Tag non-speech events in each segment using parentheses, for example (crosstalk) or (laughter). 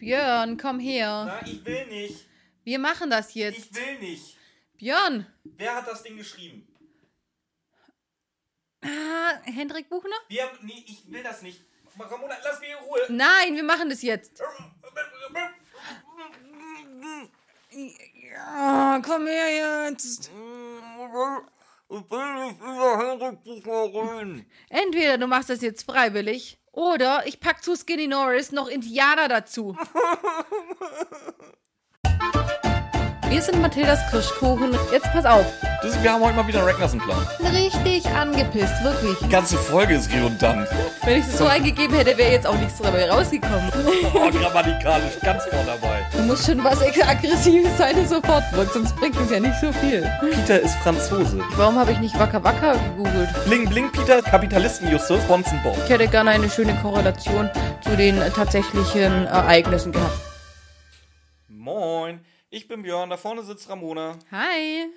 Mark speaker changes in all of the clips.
Speaker 1: Björn, komm her.
Speaker 2: Na, ich will nicht.
Speaker 1: Wir machen das jetzt.
Speaker 2: Ich will nicht.
Speaker 1: Björn.
Speaker 2: Wer hat das Ding geschrieben?
Speaker 1: Ah, Hendrik Buchner?
Speaker 2: Wir haben, nee, ich will das nicht. Ramona, lass mich in Ruhe.
Speaker 1: Nein, wir machen das jetzt. Ja, komm her jetzt.
Speaker 2: Ich will nicht über Henrik Buchner reden.
Speaker 1: Entweder du machst das jetzt freiwillig oder ich pack zu Skinny Norris noch Indianer dazu. Wir sind Mathildas Kirschkuchen. Jetzt pass auf.
Speaker 2: Das, wir haben heute mal wieder einen Ragnarsson-Plan.
Speaker 1: Richtig angepisst, wirklich.
Speaker 2: Die ganze Folge ist redundant.
Speaker 1: Wenn ich es so eingegeben hätte, wäre jetzt auch nichts dabei rausgekommen.
Speaker 2: Oh, grammatikalisch ganz vorne dabei.
Speaker 1: Du musst schon was Aggressives sein, das sofort wirkt, sonst bringt es ja nicht so viel.
Speaker 2: Peter ist Franzose.
Speaker 1: Warum habe ich nicht Waka Waka gegoogelt?
Speaker 2: Bling Bling Peter, Kapitalisten Justus, Bonzen Bob.
Speaker 1: Ich hätte gerne eine schöne Korrelation zu den äh, tatsächlichen Ereignissen gehabt.
Speaker 2: Moin, ich bin Björn, da vorne sitzt Ramona.
Speaker 1: Hi.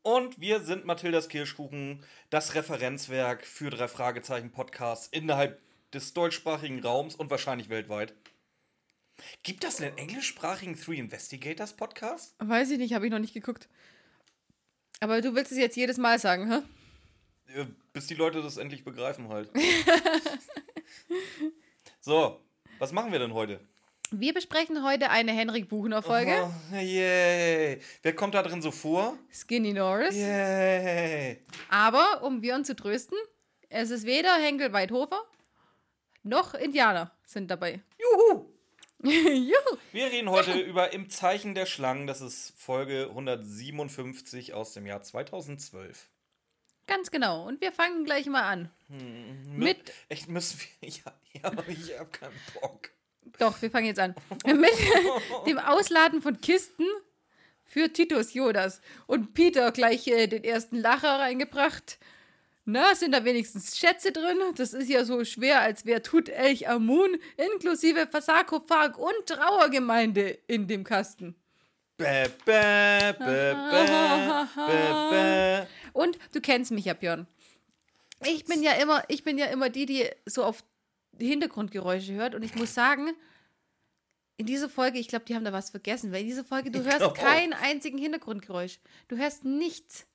Speaker 2: Und wir sind Mathildas Kirschkuchen, das Referenzwerk für drei Fragezeichen Podcasts innerhalb des deutschsprachigen Raums und wahrscheinlich weltweit. Gibt das einen englischsprachigen Three Investigators Podcast?
Speaker 1: Weiß ich nicht, habe ich noch nicht geguckt. Aber du willst es jetzt jedes Mal sagen, hä?
Speaker 2: Bis die Leute das endlich begreifen halt. (laughs) so, was machen wir denn heute?
Speaker 1: Wir besprechen heute eine Henrik Buchner Folge.
Speaker 2: Oh, yay. Wer kommt da drin so vor?
Speaker 1: Skinny Norris.
Speaker 2: Yay.
Speaker 1: Aber, um Björn zu trösten, es ist weder Henkel Weidhofer noch Indianer sind dabei.
Speaker 2: Juhu. (laughs)
Speaker 1: Juhu.
Speaker 2: Wir reden heute über Im Zeichen der Schlangen. Das ist Folge 157 aus dem Jahr 2012.
Speaker 1: Ganz genau. Und wir fangen gleich mal an. Mit,
Speaker 2: Echt müssen wir. (laughs) Ja, ja ich hab keinen Bock.
Speaker 1: doch, wir fangen jetzt an. (laughs) Mit dem Ausladen von Kisten für Titus Jodas. Und Peter gleich äh, den ersten Lacher reingebracht. Na, sind da wenigstens Schätze drin? Das ist ja so schwer, als wäre Tutelch Amun inklusive Sarkophag und Trauergemeinde in dem Kasten.
Speaker 2: Bäh, bäh, bäh.
Speaker 1: Und du kennst mich ja, Björn. Ich bin ja immer, ich bin ja immer die, die so auf Hintergrundgeräusche hört. Und ich muss sagen, in dieser Folge, ich glaube, die haben da was vergessen, weil in dieser Folge, du
Speaker 2: Ich
Speaker 1: hörst
Speaker 2: glaub
Speaker 1: keinen einzigen Hintergrundgeräusch. Du hörst nichts.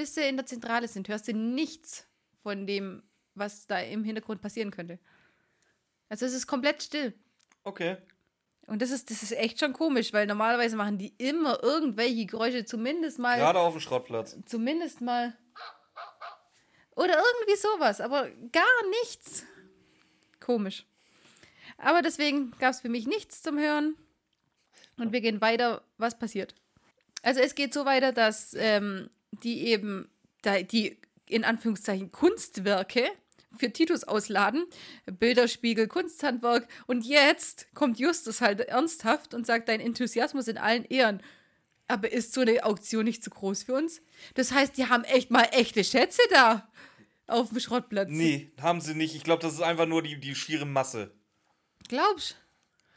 Speaker 1: Bis sie in der Zentrale sind, hörst du nichts von dem, was da im Hintergrund passieren könnte. Also es ist komplett still.
Speaker 2: Okay.
Speaker 1: Und das ist, das ist echt schon komisch, weil normalerweise machen die immer irgendwelche Geräusche, zumindest mal
Speaker 2: Gerade auf dem Schrottplatz.
Speaker 1: zumindest mal. Oder irgendwie sowas, aber gar nichts. Komisch. Aber deswegen gab es für mich nichts zum Hören. Und wir gehen weiter, was passiert. Also es geht so weiter, dass ähm, die eben da, die in Anführungszeichen Kunstwerke für Titus ausladen. Bilderspiegel, Kunsthandwerk. Und jetzt kommt Justus halt ernsthaft und sagt, dein Enthusiasmus in allen Ehren. Aber ist so eine Auktion nicht zu groß für uns? Das heißt, die haben echt mal echte Schätze da auf dem Schrottplatz.
Speaker 2: Nee, haben sie nicht. Ich glaube, das ist einfach nur die, die schiere Masse.
Speaker 1: Glaubst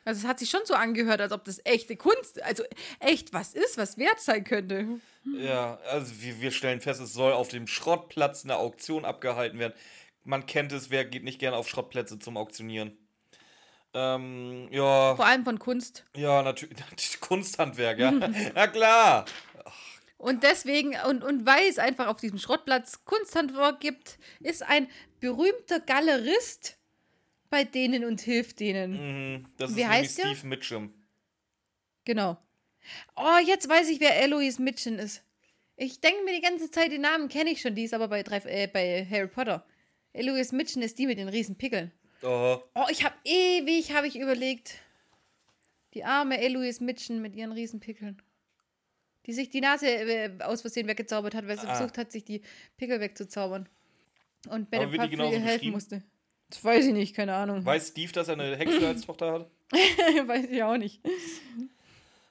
Speaker 1: Also es hat sich schon so angehört, als ob das echte Kunst, also echt was ist, was wert sein könnte.
Speaker 2: Ja, also wir, wir stellen fest, es soll auf dem Schrottplatz eine Auktion abgehalten werden. Man kennt es, wer geht nicht gerne auf Schrottplätze zum Auktionieren. Ähm, ja,
Speaker 1: Vor allem von Kunst.
Speaker 2: ja, (laughs) natürlich. Kunsthandwerk, ja. (laughs) Na klar.
Speaker 1: Und deswegen, und, und weil es einfach auf diesem Schrottplatz Kunsthandwerk gibt, ist ein berühmter Galerist bei denen und hilft denen.
Speaker 2: Mhm, das ist
Speaker 1: Wie
Speaker 2: nämlich
Speaker 1: heißt der?
Speaker 2: Steve Mitchum.
Speaker 1: Genau. Oh, jetzt weiß ich, wer Eloise Mitchen ist. Ich denke mir die ganze Zeit, den Namen kenne ich schon, die ist aber bei, drei, äh, bei Harry Potter. Eloise Mitchen ist die mit den riesen Pickeln.
Speaker 2: Oh,
Speaker 1: Oh, ich habe ewig, habe ich überlegt. Die arme Eloise Mitchen mit ihren riesen Pickeln. Die sich die Nase äh, aus Versehen weggezaubert hat, weil sie
Speaker 2: Ah.
Speaker 1: versucht hat, sich die Pickel wegzuzaubern. Und bei Pfadfinder
Speaker 2: genauso
Speaker 1: helfen musste. Das weiß ich nicht, keine Ahnung.
Speaker 2: weiß Steve, dass er eine Hexe als Tochter hat? (laughs)
Speaker 1: weiß ich auch nicht.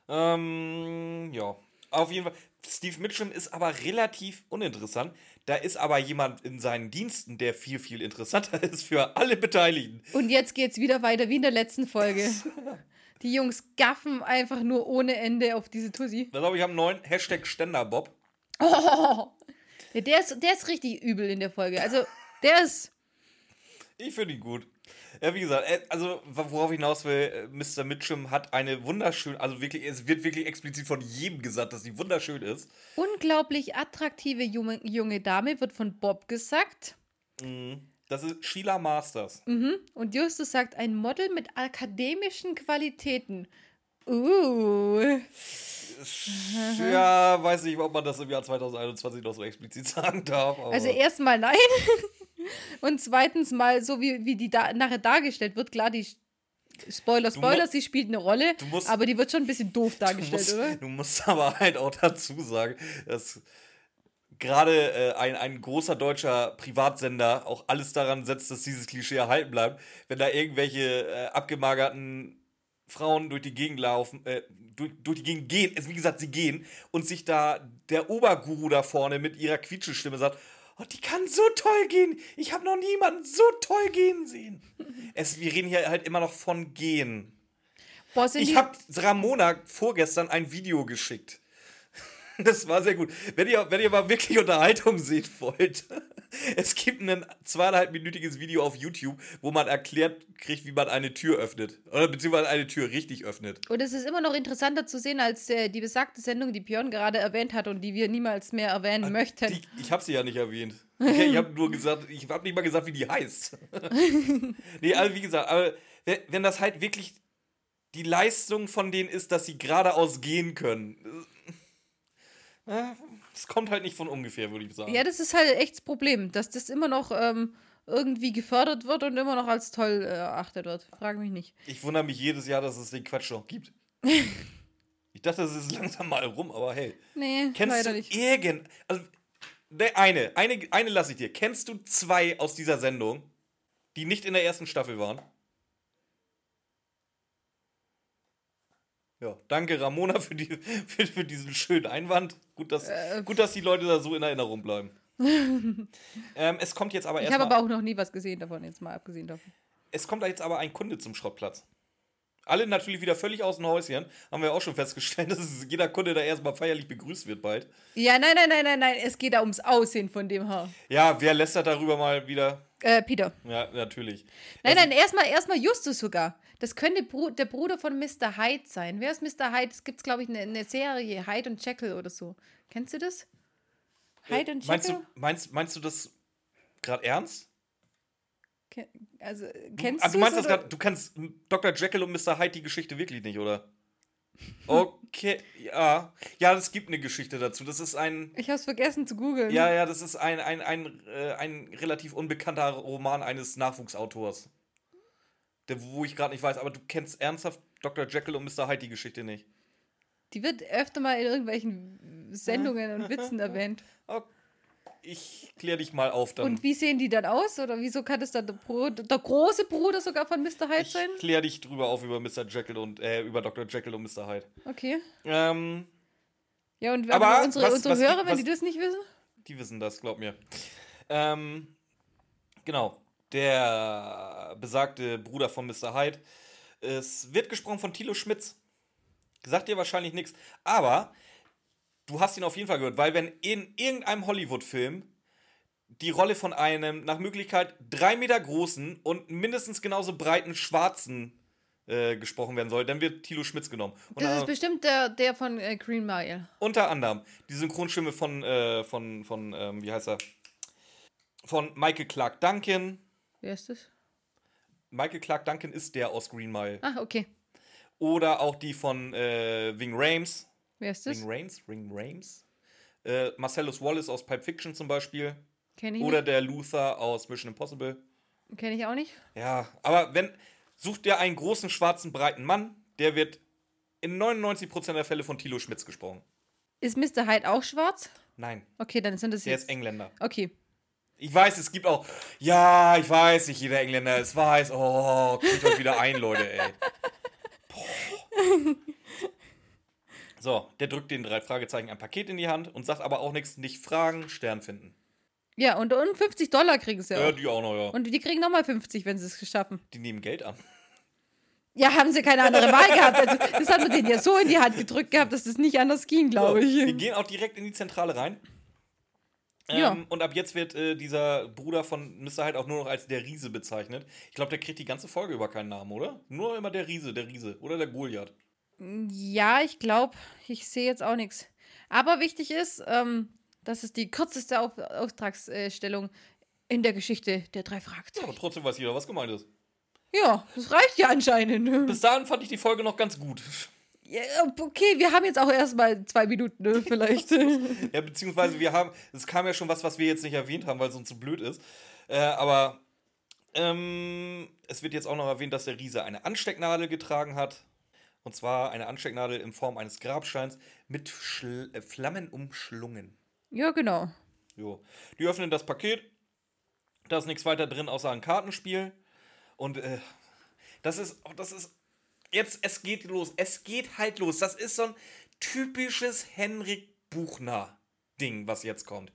Speaker 2: Ähm, ja. Auf jeden Fall. Steve Mitchum ist aber relativ uninteressant. Da ist aber jemand in seinen Diensten, der viel, viel interessanter (laughs) ist für alle Beteiligten.
Speaker 1: Und jetzt geht's wieder weiter wie in der letzten Folge. Die Jungs gaffen einfach nur ohne Ende auf diese Tussi.
Speaker 2: Da glaube ich, haben einen neuen Hashtag Ständerbob.
Speaker 1: Oh, der, ist, der ist richtig übel in der Folge. Also, der ist.
Speaker 2: Ich finde ihn gut. Ja, wie gesagt, äh, also worauf ich hinaus will, äh, Mr. Mitchum hat eine wunderschöne, also wirklich, es wird wirklich explizit von jedem gesagt, dass sie wunderschön ist.
Speaker 1: Unglaublich attraktive junge, junge Dame, wird von Bob gesagt.
Speaker 2: Das ist Sheila Masters.
Speaker 1: Mhm. Und Justus sagt, ein Model mit akademischen Qualitäten. Uh.
Speaker 2: Ja, weiß nicht, ob man das im Jahr 2021 noch so explizit (laughs) sagen darf.
Speaker 1: Also erstmal nein. (laughs) Und zweitens mal, so wie, wie die da nachher dargestellt wird, klar, die Spoiler,
Speaker 2: Du
Speaker 1: Spoiler, sie spielt eine Rolle,
Speaker 2: Du musst-
Speaker 1: aber die wird schon ein bisschen doof
Speaker 2: du,
Speaker 1: dargestellt,
Speaker 2: musst,
Speaker 1: oder?
Speaker 2: du musst aber halt auch dazu sagen, dass gerade äh, ein, ein großer deutscher Privatsender auch alles daran setzt, dass dieses Klischee erhalten bleibt. Wenn da irgendwelche äh, abgemagerten Frauen durch die Gegend laufen, äh, durch, durch die Gegend gehen, also wie gesagt, sie gehen und sich da der Oberguru da vorne mit ihrer Quietschestimme sagt, oh, die kann so toll gehen. Ich habe noch niemanden so toll gehen sehen. (laughs) Es, wir reden hier halt immer noch von gehen.
Speaker 1: Boah,
Speaker 2: Ich habe Ramona vorgestern ein Video geschickt. (laughs) Das war sehr gut. Wenn ihr, wenn ihr mal wirklich Unterhaltung sehen wollt, (laughs) es gibt ein zweieinhalbminütiges Video auf YouTube, wo man erklärt kriegt, wie man eine Tür öffnet. Oder beziehungsweise eine Tür richtig öffnet.
Speaker 1: und es ist immer noch interessanter zu sehen, als äh, die besagte Sendung, die Björn gerade erwähnt hat und die wir niemals mehr erwähnen möchten.
Speaker 2: Die, ich habe sie ja nicht erwähnt. Okay, ich habe nur gesagt, ich habe nicht mal gesagt, wie die heißt. (laughs) nee, also wie gesagt, aber wenn das halt wirklich die Leistung von denen ist, dass sie geradeaus gehen können. Äh, Es kommt halt nicht von ungefähr, würde ich sagen.
Speaker 1: Ja, das ist halt echt das Problem, dass das immer noch ähm, irgendwie gefördert wird und immer noch als toll äh, erachtet wird. Frage mich nicht.
Speaker 2: Ich wundere mich jedes Jahr, dass es den Quatsch noch gibt. (laughs) ich dachte, es ist langsam mal rum, aber hey.
Speaker 1: Nee,
Speaker 2: Kennst
Speaker 1: leider
Speaker 2: du
Speaker 1: nicht.
Speaker 2: irgend. Also, ne, eine, eine, eine lasse ich dir. Kennst du zwei aus dieser Sendung, die nicht in der ersten Staffel waren? Ja, danke Ramona (laughs) für, die, für, für diesen schönen Einwand. Gut dass,
Speaker 1: Äh,
Speaker 2: gut, dass die Leute da so in Erinnerung bleiben. (laughs) ähm, es kommt jetzt aber
Speaker 1: Ich habe
Speaker 2: erstmal.
Speaker 1: aber auch noch nie was gesehen davon, jetzt mal abgesehen davon.
Speaker 2: Es kommt da jetzt aber ein Kunde zum Schrottplatz. Alle natürlich wieder völlig aus dem Häuschen. Haben wir auch schon festgestellt, (laughs) dass jeder Kunde da erstmal feierlich begrüßt wird bald.
Speaker 1: Ja, nein, nein, nein, nein, nein, es geht da ums Aussehen von dem Haar.
Speaker 2: Ja, wer lästert darüber mal wieder?
Speaker 1: Äh, Peter.
Speaker 2: Ja, natürlich.
Speaker 1: Nein,
Speaker 2: Also,
Speaker 1: nein, erstmal erstmal Justus sogar. Das könnte Bru der Bruder von Mr. Hyde sein. Wer ist Mr. Hyde? Es gibt, glaube ich, eine, eine Serie, Hyde und Jekyll oder so. Kennst du das? Hyde und
Speaker 2: Äh, Meinst
Speaker 1: Jekyll?
Speaker 2: du, meinst, meinst du das gerade ernst?
Speaker 1: Ke- also, kennst
Speaker 2: Also,
Speaker 1: du
Speaker 2: du meinst das gerade, du kannst Dr. Jekyll und Mr. Hyde die Geschichte wirklich nicht, oder? Okay, ja. Ja, es gibt eine Geschichte dazu. Das ist ein.
Speaker 1: Ich hab's vergessen zu googeln.
Speaker 2: Ja, ja, das ist ein, ein, ein, äh, ein relativ unbekannter Roman eines Nachwuchsautors. Der, wo ich gerade nicht weiß, aber du kennst ernsthaft Dr. Jekyll und Mr. Hyde die Geschichte nicht.
Speaker 1: Die wird öfter mal in irgendwelchen Sendungen und Witzen (laughs) erwähnt.
Speaker 2: Oh, ich klär dich mal auf dann.
Speaker 1: Und wie sehen die dann aus? Oder wieso kann das dann der, Bruder, der große Bruder sogar von Mr. Hyde
Speaker 2: ich
Speaker 1: sein?
Speaker 2: klär dich drüber auf über Mr. Jekyll und äh, über Dr. Jekyll und Mr. Hyde.
Speaker 1: Okay.
Speaker 2: Ähm,
Speaker 1: Ja, und
Speaker 2: Aber
Speaker 1: unsere,
Speaker 2: was-
Speaker 1: unsere
Speaker 2: was-
Speaker 1: Hörer, wenn
Speaker 2: was-
Speaker 1: die das nicht wissen?
Speaker 2: die wissen das, glaub mir. Ähm, genau. Der besagte Bruder von Mr. Hyde. Es wird gesprochen von Thilo Schmitz. Sagt dir wahrscheinlich nichts. Aber du hast ihn auf jeden Fall gehört, weil wenn in irgendeinem Hollywood-Film die Rolle von einem nach Möglichkeit drei Meter großen und mindestens genauso breiten Schwarzen äh, gesprochen werden soll, dann wird Thilo Schmitz genommen. Und
Speaker 1: Das ist
Speaker 2: äh,
Speaker 1: bestimmt der, der von äh, Green Mile.
Speaker 2: unter anderem die Synchronstimme von, äh, von, von ähm, wie heißt er? Von Michael Clark Duncan.
Speaker 1: Wer ist das?
Speaker 2: Michael Clark Duncan ist der aus Green Mile.
Speaker 1: Ah, okay.
Speaker 2: Oder auch die von äh, Ving Rhames.
Speaker 1: Wer ist das?
Speaker 2: Ving Rhames? Ring Rhames? Äh, Marcellus Wallace aus Pipe Fiction zum Beispiel.
Speaker 1: Kenne ich
Speaker 2: Oder der Luther aus Mission Impossible.
Speaker 1: nicht. Kenne ich auch nicht.
Speaker 2: Ja, aber wenn, sucht dir einen großen, schwarzen, breiten Mann, der wird in 99% der Fälle von Thilo Schmitz gesprochen.
Speaker 1: Ist Mr. Hyde auch schwarz?
Speaker 2: Nein,
Speaker 1: Okay, dann sind das
Speaker 2: der
Speaker 1: jetzt.
Speaker 2: ist Engländer.
Speaker 1: Okay.
Speaker 2: Ich weiß, es gibt auch. Ja, ich weiß, nicht jeder Engländer ist weiß. Oh, kriegt euch wieder ein, Leute, ey. Boah. So, der drückt den drei Fragezeichen ein Paket in die Hand und sagt aber auch nichts, nicht fragen, Stern finden.
Speaker 1: Ja, und, und 50 Dollar kriegen sie
Speaker 2: Ja,
Speaker 1: auch.
Speaker 2: die auch noch, ja.
Speaker 1: Und die kriegen nochmal 50, wenn sie es schaffen.
Speaker 2: Die nehmen Geld an.
Speaker 1: Ja, haben sie keine andere Wahl gehabt. Also, das hat man denen ja so in die Hand gedrückt gehabt, dass das nicht anders ging, glaube
Speaker 2: So,
Speaker 1: ich.
Speaker 2: Die gehen auch direkt in die Zentrale rein.
Speaker 1: Ja.
Speaker 2: Ähm, und ab jetzt wird äh, dieser Bruder von Mr. Hyde auch nur noch als der Riese bezeichnet. Ich glaube, der kriegt die ganze Folge über keinen Namen, oder? Nur immer der Riese, der Riese. Oder der Goliath.
Speaker 1: Ja, ich glaube, ich sehe jetzt auch nichts. Aber wichtig ist, ähm, das ist die kürzeste Auf Auftragsstellung in der Geschichte der drei
Speaker 2: Ja,
Speaker 1: Fragezeichen.
Speaker 2: aber trotzdem weiß jeder, was gemeint ist.
Speaker 1: Ja, das reicht ja anscheinend. (laughs)
Speaker 2: Bis dahin fand ich die Folge noch ganz gut. (laughs)
Speaker 1: Ja, okay, wir haben jetzt auch erstmal zwei Minuten, ne, vielleicht. (laughs)
Speaker 2: Ja, beziehungsweise wir haben, es kam ja schon was, was wir jetzt nicht erwähnt haben, weil es uns zu blöd ist. Äh, aber ähm, es wird jetzt auch noch erwähnt, dass der Riese eine Anstecknadel getragen hat. Und zwar eine Anstecknadel in Form eines Grabsteins mit Schl äh, Flammen umschlungen.
Speaker 1: ja, genau.
Speaker 2: Jo. Die öffnen das Paket. Da ist nichts weiter drin außer ein Kartenspiel. Und äh, das ist, oh, das ist, jetzt, es geht los. Es geht halt los. Das ist so ein typisches Henrik Buchner-Ding, was jetzt kommt.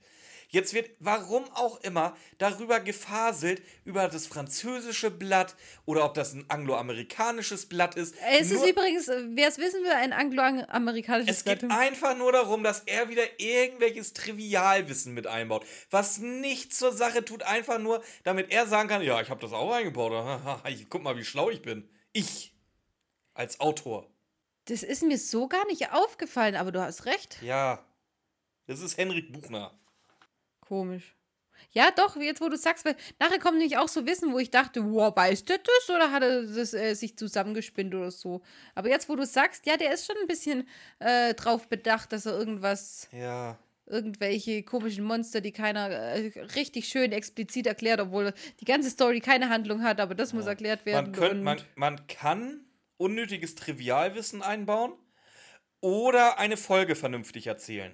Speaker 2: Jetzt wird, warum auch immer, darüber gefaselt, über das französische Blatt oder ob das ein angloamerikanisches Blatt ist.
Speaker 1: Es
Speaker 2: Nur-
Speaker 1: ist übrigens, äh, wer es wissen will, ein angloamerikanisches
Speaker 2: es geht
Speaker 1: Blatt.
Speaker 2: einfach nur darum, dass er wieder irgendwelches Trivialwissen mit einbaut, was nichts zur Sache tut, einfach nur, damit er sagen kann, ja, ich habe das auch eingebaut. (laughs) Ich, guck mal, wie schlau ich bin. Ich als Autor.
Speaker 1: Das ist mir so gar nicht aufgefallen, aber du hast recht.
Speaker 2: Ja, das ist Henrik Buchner.
Speaker 1: Komisch. Ja, doch, jetzt wo du sagst, weil nachher kommt nämlich auch so Wissen, wo ich dachte, wow, weiß der das oder hat er das äh, sich zusammengespinnt oder so. Aber jetzt, wo du sagst, ja, der ist schon ein bisschen äh, drauf bedacht, dass er irgendwas,
Speaker 2: Ja.
Speaker 1: irgendwelche komischen Monster, die keiner äh, richtig schön explizit erklärt, obwohl die ganze Story keine Handlung hat, aber das muss erklärt werden.
Speaker 2: Man, könnt, man, man kann unnötiges Trivialwissen einbauen oder eine Folge vernünftig erzählen.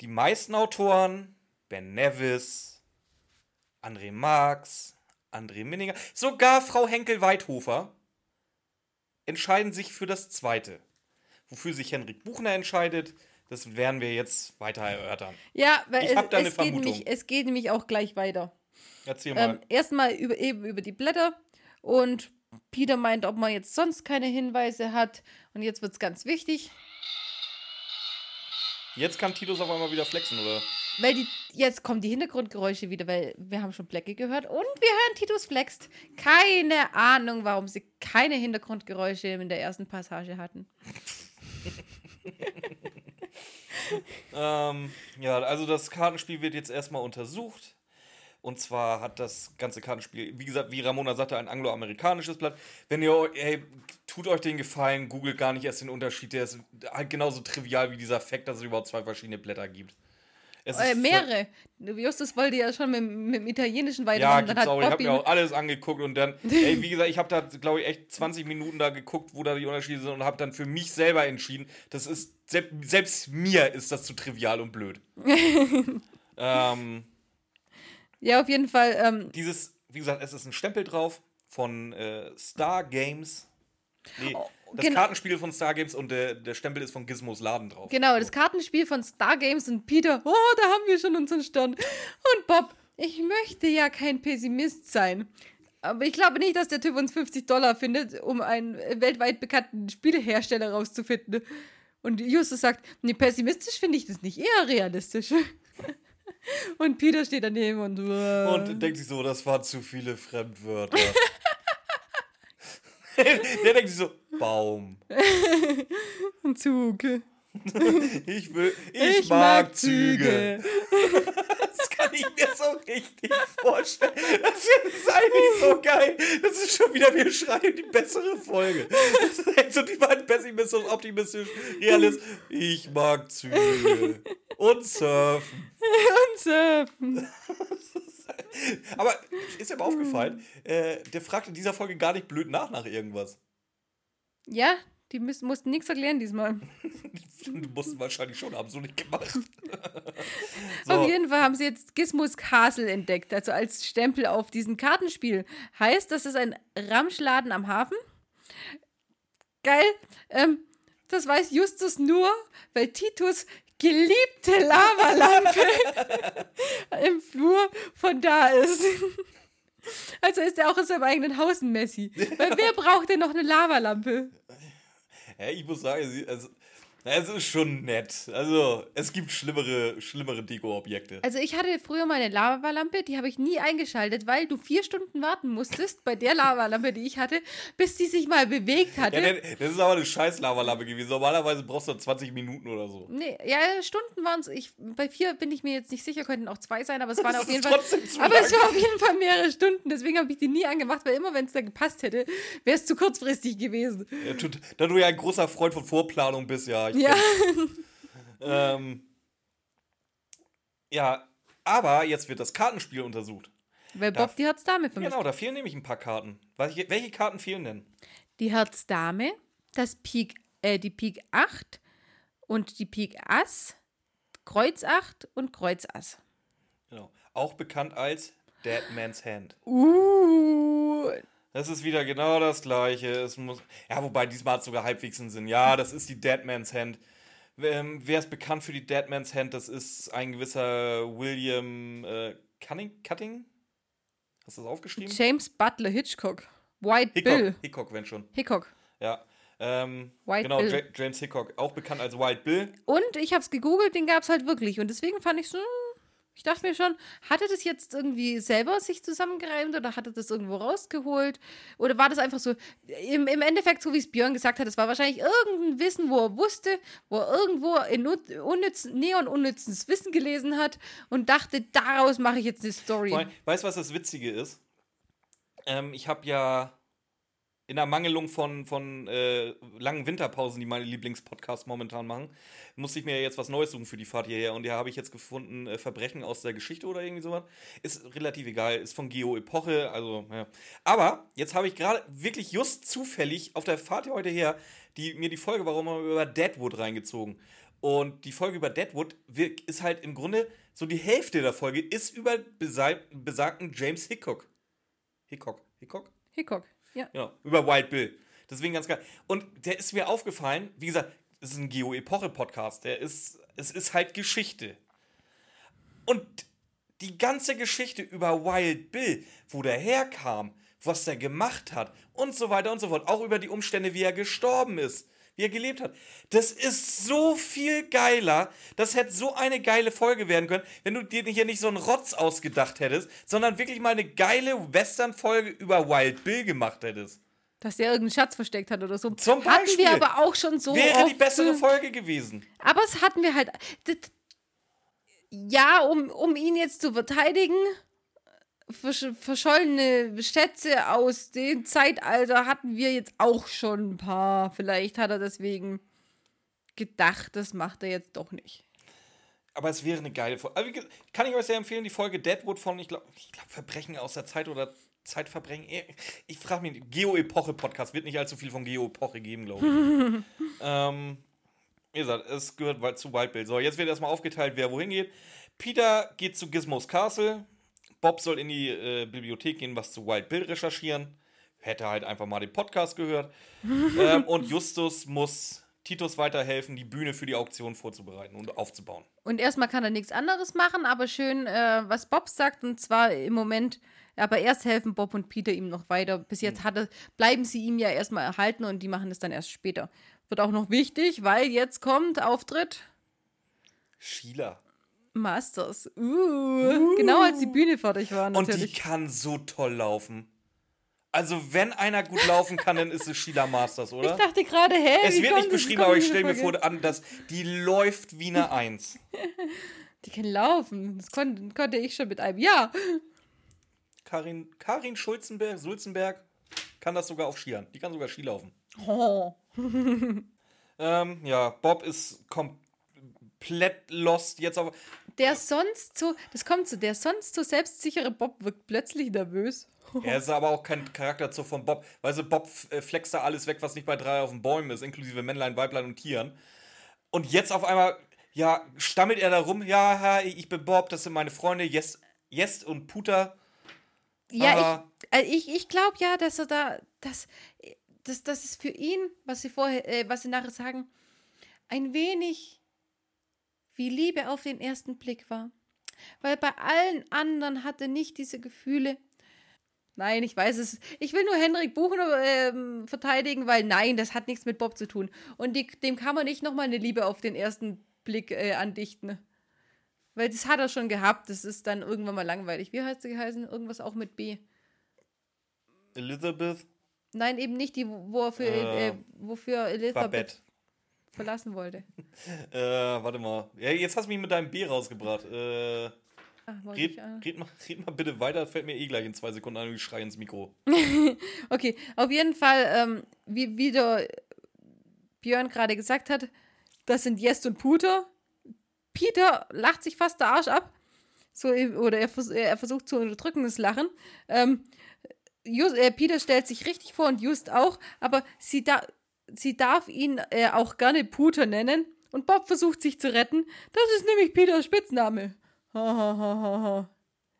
Speaker 2: Die meisten Autoren, Ben Nevis, André Marx, André Minninger, sogar Frau Henkel-Weithofer, entscheiden sich für das Zweite. Wofür sich Henrik Buchner entscheidet, das werden wir jetzt weiter erörtern.
Speaker 1: ja, weil
Speaker 2: Ich
Speaker 1: es,
Speaker 2: hab da eine
Speaker 1: geht
Speaker 2: Vermutung.
Speaker 1: nämlich, es geht nämlich auch gleich weiter.
Speaker 2: Erzähl mal.
Speaker 1: Ähm, erstmal über, eben über die Blätter und Peter meint, ob man jetzt sonst keine Hinweise hat. Und jetzt wird es ganz wichtig,
Speaker 2: Jetzt kann Titus auf einmal wieder flexen, oder?
Speaker 1: weil die, jetzt kommen die Hintergrundgeräusche wieder, weil wir haben schon Blackie gehört und wir hören Titus flext. Keine Ahnung, warum sie keine Hintergrundgeräusche in der ersten Passage hatten. (laughs)
Speaker 2: Ähm, ja, also das Kartenspiel wird jetzt erstmal untersucht. Und zwar hat das ganze Kartenspiel, wie gesagt, wie Ramona sagte, ein angloamerikanisches Blatt. Wenn ihr, eu- ey, tut euch den Gefallen, googelt gar nicht erst den Unterschied. Der ist halt genauso trivial wie dieser Fakt, dass es überhaupt zwei verschiedene Blätter gibt.
Speaker 1: Äh, mehrere. Justus wollte ja schon mit, mit dem Italienischen
Speaker 2: Ja,
Speaker 1: weitermachen.
Speaker 2: gibt's
Speaker 1: dann hat
Speaker 2: auch. Ich habe mir auch alles angeguckt und dann, (laughs) ey, wie gesagt, ich habe da, glaube ich, echt 20 Minuten da geguckt, wo da die Unterschiede sind und habe dann für mich selber entschieden, das ist, selbst, selbst mir ist das zu trivial und blöd. (laughs) ähm,
Speaker 1: Ja, auf jeden Fall. Ähm,
Speaker 2: dieses, wie gesagt, es ist ein Stempel drauf von äh, Star Games. Nee, das
Speaker 1: genau.
Speaker 2: Kartenspiel von Star Games und der, der Stempel ist von Gizmos Laden drauf.
Speaker 1: Genau, das Kartenspiel von Star Games und Peter, oh, da haben wir schon unseren Stand. Und Bob, ich möchte ja kein Pessimist sein. Aber ich glaube nicht, dass der Typ uns 50 Dollar findet, um einen weltweit bekannten Spielehersteller rauszufinden. Und Justus sagt, nee, pessimistisch finde ich das nicht, eher realistisch. (laughs) Und Peter steht daneben und, äh,
Speaker 2: Und denkt sich so, das waren zu viele Fremdwörter. (laughs) (laughs) der denkt sich so, Baum. (laughs)
Speaker 1: und Zug.
Speaker 2: Ich will, ich, mag, Züge. (laughs) Das kann ich mir so richtig vorstellen. Das ist eigentlich so geil. Das ist schon wieder, wir schreiben die bessere Folge. Das ist so die beiden pessimistisch, optimistisch, realist. Ich mag Züge. Und surfen.
Speaker 1: Und surfen. (laughs)
Speaker 2: Aber ist dir mal aufgefallen, äh, der fragt in dieser Folge gar nicht blöd nach nach irgendwas.
Speaker 1: Ja, die müssen, mussten nichts erklären diesmal. (laughs)
Speaker 2: Du musst wahrscheinlich schon, haben so nicht gemacht. (laughs)
Speaker 1: Auf jeden Fall haben sie jetzt Gizmos Castle entdeckt, also als Stempel auf diesem Kartenspiel. Heißt, das ist ein Ramschladen am Hafen. Geil. Ähm, das weiß Justus nur, weil Titus geliebte Lavalampe (laughs) im Flur von da ist. Also ist er auch in seinem eigenen Haus ein Messi. Weil wer (laughs) braucht denn noch eine Lavalampe?
Speaker 2: Ja, ich muss sagen, sie- also, Es ist schon nett. Also, es gibt schlimmere, schlimmere Deko-Objekte.
Speaker 1: Also ich hatte früher mal eine Lavalampe, die habe ich nie eingeschaltet, weil du vier Stunden warten musstest bei der Lavalampe, die ich hatte, bis die sich mal bewegt hatte.
Speaker 2: Ja, das ist aber eine scheiß Lavalampe gewesen. Normalerweise brauchst du 20 Minuten oder so.
Speaker 1: Nee, ja, Stunden waren es. Bei vier bin ich mir jetzt nicht sicher, könnten auch zwei sein, aber es waren
Speaker 2: Das
Speaker 1: auf jeden Fall. Aber
Speaker 2: lang.
Speaker 1: es war auf jeden Fall mehrere Stunden. Deswegen habe ich die nie angemacht, weil immer, wenn es da gepasst hätte, wäre es zu kurzfristig gewesen.
Speaker 2: Ja, tut- Da du ja ein großer Freund von Vorplanung bist, ja. Ich
Speaker 1: Ja. (laughs)
Speaker 2: Ähm, ja, aber jetzt wird das Kartenspiel untersucht.
Speaker 1: Weil Bob die Herzdame vermisst.
Speaker 2: Genau, da fehlen nämlich ein paar Karten. Welche, welche Karten fehlen denn?
Speaker 1: Die Herzdame, das Pik, äh, die Pik 8 und die Pik Ass, Kreuz 8 und Kreuz Ass.
Speaker 2: Genau. Auch bekannt als Dead Man's Hand.
Speaker 1: Uh,
Speaker 2: Das ist wieder genau das gleiche. Es muss, ja, wobei diesmal hat es sogar halbwegs einen Sinn. Ja, das ist die Dead Man's Hand. Ähm, wer ist bekannt für die Dead Man's Hand? Das ist ein gewisser William äh, Cunning, Cutting. Hast du das aufgeschrieben?
Speaker 1: James Butler Hitchcock. White
Speaker 2: Hickok.
Speaker 1: Bill.
Speaker 2: Hickok, wenn schon.
Speaker 1: Hickok.
Speaker 2: Ja. Ähm,
Speaker 1: White
Speaker 2: genau,
Speaker 1: Bill.
Speaker 2: Ja- James Hickok, auch bekannt als White Bill.
Speaker 1: Und ich habe es gegoogelt, den gab es halt wirklich. Und deswegen fand ich so, hm, ich dachte mir schon, hat er das jetzt irgendwie selber sich zusammengereimt oder hat er das irgendwo rausgeholt? Oder war das einfach so, im, im Endeffekt, so wie es Björn gesagt hat, es war wahrscheinlich irgendein Wissen, wo er wusste, wo er irgendwo in unnützen, neon unnützes Wissen gelesen hat und dachte, daraus mache ich jetzt eine Story.
Speaker 2: Weißt du, was das Witzige ist? Ähm, ich habe ja in Ermangelung von, von äh, langen Winterpausen, die meine Lieblingspodcasts momentan machen, musste ich mir jetzt was Neues suchen für die Fahrt hierher. Und da habe ich jetzt gefunden, äh, Verbrechen aus der Geschichte oder irgendwie sowas. Ist relativ egal, ist von Geo Epoche, also, ja. Aber jetzt habe ich gerade wirklich just zufällig auf der Fahrt heute her die, mir die Folge, warum wir über Deadwood reingezogen. Und die Folge über Deadwood ist halt im Grunde so die Hälfte der Folge ist über besag besagten James Hickok. Hickok. Hickok?
Speaker 1: Hickok, ja.
Speaker 2: Genau, über Wild Bill. Deswegen ganz geil. Und der ist mir aufgefallen, wie gesagt, es ist ein Geo-Epoche-Podcast. Der ist, es ist halt Geschichte. Und die ganze Geschichte über Wild Bill, wo der herkam, was der gemacht hat und so weiter und so fort, auch über die Umstände, wie er gestorben ist, wie er gelebt hat. Das ist so viel geiler. Das hätte so eine geile Folge werden können, wenn du dir hier nicht so einen Rotz ausgedacht hättest, sondern wirklich mal eine geile Western-Folge über Wild Bill gemacht hättest.
Speaker 1: Dass der irgendeinen Schatz versteckt hat oder so.
Speaker 2: Zum
Speaker 1: Hatten
Speaker 2: Beispiel.
Speaker 1: wir aber auch schon so
Speaker 2: Wäre die bessere Folge gewesen.
Speaker 1: Aber es hatten wir halt. Ja, um, um ihn jetzt zu verteidigen, verschollene Schätze aus dem Zeitalter hatten wir jetzt auch schon ein paar. Vielleicht hat er deswegen gedacht, das macht er jetzt doch nicht.
Speaker 2: Aber es wäre eine geile Folge. Also, kann ich euch sehr empfehlen, die Folge Deadwood von, ich glaube, glaub, Verbrechen aus der Zeit oder Zeitverbrechen. Eh, Ich frage mich, Geo-Epoche-Podcast wird nicht allzu viel von Geo-Epoche geben, glaube ich. (laughs) ähm, wie gesagt, es gehört zu Wild Bill. So, jetzt wird erstmal aufgeteilt, wer wohin geht. Peter geht zu Gizmos Castle. Bob soll in die äh, Bibliothek gehen, was zu Wild Bill recherchieren. Hätte halt einfach mal den Podcast gehört. (laughs) ähm, und Justus muss Titus weiterhelfen, die Bühne für die Auktion vorzubereiten und aufzubauen.
Speaker 1: Und erstmal kann er nichts anderes machen, aber schön, äh, was Bob sagt, und zwar im Moment, aber erst helfen Bob und Peter ihm noch weiter. Bis jetzt hat er, bleiben sie ihm ja erstmal erhalten und die machen es dann erst später. Wird auch noch wichtig, weil jetzt kommt Auftritt
Speaker 2: Sheila.
Speaker 1: Masters. Uh, Genau als die Bühne fertig war,
Speaker 2: Und die
Speaker 1: natürlich.
Speaker 2: kann so toll laufen. Also, wenn einer gut laufen kann, dann ist es Sheila Masters,
Speaker 1: ich
Speaker 2: oder?
Speaker 1: dachte gerade, hä?
Speaker 2: Es wird nicht beschrieben, aber ich stelle mir vor, an, dass die läuft wie eine Eins. (laughs)
Speaker 1: Die kann laufen. Das konnte, konnte ich schon mit einem Ja.
Speaker 2: Karin, Karin Schulzenberg, Sulzenberg kann das sogar auf Skiern. Die kann sogar Ski laufen.
Speaker 1: Oh. (laughs)
Speaker 2: Ähm, ja, Bob ist komplett lost jetzt aber.
Speaker 1: Der sonst so, das kommt so, der sonst so selbstsichere Bob wirkt plötzlich nervös. (laughs)
Speaker 2: Er ist aber auch kein Charakterzug von Bob. Weißt du, Bob äh, flext da alles weg, was nicht bei drei auf den Bäumen ist, inklusive Männlein, Weiblein und Tieren. Und jetzt auf einmal, ja, stammelt er da rum, ja, ich bin Bob, das sind meine Freunde, Jest, Jest und Puter.
Speaker 1: Ja,
Speaker 2: Aber-
Speaker 1: ich, äh, ich, ich glaube ja, dass er da, dass, dass, dass es für ihn, was sie vorher, äh, was sie nachher sagen, ein wenig wie Liebe auf den ersten Blick war. Weil bei allen anderen hatte nicht diese Gefühle. Nein, ich weiß es. Ich will nur Henrik Buchner ähm, verteidigen, weil nein, das hat nichts mit Bob zu tun. Und die, dem kann man nicht nochmal eine Liebe auf den ersten Blick äh, andichten. Weil das hat er schon gehabt. Das ist dann irgendwann mal langweilig. Wie heißt sie geheißen? Irgendwas auch mit B.
Speaker 2: Elizabeth
Speaker 1: Nein, eben nicht die, wo er für,
Speaker 2: Äh,
Speaker 1: äh, wofür Elizabeth
Speaker 2: Babette.
Speaker 1: Verlassen wollte.
Speaker 2: Äh, warte mal. Ja, jetzt hast du mich mit deinem B rausgebracht. Äh,
Speaker 1: Ach,
Speaker 2: red,
Speaker 1: ich, äh.
Speaker 2: red, mal, red mal bitte weiter, fällt mir eh gleich in zwei Sekunden ein und ich schreie ins Mikro. (laughs)
Speaker 1: Okay, auf jeden Fall, ähm, wie, wie der Björn gerade gesagt hat, das sind Jest und Puter. Peter lacht sich fast der Arsch ab. So, oder er, vers er versucht zu unterdrücken, das Lachen. Ähm, Just, äh, Peter stellt sich richtig vor und Just auch, aber sie, da, sie darf ihn äh, auch gerne Puter nennen. Und Bob versucht sich zu retten. Das ist nämlich Peters Spitzname. Ha.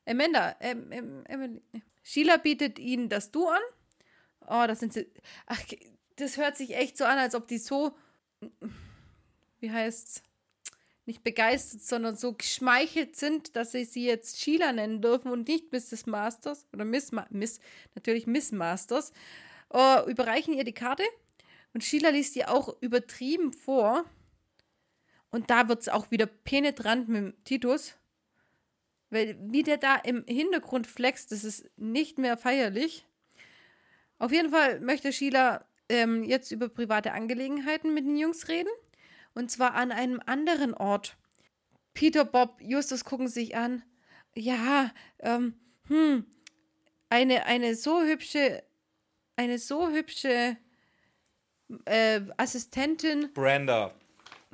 Speaker 1: Amanda, ähm, ähm, Emily. Sheila bietet ihnen das Du an. Oh, das sind sie. Ach, das hört sich echt so an, als ob die so. Wie heißt's? Nicht begeistert, sondern so geschmeichelt sind, dass sie sie jetzt Sheila nennen dürfen und nicht Mrs. Masters oder Miss, Ma Miss natürlich Miss Masters. Oh, überreichen ihr die Karte und Sheila liest die auch übertrieben vor. Und da wird es auch wieder penetrant mit Titus. Weil wie der da im Hintergrund flext, das ist nicht mehr feierlich. Auf jeden Fall möchte Sheila ähm, jetzt über private Angelegenheiten mit den Jungs reden. Und zwar an einem anderen Ort. Peter, Bob, Justus gucken sich an. Ja, ähm, hm, eine, eine so hübsche, eine so hübsche äh, Assistentin,
Speaker 2: Branda.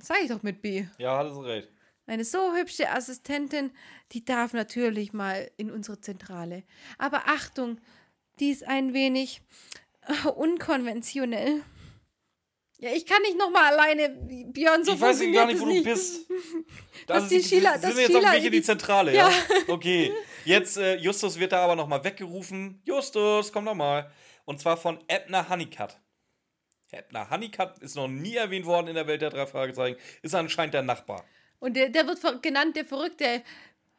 Speaker 1: sag ich doch mit B.
Speaker 2: Ja, hattest du recht.
Speaker 1: Eine so hübsche Assistentin, die darf natürlich mal in unsere Zentrale. Aber Achtung, die ist ein wenig (laughs) unkonventionell. Ja, ich kann nicht noch mal alleine, Björn, so
Speaker 2: ich weiß gar nicht,
Speaker 1: es
Speaker 2: wo du bist. (laughs)
Speaker 1: Dass die Sheila-
Speaker 2: sind
Speaker 1: dass
Speaker 2: wir jetzt
Speaker 1: Sheila
Speaker 2: auf Weg
Speaker 1: in
Speaker 2: die
Speaker 1: die-
Speaker 2: Zentrale, ja?
Speaker 1: Ja.
Speaker 2: Okay. Jetzt, äh, Justus wird da aber nochmal weggerufen. Justus, komm doch mal. Und zwar von Ebner Honeycutt. Ebner Honeycutt ist noch nie erwähnt worden in der Welt der drei Fragezeichen. Ist anscheinend der Nachbar.
Speaker 1: Und der, der wird genannt der verrückte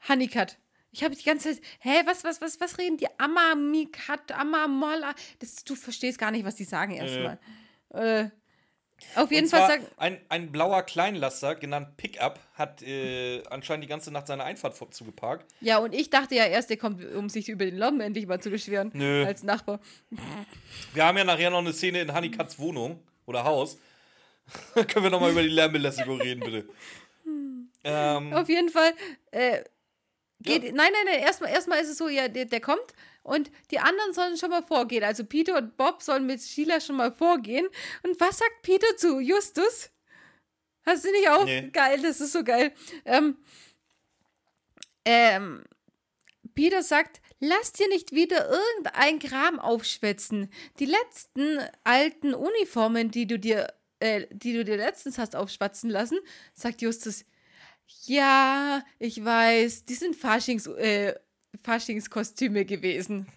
Speaker 1: Honeycutt. Ich habe die ganze Zeit, hä, was, was, was, was reden die? Amamikat, Amamola. Das, du verstehst gar nicht, was die sagen erstmal. Äh, auf jeden Fall sagen.
Speaker 2: ein, ein blauer Kleinlaster, genannt Pickup, hat äh, anscheinend die ganze Nacht seine Einfahrt zugeparkt.
Speaker 1: Ja, und ich dachte ja erst, der kommt, um sich über den Lomben endlich mal zu beschweren.
Speaker 2: Nö.
Speaker 1: Als Nachbar.
Speaker 2: Wir haben ja nachher noch eine Szene in Honeykutts Wohnung oder Haus. (laughs) Können wir nochmal über die Lärmbelästigung reden, bitte. (laughs) Ähm,
Speaker 1: Auf jeden Fall. Äh, geht,
Speaker 2: Ja.
Speaker 1: Nein, nein, nein. Erstmal erstmal ist es so, ja, der, der kommt und die anderen sollen schon mal vorgehen. Also Peter und Bob sollen mit Sheila schon mal vorgehen. Und was sagt Peter zu Justus? Hast du nicht auch?
Speaker 2: Nee.
Speaker 1: Geil, das ist so geil. Ähm, ähm, Peter sagt, lass dir nicht wieder irgendein Kram aufschwätzen. Die letzten alten Uniformen, die du dir, äh, die du dir letztens hast aufschwatzen lassen, sagt Justus, ja, ich weiß, die sind Faschings, äh, Faschingskostüme gewesen.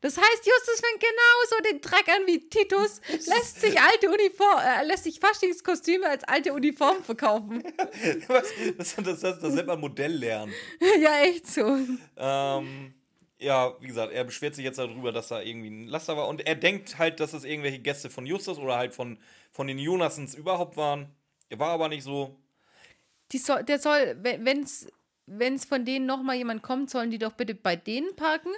Speaker 1: Das heißt, Justus fängt genauso den Dreck an wie Titus, lässt sich alte Uniform, äh, lässt sich Faschingskostüme als alte Uniform verkaufen. (laughs)
Speaker 2: was? Das, das, das, das nennt man Modell lernen. (laughs)
Speaker 1: ja, echt so.
Speaker 2: Ähm, ja, wie gesagt, er beschwert sich jetzt darüber, dass da irgendwie ein Laster war. Und er denkt halt, dass es irgendwelche Gäste von Justus oder halt von, von den Jonassens überhaupt waren. Er war aber nicht so.
Speaker 1: Die soll, der soll, wenn es wenn's von denen nochmal jemand kommt, sollen die doch bitte bei denen parken.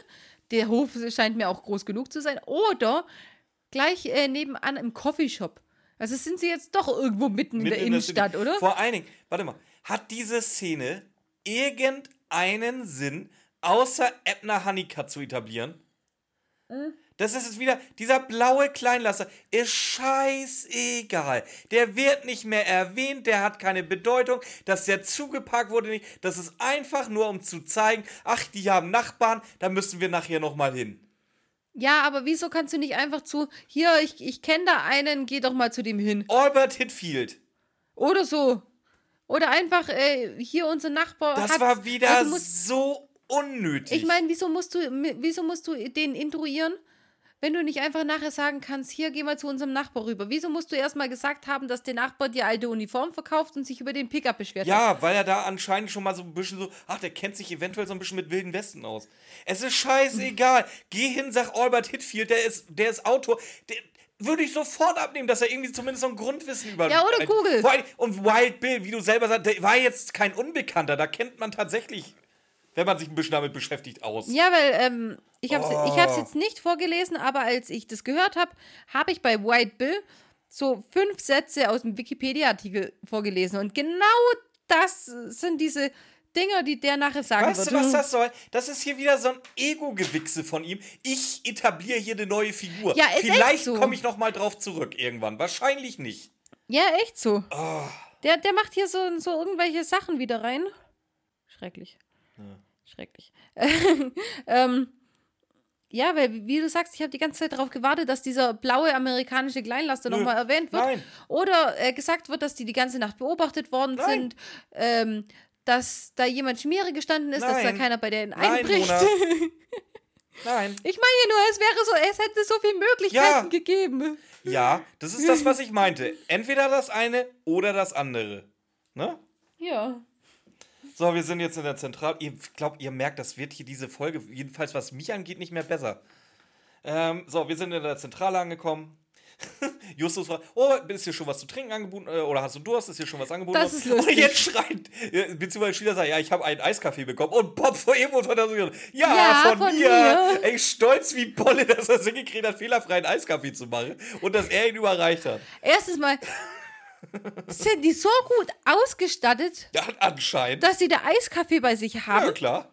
Speaker 1: Der Hof scheint mir auch groß genug zu sein. Oder gleich äh, nebenan im Coffeeshop. Also sind sie jetzt doch irgendwo mitten in der
Speaker 2: mitten
Speaker 1: Innenstadt,
Speaker 2: City.
Speaker 1: oder?
Speaker 2: Vor allen Dingen, warte mal, hat diese Szene irgendeinen Sinn, außer Ebner Honeycutt zu etablieren?
Speaker 1: Äh.
Speaker 2: Das ist es wieder, dieser blaue Kleinlasser ist scheißegal. Der wird nicht mehr erwähnt, der hat keine Bedeutung, dass der zugeparkt wurde nicht. Das ist einfach nur, um zu zeigen, ach, die haben Nachbarn, da müssen wir nachher nochmal hin.
Speaker 1: Ja, aber wieso kannst du nicht einfach zu, hier, ich, ich kenne da einen, geh doch mal zu dem hin.
Speaker 2: Albert Hitfield.
Speaker 1: Oder so. Oder einfach, äh, hier unser Nachbar.
Speaker 2: Das war wieder
Speaker 1: musst-
Speaker 2: so unnötig.
Speaker 1: Ich meine, wieso musst du, wieso musst du den intruieren? Wenn du nicht einfach nachher sagen kannst, hier, geh mal zu unserem Nachbar rüber? Wieso musst du erstmal gesagt haben, dass der Nachbar die alte Uniform verkauft und sich über den Pickup beschwert hat?
Speaker 2: Ja, weil er da anscheinend schon mal so ein bisschen so, ach, der kennt sich eventuell so ein bisschen mit Wilden Westen aus. Es ist scheißegal. Geh hin, sag Albert Hitfield, der ist, der ist Autor. Der, würde ich sofort abnehmen, dass er irgendwie zumindest so ein Grundwissen über.
Speaker 1: Ja, oder Google.
Speaker 2: Und Wild Bill, wie du selber sagst, der war jetzt kein Unbekannter. Da kennt man tatsächlich, wenn man sich ein bisschen damit beschäftigt, aus.
Speaker 1: Ja, weil ähm, ich habe es
Speaker 2: Oh.
Speaker 1: jetzt nicht vorgelesen, aber als ich das gehört habe, habe ich bei White Bill so fünf Sätze aus dem Wikipedia-Artikel vorgelesen. Und genau das sind diese Dinger, die der nachher sagen
Speaker 2: Weißt
Speaker 1: wird.
Speaker 2: du, was das soll? Das ist hier wieder so ein Ego-Gewichse von ihm. Ich etabliere hier eine neue Figur.
Speaker 1: Ja, ist
Speaker 2: Vielleicht
Speaker 1: so.
Speaker 2: komme ich noch mal drauf zurück irgendwann. Wahrscheinlich nicht.
Speaker 1: Ja, echt so.
Speaker 2: Oh.
Speaker 1: Der, der macht hier so, so irgendwelche Sachen wieder rein. Schrecklich. Schrecklich. (laughs) ähm, ja, weil, wie du sagst, ich habe die ganze Zeit darauf gewartet, dass dieser blaue amerikanische Kleinlaster nochmal erwähnt wird.
Speaker 2: Nein.
Speaker 1: Oder äh, gesagt wird, dass die die ganze Nacht beobachtet worden
Speaker 2: Nein.
Speaker 1: sind. Ähm, dass da jemand Schmiere gestanden ist, dass da
Speaker 2: Nein.
Speaker 1: keiner bei denen
Speaker 2: Nein,
Speaker 1: einbricht.
Speaker 2: Mona. (laughs) Nein.
Speaker 1: Ich meine nur, es wäre so, es hätte so viele Möglichkeiten
Speaker 2: Ja.
Speaker 1: gegeben.
Speaker 2: Ja, das ist das, was ich meinte. Entweder das eine oder das andere. Ne?
Speaker 1: Ja.
Speaker 2: So, wir sind jetzt in der Zentral. Ihr glaubt, ihr merkt, das wird hier diese Folge, jedenfalls was mich angeht, nicht mehr besser. Ähm, so, wir sind in der Zentrale angekommen. (laughs) Justus fragt, oh, ist hier schon was zu trinken angeboten? Äh, Oder hast du Durst? Ist hier schon was angeboten?
Speaker 1: Das ist lustig.
Speaker 2: Und jetzt schreit, beziehungsweise Schüler sagt, ja, ich habe einen Eiskaffee bekommen. Und Bob vor ihm und von der ja,
Speaker 1: Ja,
Speaker 2: von,
Speaker 1: von
Speaker 2: mir.
Speaker 1: mir.
Speaker 2: Ey, stolz wie Bolle, (laughs) dass er es hingekriegt hat, fehlerfreien Eiskaffee zu machen. Und dass er ihn überreicht hat.
Speaker 1: Erstens mal (laughs) sind die so gut ausgestattet,
Speaker 2: Ja, anscheinend.
Speaker 1: dass sie der Eiskaffee bei sich
Speaker 2: ja,
Speaker 1: haben.
Speaker 2: klar.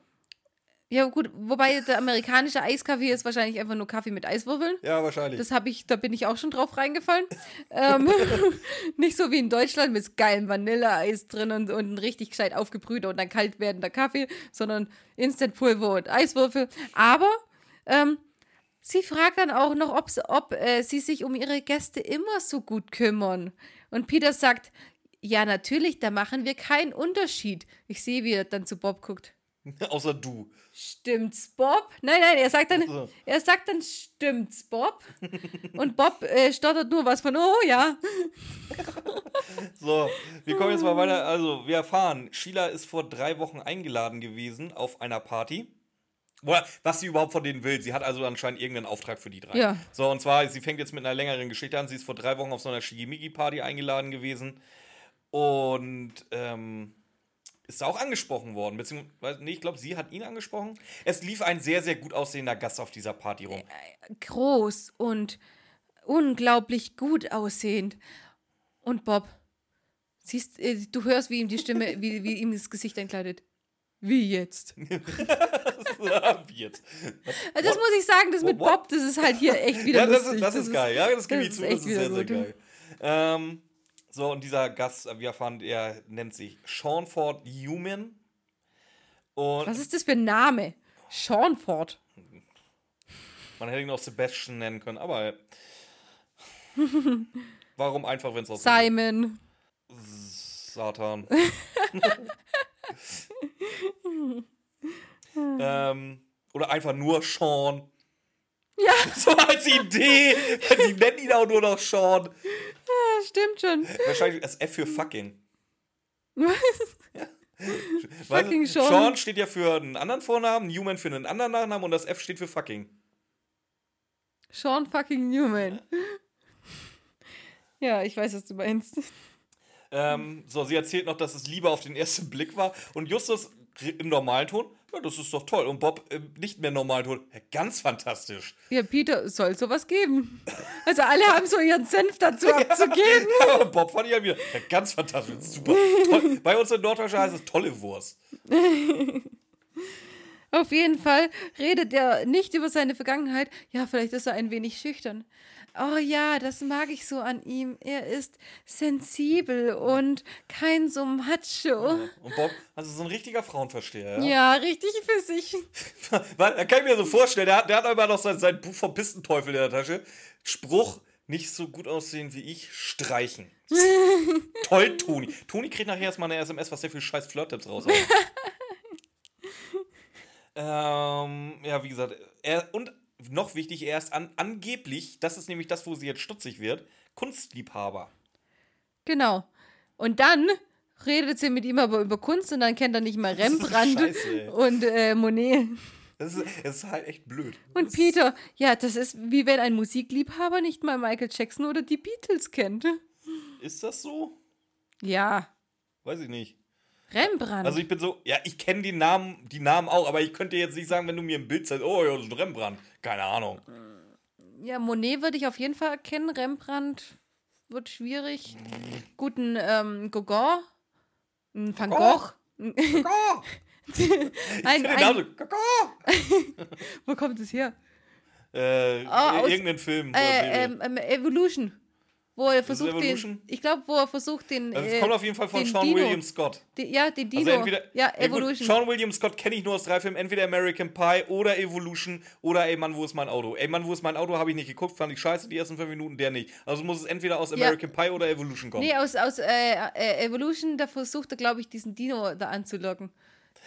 Speaker 1: Ja, gut, wobei der amerikanische Eiskaffee ist wahrscheinlich einfach nur Kaffee mit Eiswürfeln.
Speaker 2: Ja, wahrscheinlich.
Speaker 1: Das habe ich, da bin ich auch schon drauf reingefallen. ähm, (laughs) nicht so wie in Deutschland mit geilem Vanilleeis drin und, und ein richtig gescheit aufgebrühter und dann kalt werdender Kaffee, sondern Instantpulver und Eiswürfel. Aber ähm, sie fragt dann auch noch, ob, ob äh, sie sich um ihre Gäste immer so gut kümmern. Und Peter sagt, ja, natürlich, da machen wir keinen Unterschied. Ich sehe, wie er dann zu Bob guckt. (laughs)
Speaker 2: Außer du.
Speaker 1: Stimmt's, Bob? Nein, nein, er sagt dann,
Speaker 2: Ach so.
Speaker 1: er sagt dann, stimmt's, Bob? Und Bob äh, stottert nur was von, oh ja. (laughs)
Speaker 2: So, wir kommen jetzt mal weiter. Also, wir erfahren, Sheila ist vor drei Wochen eingeladen gewesen auf einer Party. Was sie überhaupt von denen will. Sie hat also anscheinend irgendeinen Auftrag für die drei.
Speaker 1: Ja.
Speaker 2: So, und zwar, sie fängt jetzt mit einer längeren Geschichte an. Sie ist vor drei Wochen auf so einer Shigimigi-Party eingeladen gewesen. Und ähm, ist auch angesprochen worden. Beziehungsweise, nee, ich glaube, sie hat ihn angesprochen. Es lief ein sehr, sehr gut aussehender Gast auf dieser Party rum.
Speaker 1: Groß und unglaublich gut aussehend. Und Bob, siehst, äh, du hörst, wie ihm die Stimme, (laughs) wie, wie ihm das Gesicht entkleidet. Wie jetzt? (laughs)
Speaker 2: Jetzt.
Speaker 1: Also das muss ich sagen, das mit? Bob, das ist halt hier echt wieder
Speaker 2: Ja, das
Speaker 1: lustig.
Speaker 2: ist, das ist geil. Ja, das gebe ich
Speaker 1: das
Speaker 2: zu. Das ist sehr, sehr geil. Ähm, so, und dieser Gast, äh, wir erfahren, er nennt sich Sean Ford Human. Und
Speaker 1: Was ist das für ein Name? Sean Ford.
Speaker 2: man hätte ihn auch Sebastian nennen können, aber. (laughs) Warum einfach, wenn es aus
Speaker 1: Simon.
Speaker 2: Satan. (laughs) (laughs) ähm, oder einfach nur Sean.
Speaker 1: Ja. (laughs)
Speaker 2: So als Idee. (laughs) Sie nennen ihn auch nur noch Sean.
Speaker 1: Ja, stimmt schon.
Speaker 2: Wahrscheinlich das F für fucking. (laughs)
Speaker 1: Was?
Speaker 2: Weißt
Speaker 1: Fucking Sean.
Speaker 2: Sean steht ja für einen anderen Vornamen, Newman für einen anderen Nachnamen und das F steht für fucking.
Speaker 1: Sean fucking Newman. Ja, ich weiß, was du meinst.
Speaker 2: Ähm, so, sie erzählt noch, dass es Liebe auf den ersten Blick war und Justus im normalen Ton, ja, das ist doch toll. Und Bob im nicht mehr normalen Ton, ja, ganz fantastisch.
Speaker 1: Ja, Peter, es soll sowas geben. Also alle haben so ihren Senf dazu (laughs) (laughs) abzugeben.
Speaker 2: Aber Bob fand ich ja wieder, ja, ganz fantastisch, super. Toll. Bei uns in Norddeutschland heißt es tolle Wurst.
Speaker 1: Auf jeden Fall redet er nicht über seine Vergangenheit. Ja, vielleicht ist er ein wenig schüchtern. Oh ja, das mag ich so an ihm. Er ist sensibel und kein so Macho.
Speaker 2: Und Bob, also so ein richtiger Frauenversteher, ja.
Speaker 1: Ja, richtig für sich. (laughs)
Speaker 2: Weil, Da kann ich mir so vorstellen, der hat, der hat immer noch sein, sein Buch vom Pistenteufel in der Tasche. Spruch, nicht so gut aussehen wie ich, streichen. (laughs) Toll, Toni. Toni kriegt nachher erstmal eine SMS, was der für scheiß Flirt-Tipps raushaut. (laughs) ähm, ja, wie gesagt, er, und noch wichtig, er ist an, angeblich, das ist nämlich das, wo sie jetzt stutzig wird, Kunstliebhaber.
Speaker 1: Genau. Und dann redet sie mit ihm aber über Kunst und dann kennt er nicht mal (laughs) Rembrandt
Speaker 2: scheiße,
Speaker 1: und äh, Monet.
Speaker 2: Das ist, das ist halt echt blöd.
Speaker 1: Und
Speaker 2: das
Speaker 1: Peter, ja, das ist wie wenn ein Musikliebhaber nicht mal Michael Jackson oder die Beatles kennt.
Speaker 2: Ist das so?
Speaker 1: Ja,
Speaker 2: Weiß ich nicht.
Speaker 1: Rembrandt.
Speaker 2: Also ich bin so, ja, ich kenne die Namen, die Namen auch, aber ich könnte jetzt nicht sagen, wenn du mir ein Bild zeigst, oh ja, das ist ein Rembrandt. Keine Ahnung.
Speaker 1: ja, Monet würde ich auf jeden Fall erkennen. Rembrandt wird schwierig. Guten ähm, Gauguin. (laughs) Ein Van Gogh.
Speaker 2: Kakao!
Speaker 1: Ein, ein, (laughs) wo kommt es her?
Speaker 2: Äh,
Speaker 1: aus-
Speaker 2: irgendein Film.
Speaker 1: Äh, ähm, ähm, Evolution. Wo er versucht, den. Ich glaube, wo er versucht, den.
Speaker 2: also
Speaker 1: äh,
Speaker 2: es kommt auf jeden Fall von Sean
Speaker 1: Dino.
Speaker 2: William Scott.
Speaker 1: Die, ja, den Dino.
Speaker 2: Also entweder,
Speaker 1: ja,
Speaker 2: gut,
Speaker 1: Evolution.
Speaker 2: Sean William Scott kenne ich nur aus drei Filmen, entweder American Pie oder Evolution oder Ey Mann, wo ist mein Auto? Ey Mann, wo ist mein Auto? Habe ich nicht geguckt, fand ich scheiße die ersten fünf Minuten, der nicht. Also muss es entweder aus
Speaker 1: Ja.
Speaker 2: American Pie oder Evolution kommen.
Speaker 1: nee, aus, aus äh, äh, Evolution, da versucht er, glaube ich, diesen Dino da anzulocken.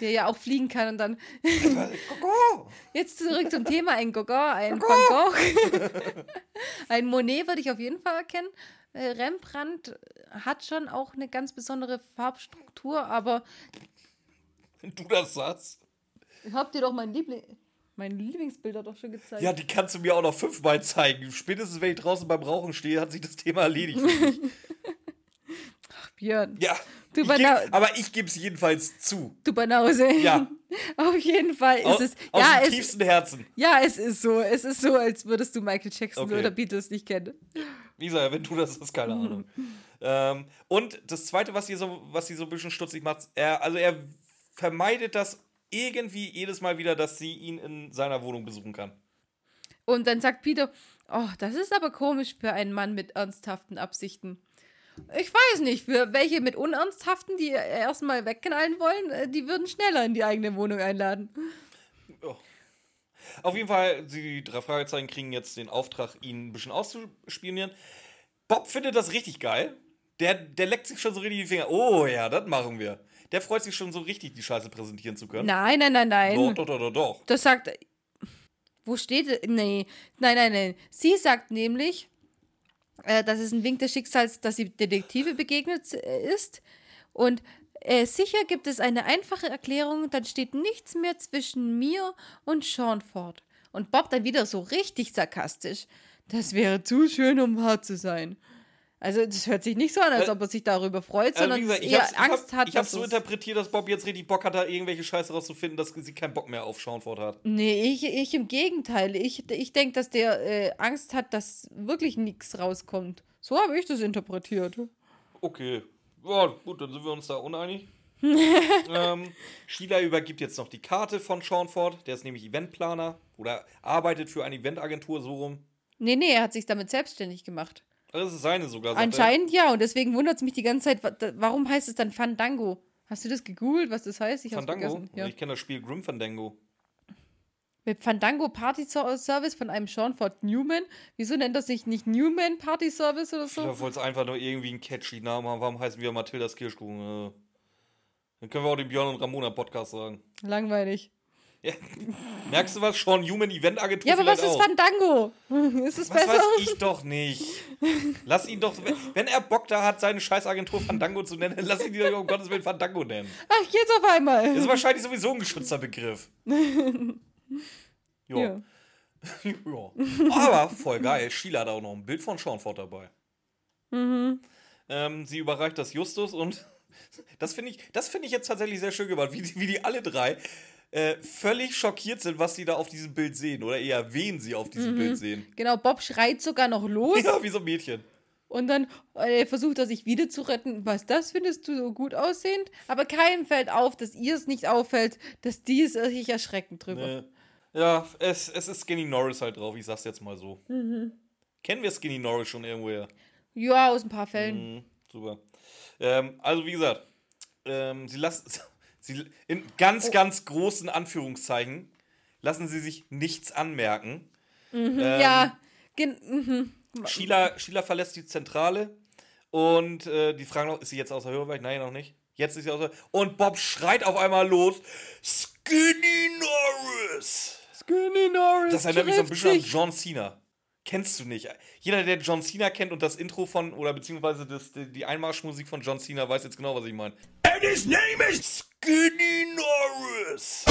Speaker 1: Der ja auch fliegen kann und dann. (laughs) Jetzt zurück zum Thema: ein Gauguin, ein Van Gogh. (laughs) ein Monet würde ich auf jeden Fall erkennen. Äh, Rembrandt hat schon auch eine ganz besondere Farbstruktur, aber
Speaker 2: Wenn du das sagst.
Speaker 1: ich hab dir doch mein Liebling. Meine Lieblingsbilder doch schon gezeigt.
Speaker 2: Ja, die kannst du mir auch noch fünfmal zeigen. Spätestens, wenn ich draußen beim Rauchen stehe, hat sich das Thema erledigt. (laughs) mich.
Speaker 1: Björn.
Speaker 2: ja.
Speaker 1: Du
Speaker 2: ich geb, aber ich gebe es jedenfalls zu.
Speaker 1: Du Banause.
Speaker 2: Ja. (laughs)
Speaker 1: Auf jeden Fall ist
Speaker 2: Aus,
Speaker 1: es.
Speaker 2: aus
Speaker 1: Ja
Speaker 2: dem
Speaker 1: es,
Speaker 2: tiefsten Herzen.
Speaker 1: ja, es ist so. Es ist so, als würdest du Michael Jackson
Speaker 2: Okay.
Speaker 1: oder Beatles nicht kennen.
Speaker 2: Wie gesagt, wenn du das hast, keine Ahnung. (laughs) ähm, und das Zweite, was sie so, was sie so ein bisschen stutzig macht, er, also er vermeidet das irgendwie jedes Mal wieder, dass sie ihn in seiner Wohnung besuchen kann.
Speaker 1: Und dann sagt Peter, oh, das ist aber komisch für einen Mann mit ernsthaften Absichten. Ich weiß nicht, für welche mit unernsthaften, die erstmal wegknallen wollen, äh, die würden schneller in die eigene Wohnung einladen.
Speaker 2: Ja. Auf jeden Fall, die drei Fragezeichen kriegen jetzt den Auftrag, ihn ein bisschen auszuspionieren. Bob findet das richtig geil. Der, der leckt sich schon so richtig die Finger. Oh ja, das machen wir. Der freut sich schon so richtig, die Scheiße präsentieren zu können.
Speaker 1: Nein, nein, nein, nein.
Speaker 2: Doch, doch, doch, doch, doch.
Speaker 1: Das sagt. Wo steht. Nee. Nein, nein, nein. Sie sagt nämlich, äh, dass es ein Wink des Schicksals, dass sie Detektive begegnet äh, ist. Und äh, sicher gibt es eine einfache Erklärung, dann steht nichts mehr zwischen mir und Sean Ford. Und Bob dann wieder so richtig sarkastisch. Das wäre zu schön, um wahr zu sein. Also, das hört sich nicht so an, als
Speaker 2: Äh,
Speaker 1: ob er sich darüber freut,
Speaker 2: Also,
Speaker 1: sondern
Speaker 2: gesagt,
Speaker 1: eher Angst
Speaker 2: hab,
Speaker 1: hat,
Speaker 2: ich
Speaker 1: dass
Speaker 2: so interpretiert, dass Bob jetzt richtig Bock hat, da irgendwelche Scheiße rauszufinden, dass sie keinen Bock mehr auf Schaunfort hat.
Speaker 1: Nee, ich, ich im Gegenteil. Ich, ich denke, dass der äh, Angst hat, dass wirklich nichts rauskommt. So habe ich das interpretiert.
Speaker 2: Okay. Ja, gut, dann sind wir uns da uneinig. (laughs) ähm, Sheila übergibt jetzt noch die Karte von Schaunfort. Der ist nämlich Eventplaner oder arbeitet für eine Eventagentur so rum.
Speaker 1: Nee, nee, er hat sich damit selbstständig gemacht.
Speaker 2: Also Das ist seine sogar.
Speaker 1: Anscheinend ja, und deswegen wundert es mich die ganze Zeit, warum heißt es dann Fandango? Hast du das gegoogelt, was das heißt? Ich
Speaker 2: Fandango?
Speaker 1: Ja.
Speaker 2: Ich kenne das Spiel Grim Fandango.
Speaker 1: Mit Fandango Party Ser- Service von einem Sean Ford Newman. Wieso nennt er sich nicht Newman Party Service oder so?
Speaker 2: Da wollte es einfach nur irgendwie einen catchy Namen haben. Warum heißen wir Mathildas Kirschkuchen? Äh, Dann können wir auch den Björn und Ramona Podcast sagen.
Speaker 1: Langweilig.
Speaker 2: Ja. Merkst du was? Sean Human Eventagentur
Speaker 1: Ja, aber was ist
Speaker 2: auch.
Speaker 1: Fandango? (laughs) ist es
Speaker 2: Was
Speaker 1: besser?
Speaker 2: weiß ich doch nicht. Lass ihn doch, wenn, er Bock da hat, seine Scheißagentur Fandango zu nennen, lass ihn doch um Gottes Willen Fandango nennen.
Speaker 1: Ach, jetzt auf einmal.
Speaker 2: Das ist wahrscheinlich sowieso ein geschützter Begriff. Jo.
Speaker 1: Ja. (laughs)
Speaker 2: ja. Aber voll geil. Sheila hat auch noch ein Bild von Schaunfort dabei.
Speaker 1: Mhm.
Speaker 2: Ähm, sie überreicht das Justus und (laughs) das finde ich, das finde ich jetzt tatsächlich sehr schön gemacht, wie die, wie die alle drei äh, völlig schockiert sind, was sie da auf diesem Bild sehen oder eher wen sie auf diesem Bild sehen.
Speaker 1: Genau, Bob schreit sogar noch los (laughs)
Speaker 2: Ja, wie so ein Mädchen.
Speaker 1: und dann äh, versucht er sich wieder zu retten. Was, das findest du so gut aussehend? Aber keinem fällt auf, dass ihr es nicht auffällt, dass die es sich erschrecken drüber.
Speaker 2: Äh, ja, es, es ist Skinny Norris halt drauf, ich sag's jetzt mal so.
Speaker 1: Mhm.
Speaker 2: Kennen wir Skinny Norris schon irgendwoher?
Speaker 1: Ja, aus ein paar Fällen.
Speaker 2: Mhm, super. Ähm, also, wie gesagt, ähm, sie lassen. (laughs) Sie, in ganz, ganz großen Anführungszeichen lassen sie sich nichts anmerken. Ähm,
Speaker 1: Ja, gen mhm.
Speaker 2: Sheila, Sheila verlässt die Zentrale und äh, die fragen noch, ist sie jetzt außer Hörweite? Nein, noch nicht. Jetzt ist sie außer Und Bob schreit auf einmal los: Skinny Norris!
Speaker 1: Skinny Norris
Speaker 2: Das erinnert mich so ein bisschen an. John Cena. Kennst du nicht? Jeder, der John Cena kennt und das Intro von, oder beziehungsweise das, die Einmarschmusik von John Cena, weiß jetzt genau, was ich meine.
Speaker 3: And his name is
Speaker 2: Skinny Norris!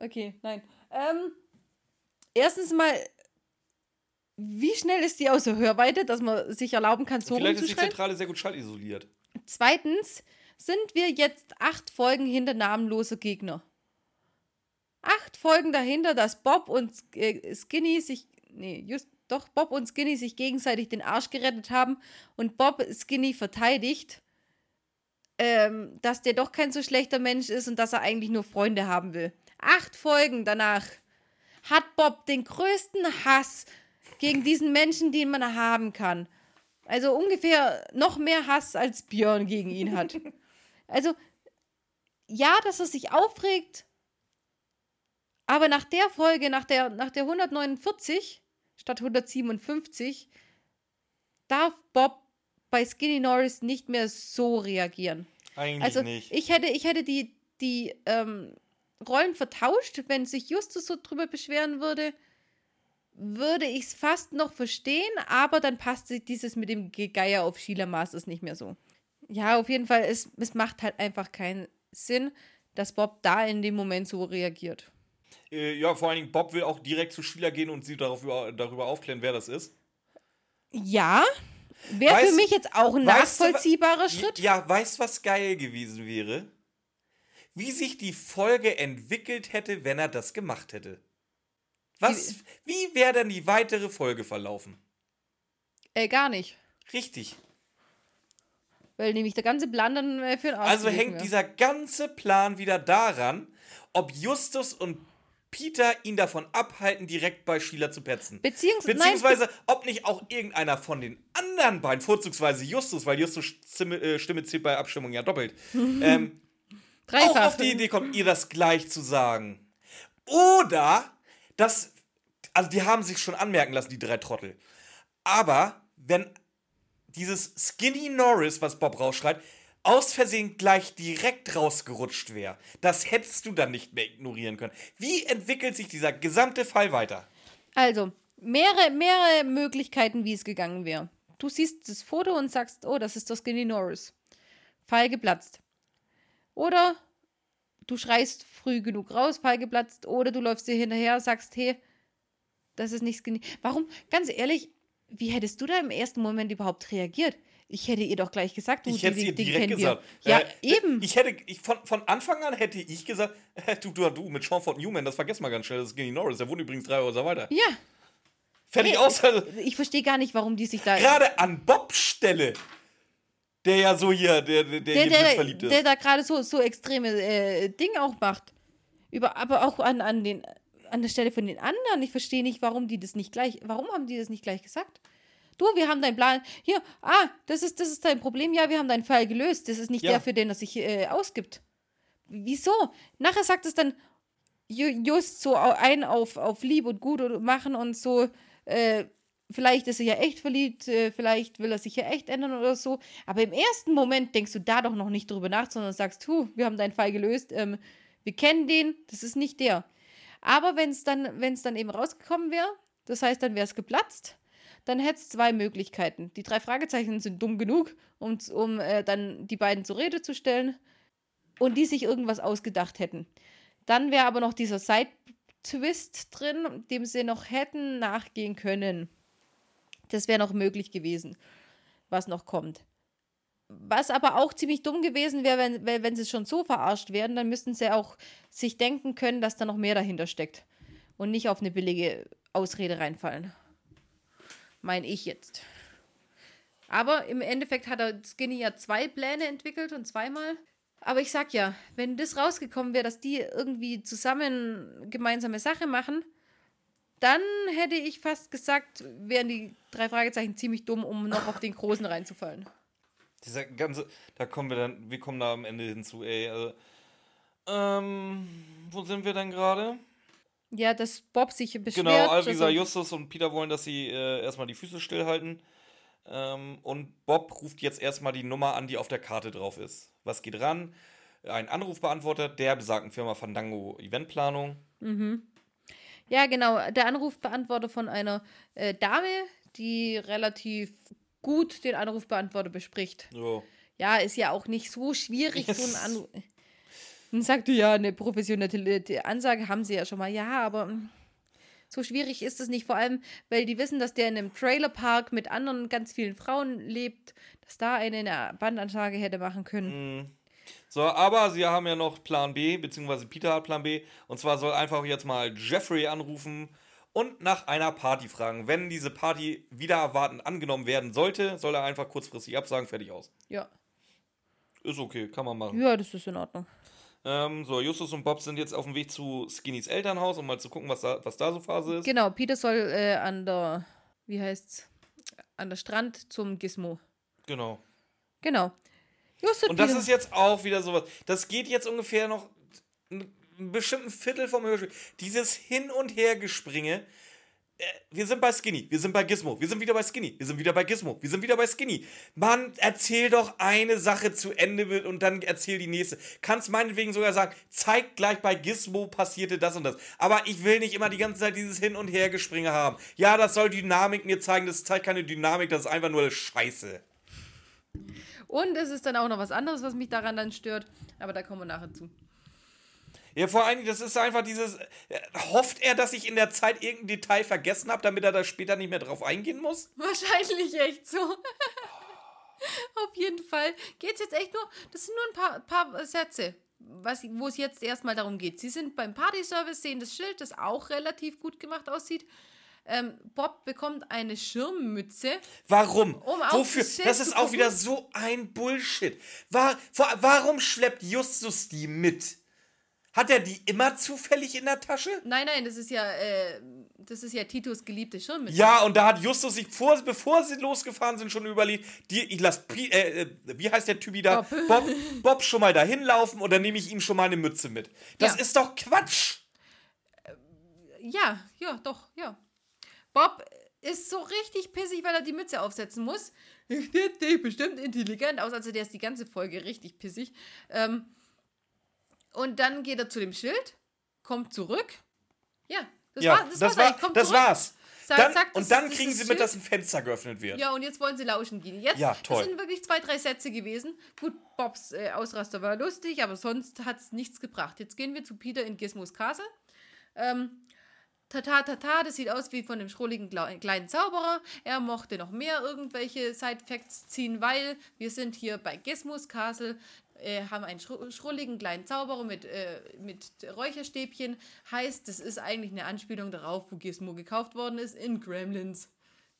Speaker 1: Okay, nein. Ähm, erstens mal, wie schnell ist die aus der Hörweite, dass man sich erlauben kann, so
Speaker 2: Vielleicht ist die? Zentrale sehr gut schallisoliert.
Speaker 1: Zweitens sind wir jetzt acht Folgen hinter namenloser Gegner. Acht Folgen dahinter, dass Bob und äh, Skinny sich, nee, just, doch, Bob und Skinny sich gegenseitig den Arsch gerettet haben und Bob Skinny verteidigt, ähm, dass der doch kein so schlechter Mensch ist und dass er eigentlich nur Freunde haben will. Acht Folgen danach hat Bob den größten Hass gegen diesen Menschen, den man haben kann. Also ungefähr noch mehr Hass als Björn gegen ihn hat. (laughs) Also, ja, dass er sich aufregt, aber nach der Folge, nach der, nach der 149 statt 157, darf Bob bei Skinny Norris nicht mehr so reagieren.
Speaker 2: Eigentlich
Speaker 1: Also
Speaker 2: nicht.
Speaker 1: ich hätte, ich hätte die, die ähm, Rollen vertauscht, wenn sich Justus so drüber beschweren würde, würde ich es fast noch verstehen, aber dann passt sich dieses mit dem Gegeier auf Sheila Masters nicht mehr so. Ja, auf jeden Fall, es, es macht halt einfach keinen Sinn, dass Bob da in dem Moment so reagiert.
Speaker 2: Äh, ja, vor allen Dingen, Bob will auch direkt zu Sheila gehen und sie darüber, darüber aufklären, wer das ist.
Speaker 1: Ja, wäre
Speaker 2: Weißt-
Speaker 1: für mich jetzt auch ein
Speaker 2: weißt du,
Speaker 1: nachvollziehbarer Schritt.
Speaker 2: Ja, weißt du, was geil gewesen wäre? Wie sich die Folge entwickelt hätte, wenn er das gemacht hätte. Was, wie wäre denn die weitere Folge verlaufen?
Speaker 1: Äh, gar nicht.
Speaker 2: Richtig.
Speaker 1: Weil nämlich der ganze Plan dann äh, für den Arsch
Speaker 2: Also hängt
Speaker 1: wär.
Speaker 2: dieser ganze Plan wieder daran, ob Justus und Peter ihn davon abhalten, direkt bei Sheila zu petzen.
Speaker 1: Beziehungs
Speaker 2: Beziehungsweise, ob nicht auch irgendeiner von den anderen beiden, vorzugsweise Justus, weil Justus Stimme, äh, Stimme zählt bei Abstimmung ja doppelt, (laughs) ähm, auch auf die Idee kommt, ihr das gleich zu sagen. Oder, das, also die haben sich schon anmerken lassen, die drei Trottel. Aber, wenn dieses Skinny Norris, was Bob rausschreit, aus Versehen gleich direkt rausgerutscht wäre, das hättest du dann nicht mehr ignorieren können. Wie entwickelt sich dieser gesamte Fall weiter?
Speaker 1: Also, mehrere, mehrere Möglichkeiten, wie es gegangen wäre. Du siehst das Foto und sagst, oh, das ist doch Skinny Norris. Fall geplatzt. Oder du schreist früh genug raus, Fall geplatzt. Oder du läufst dir hinterher, sagst, hey, das ist nicht Skinny. Warum? Ganz ehrlich, wie hättest du da im ersten Moment überhaupt reagiert? Ich hätte ihr doch gleich gesagt, du,
Speaker 2: Ich hätte
Speaker 1: den-
Speaker 2: ihr direkt gesagt.
Speaker 1: Ja,
Speaker 2: Äh,
Speaker 1: eben.
Speaker 2: Ich hätte, ich, von, von Anfang an hätte ich gesagt, äh, du, du, du, mit Sean Ford Newman, das vergessen wir ganz schnell, das ist Skinny Norris, der wohnt übrigens drei Häuser weiter.
Speaker 1: ja,
Speaker 2: Fertig
Speaker 1: Nee.
Speaker 2: aus. Also,
Speaker 1: ich verstehe gar nicht, warum die sich da.
Speaker 2: Gerade an Bobs Stelle, der ja so hier, der, der, der,
Speaker 1: der,
Speaker 2: blitzverliebt ist.
Speaker 1: der da gerade so, so extreme äh, Dinge auch macht. Über, aber auch an, an, den, an der Stelle von den anderen. Ich verstehe nicht, warum die das nicht gleich, warum haben die das nicht gleich gesagt? Du, wir haben deinen Plan. Hier, ah, das ist, das ist dein Problem. Ja, wir haben deinen Fall gelöst. Das ist nicht
Speaker 2: Ja.
Speaker 1: der, für den er sich äh, ausgibt. Wieso? Nachher sagt es dann ju- just so ein auf, auf lieb und gut und machen und so, äh, vielleicht ist er ja echt verliebt, äh, vielleicht will er sich ja echt ändern oder so. Aber im ersten Moment denkst du da doch noch nicht drüber nach, sondern sagst, hu, wir haben deinen Fall gelöst, ähm, wir kennen den, das ist nicht der. Aber wenn es dann, wenn's dann eben rausgekommen wäre, das heißt, dann wäre es geplatzt, dann hätte es zwei Möglichkeiten. Die drei Fragezeichen sind dumm genug, um, um äh, dann die beiden zur Rede zu stellen und die sich irgendwas ausgedacht hätten. Dann wäre aber noch dieser Side-Twist drin, dem sie noch hätten nachgehen können. Das wäre noch möglich gewesen, was noch kommt. Was aber auch ziemlich dumm gewesen wäre, wenn, wenn, sie schon so verarscht werden, dann müssten sie auch sich denken können, dass da noch mehr dahinter steckt. Und nicht auf eine billige Ausrede reinfallen. Mein ich jetzt. Aber im Endeffekt hat er Skinny ja zwei Pläne entwickelt und zweimal. Aber ich sag ja, wenn das rausgekommen wäre, dass die irgendwie zusammen gemeinsame Sache machen, dann hätte ich fast gesagt, wären die drei Fragezeichen ziemlich dumm, um noch auf den Großen reinzufallen.
Speaker 2: Dieser ganze, da kommen wir dann, wir kommen da am Ende hinzu, ey. Also, Ähm, wo sind wir denn gerade?
Speaker 1: Ja, dass Bob sich beschwert.
Speaker 2: Genau, Alvisa,
Speaker 1: er-
Speaker 2: Justus und Peter wollen, dass sie äh, erstmal die Füße stillhalten. Ähm, und Bob ruft jetzt erstmal die Nummer an, die auf der Karte drauf ist. Was geht ran? Ein Anrufbeantworter der besagten Firma Fandango Eventplanung.
Speaker 1: Ja, genau. Der Anrufbeantworter von einer äh, Dame, die relativ gut den Anrufbeantworter bespricht.
Speaker 2: So.
Speaker 1: Ja, ist ja auch nicht so schwierig, so
Speaker 2: Yes.
Speaker 1: ein Anruf. Dann sagt du ja, eine professionelle Ansage haben sie ja schon mal. Ja, aber mm, so schwierig ist es nicht. Vor allem, weil die wissen, dass der in einem Trailerpark mit anderen ganz vielen Frauen lebt, dass da eine eine Bandansage hätte machen können.
Speaker 2: So, aber sie haben ja noch Plan B, beziehungsweise Peter hat Plan B. Und zwar soll einfach jetzt mal Jeffrey anrufen und nach einer Party fragen. Wenn diese Party wieder erwartend angenommen werden sollte, soll er einfach kurzfristig absagen, fertig aus.
Speaker 1: Ja.
Speaker 2: Ist okay, kann man machen.
Speaker 1: Ja, das ist in Ordnung.
Speaker 2: Ähm, so, Justus und Bob sind jetzt auf dem Weg zu Skinnys Elternhaus, um mal zu gucken, was da, was da so Phase ist.
Speaker 1: Genau, Peter soll äh, an der, wie heißt's, an der Strand zum Gizmo.
Speaker 2: Genau.
Speaker 1: Genau. Just
Speaker 2: Und das ist jetzt auch wieder sowas. Das geht jetzt ungefähr noch einen bestimmten Viertel vom Hörspiel. Dieses Hin- und Hergespringe. Äh, Wir sind bei Skinny, wir sind bei Gizmo, wir sind wieder bei Skinny, wir sind wieder bei Gizmo, wir sind wieder bei Skinny. Mann, erzähl doch eine Sache zu Ende und dann erzähl die nächste. Kannst meinetwegen sogar sagen, zeig gleich bei Gizmo passierte das und das. Aber ich will nicht immer die ganze Zeit dieses Hin- und Hergespringe haben. Ja, das soll Dynamik mir zeigen, das zeigt keine Dynamik, das ist einfach nur Scheiße.
Speaker 1: Und es ist dann auch noch was anderes, was mich daran dann stört. Aber da kommen wir nachher zu.
Speaker 2: Ja, vor allen Dingen, das ist einfach dieses. äh, Hofft er, dass ich in der Zeit irgendein Detail vergessen habe, damit er da später nicht mehr drauf eingehen muss?
Speaker 1: Wahrscheinlich echt so. (laughs) Auf jeden Fall geht es jetzt echt nur, das sind nur ein paar, paar Sätze, was, wo es jetzt erstmal darum geht. Sie sind beim Party-Service, sehen das Schild, das auch relativ gut gemacht aussieht. Ähm, Bob bekommt eine Schirmmütze.
Speaker 2: Warum?
Speaker 1: Um
Speaker 2: Wofür?
Speaker 1: das
Speaker 2: ist auch wieder so ein Bullshit. War, warum schleppt Justus die mit? Hat er die immer zufällig in der Tasche?
Speaker 1: Nein, nein, das ist ja, äh, das ist ja Titos geliebte Schirmmütze.
Speaker 2: Ja, und da hat Justus sich vor, bevor sie losgefahren sind, schon überlegt, die, ich lass, Pi- äh, äh, wie heißt der Typi da?
Speaker 1: Bob.
Speaker 2: Bob, Bob schon mal dahin laufen und dann nehme ich ihm schon mal eine Mütze mit. Das
Speaker 1: Ja.
Speaker 2: ist doch Quatsch.
Speaker 1: Ja, ja, doch, ja. Bob ist so richtig pissig, weil er die Mütze aufsetzen muss. Der sieht bestimmt intelligent aus, also der ist die ganze Folge richtig pissig. Ähm, und dann geht er zu dem Schild, kommt zurück. Ja, das,
Speaker 2: Ja,
Speaker 1: war, das,
Speaker 2: das,
Speaker 1: war's
Speaker 2: war, das
Speaker 1: zurück,
Speaker 2: war's.
Speaker 1: Sag-
Speaker 2: Dann,
Speaker 1: sagt,
Speaker 2: und dann
Speaker 1: ist-
Speaker 2: kriegen sie mit, dass ein Fenster geöffnet wird.
Speaker 1: Ja, und jetzt wollen sie lauschen gehen. Jetzt,
Speaker 2: Ja, toll.
Speaker 1: Das sind wirklich zwei, drei Sätze gewesen. Gut, Bobs äh, Ausraster war lustig, aber sonst hat es nichts gebracht. Jetzt gehen wir zu Peter in Gizmos Castle. Ähm, Tata, tata, das sieht aus wie von dem schrulligen kleinen Zauberer. Er mochte noch mehr irgendwelche Side-Facts ziehen, weil wir sind hier bei Gizmos Castle, äh, haben einen schru- schrulligen kleinen Zauberer mit, äh, mit Räucherstäbchen. Heißt, das ist eigentlich eine Anspielung darauf, wo Gizmo gekauft worden ist, in Gremlins.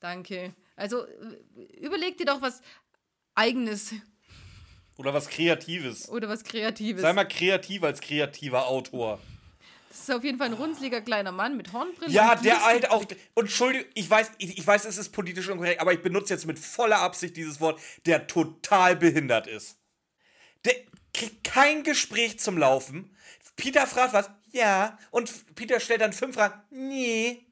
Speaker 1: Danke. Also äh, überleg dir doch was Eigenes
Speaker 2: Oder was Kreatives.
Speaker 1: oder was Kreatives.
Speaker 2: Sei mal kreativ als kreativer Autor.
Speaker 1: Das ist auf jeden Fall ein runzliger kleiner Mann mit Hornbrille.
Speaker 2: Ja, der halt auch. Und Entschuldigung, ich weiß, ich, ich weiß, es ist politisch unkorrekt, aber ich benutze jetzt mit voller Absicht dieses Wort, der total behindert ist. Der kriegt kein Gespräch zum Laufen. Peter fragt was, ja. Und Peter stellt dann fünf Fragen, nee,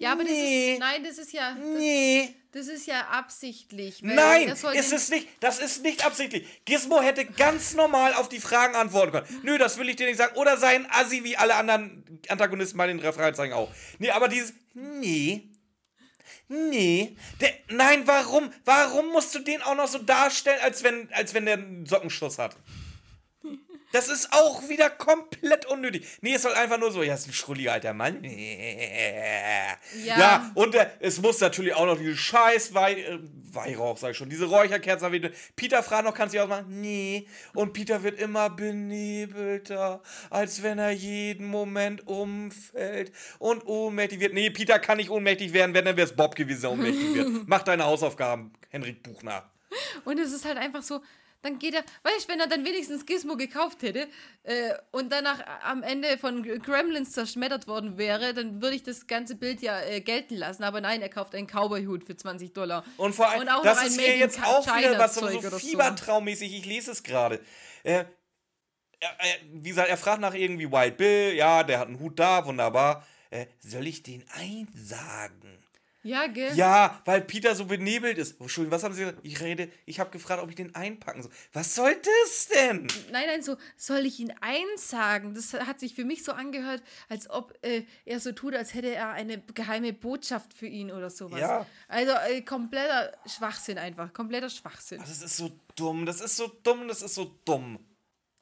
Speaker 1: Ja, aber das
Speaker 2: Nee.
Speaker 1: ist. Nein, das ist ja. Das,
Speaker 2: nee.
Speaker 1: das ist ja absichtlich.
Speaker 2: Nein,
Speaker 1: das
Speaker 2: ist es nicht. Das ist nicht absichtlich. Gizmo hätte ganz normal auf die Fragen antworten können. Nö, das will ich dir nicht sagen. Oder sein Assi wie alle anderen Antagonisten bei den Referenzeigen auch. Nee, aber dieses. Nee. Nee. Der, nein, warum? Warum musst du den auch noch so darstellen, als wenn, als wenn der einen Sockenschuss hat? Das ist auch wieder komplett unnötig. Nee, es soll einfach nur so, ja, ist ein schrulliger alter Mann. (laughs) Ja,
Speaker 1: Ja.
Speaker 2: und äh, es muss natürlich auch noch diese scheiß Wei äh, Weihrauch, sag ich schon, diese Räucherkerzen. Peter fragt noch, kannst du die ausmachen? Nee. Und Peter wird immer benebelter, als wenn er jeden Moment umfällt und ohnmächtig wird. Nee, Peter kann nicht ohnmächtig werden, wenn dann wäre es Bob gewesen, der ohnmächtig wird. (laughs) Mach deine Hausaufgaben, Henrik Buchner.
Speaker 1: Und es ist halt einfach so, dann geht er, weißt du, wenn er dann wenigstens Gizmo gekauft hätte äh, und danach am Ende von Gremlins zerschmettert worden wäre, dann würde ich das ganze Bild ja äh, gelten lassen. Aber nein, er kauft einen Cowboy-Hut für 20 Dollar.
Speaker 2: Und vor allem,
Speaker 1: Und auch
Speaker 2: das ist hier jetzt auch wieder was so, so fiebertraummäßig. Ich lese es gerade. Äh, wie gesagt, er fragt nach irgendwie Wild Bill. Ja, der hat einen Hut da, wunderbar. Äh, soll ich den einsagen?
Speaker 1: Ja, gell?
Speaker 2: Ja, weil Peter so benebelt ist. Oh, Entschuldigung, was haben Sie gesagt? Ich rede, ich habe gefragt, ob ich den einpacken soll. Was soll das denn?
Speaker 1: Nein, nein, so soll ich ihn einsagen. Das hat sich für mich so angehört, als ob äh, er so tut, als hätte er eine geheime Botschaft für ihn oder sowas.
Speaker 2: Ja.
Speaker 1: Also äh, kompletter Schwachsinn einfach. Kompletter Schwachsinn.
Speaker 2: Das ist so dumm, das ist so dumm, das ist so dumm.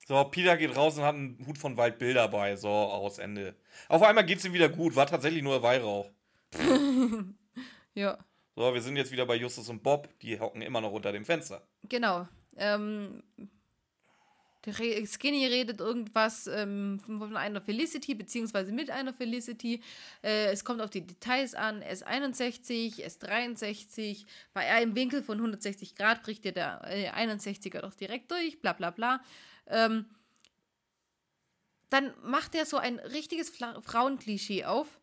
Speaker 2: So, Peter geht raus und hat einen Hut von Wild Bill dabei. So, aus Ende. Auf einmal geht's ihm wieder gut, war tatsächlich nur Weihrauch. (laughs)
Speaker 1: Ja,
Speaker 2: So, wir sind jetzt wieder bei Justus und Bob, die hocken immer noch unter dem Fenster.
Speaker 1: genau. Ähm, Skinny redet irgendwas ähm, von einer Felicity, beziehungsweise mit einer Felicity. Äh, es kommt auf die Details an. S61, S63. Bei einem Winkel von 160 Grad bricht dir der äh, 61er doch direkt durch, bla bla bla. Ähm, dann macht er so ein richtiges Fla Frauenklischee auf.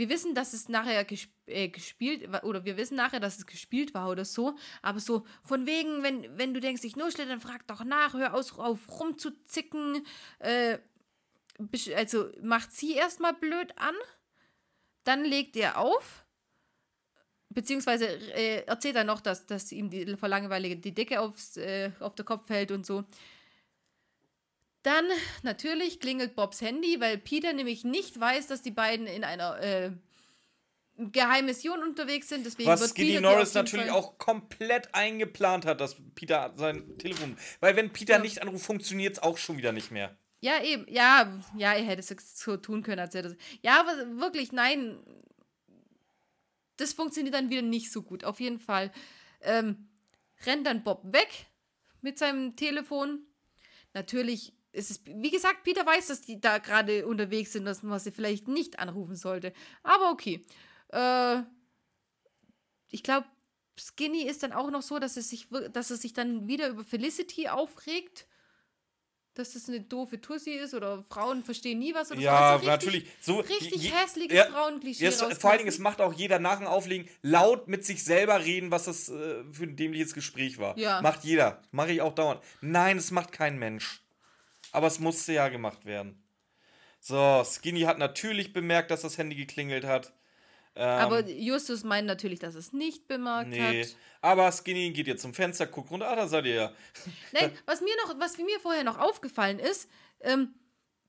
Speaker 1: Wir wissen, dass es nachher gesp äh, gespielt oder wir wissen nachher, dass es gespielt war oder so. Aber so von wegen, wenn, wenn du denkst, ich nuschle, dann frag doch nach, hör aus, auf rumzuzicken. Äh, also macht sie erstmal blöd an. Dann legt er auf. Beziehungsweise äh, erzählt er noch, dass, dass ihm die, vor Langeweile die Decke aufs, äh, auf den Kopf fällt und so. Dann natürlich klingelt Bobs Handy, weil Peter nämlich nicht weiß, dass die beiden in einer äh, geheimen Mission unterwegs sind. Deswegen
Speaker 2: Was
Speaker 1: wird
Speaker 2: Skinny
Speaker 1: Peter
Speaker 2: Norris natürlich
Speaker 1: Fall-
Speaker 2: auch komplett eingeplant hat, dass Peter sein Telefon. Weil wenn Peter
Speaker 1: Ja.
Speaker 2: nicht anruft, funktioniert es auch schon wieder nicht mehr.
Speaker 1: Ja, eben. Ja, ja, er hätte es so tun können, als er das. Ja, aber wirklich, nein. Das funktioniert dann wieder nicht so gut. Auf jeden Fall ähm, rennt dann Bob weg mit seinem Telefon. Natürlich ist es, wie gesagt, Peter weiß, dass die da gerade unterwegs sind, dass man sie vielleicht nicht anrufen sollte. Aber okay. Äh, ich glaube, Skinny ist dann auch noch so, dass er sich, dass er sich dann wieder über Felicity aufregt dass das eine doofe Tussi ist oder Frauen verstehen nie was oder so.
Speaker 2: Ja,
Speaker 1: Also richtig,
Speaker 2: natürlich. So,
Speaker 1: Richtig
Speaker 2: je-
Speaker 1: hässliches
Speaker 2: ja,
Speaker 1: Frauenklischee.
Speaker 2: Jetzt, vor allen Dingen, es macht auch jeder nach dem Auflegen laut mit sich selber reden, was das äh, für ein dämliches Gespräch war.
Speaker 1: Ja.
Speaker 2: Macht jeder. Mache ich auch dauernd. Nein, es macht kein Mensch. Aber es musste ja gemacht werden. So, Skinny hat natürlich bemerkt, dass das Handy geklingelt hat. Ähm,
Speaker 1: Aber Justus meint natürlich, dass es nicht bemerkt
Speaker 2: nee.
Speaker 1: hat.
Speaker 2: Aber Skinny geht jetzt zum Fenster, guckt runter. Ah, da seid ihr ja. (laughs)
Speaker 1: Nein, was mir noch, was mir vorher noch aufgefallen ist, ähm,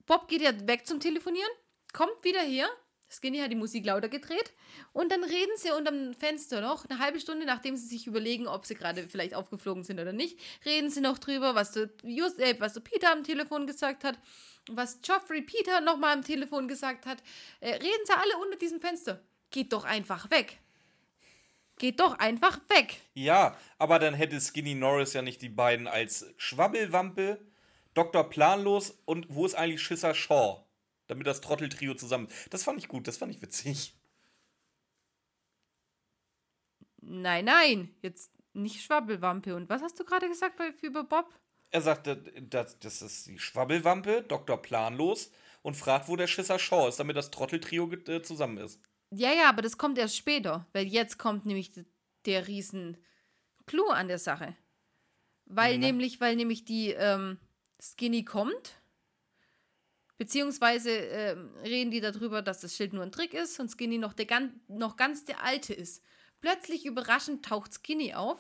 Speaker 1: Bob geht ja weg zum Telefonieren, kommt wieder her. Skinny hat die Musik lauter gedreht und dann reden sie unterm Fenster noch, eine halbe Stunde nachdem sie sich überlegen, ob sie gerade vielleicht aufgeflogen sind oder nicht, reden sie noch drüber, was Just, äh, was der Peter am Telefon gesagt hat, was Geoffrey Peter nochmal am Telefon gesagt hat. Äh, reden sie alle unter diesem Fenster. Geht doch einfach weg. Geht doch einfach weg.
Speaker 2: Ja, aber dann hätte Skinny Norris ja nicht die beiden als Schwabbelwampe, Dr. Planlos und wo ist eigentlich Schisser Shaw? Damit das Trotteltrio zusammen. Das fand ich gut, das fand ich witzig.
Speaker 1: Nein, nein, jetzt nicht Schwabbelwampe. Und was hast du gerade gesagt bei, über Bob?
Speaker 2: Er sagte, das, das ist die Schwabbelwampe, Dr. Planlos und fragt, wo der Schisser Shaw ist, damit das Trotteltrio äh, zusammen ist.
Speaker 1: Ja, ja, aber das kommt erst später, weil jetzt kommt nämlich der riesen Clou an der Sache. Weil
Speaker 2: Na.
Speaker 1: nämlich, weil nämlich die ähm, Skinny kommt, beziehungsweise ähm, reden die darüber, dass das Schild nur ein Trick ist und Skinny noch, der gan noch ganz der Alte ist. Plötzlich überraschend taucht Skinny auf,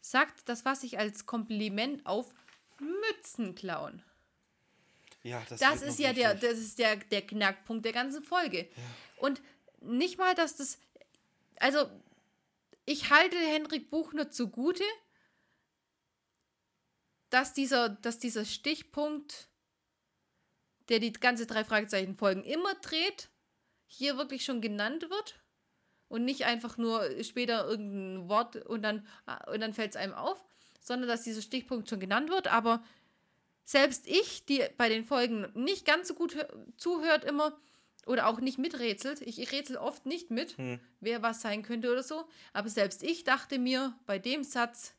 Speaker 1: sagt das, was ich als Kompliment auf Mützen klauen.
Speaker 2: Ja, das,
Speaker 1: Das ist ja der, das ist der, der Knackpunkt der ganzen Folge. Und nicht mal, dass das. Also, ich halte Henrik Buchner zugute, dass dieser, dass dieser Stichpunkt, der die ganze drei Fragezeichen Folgen immer dreht, hier wirklich schon genannt wird und nicht einfach nur später irgendein Wort und dann, und dann fällt es einem auf, sondern dass dieser Stichpunkt schon genannt wird, aber selbst ich, die bei den Folgen nicht ganz so gut hö- zuhört immer oder auch nicht miträtselt, ich, ich rätsel oft nicht mit,
Speaker 2: Hm.
Speaker 1: wer was sein könnte oder so, aber selbst ich dachte mir bei dem Satz,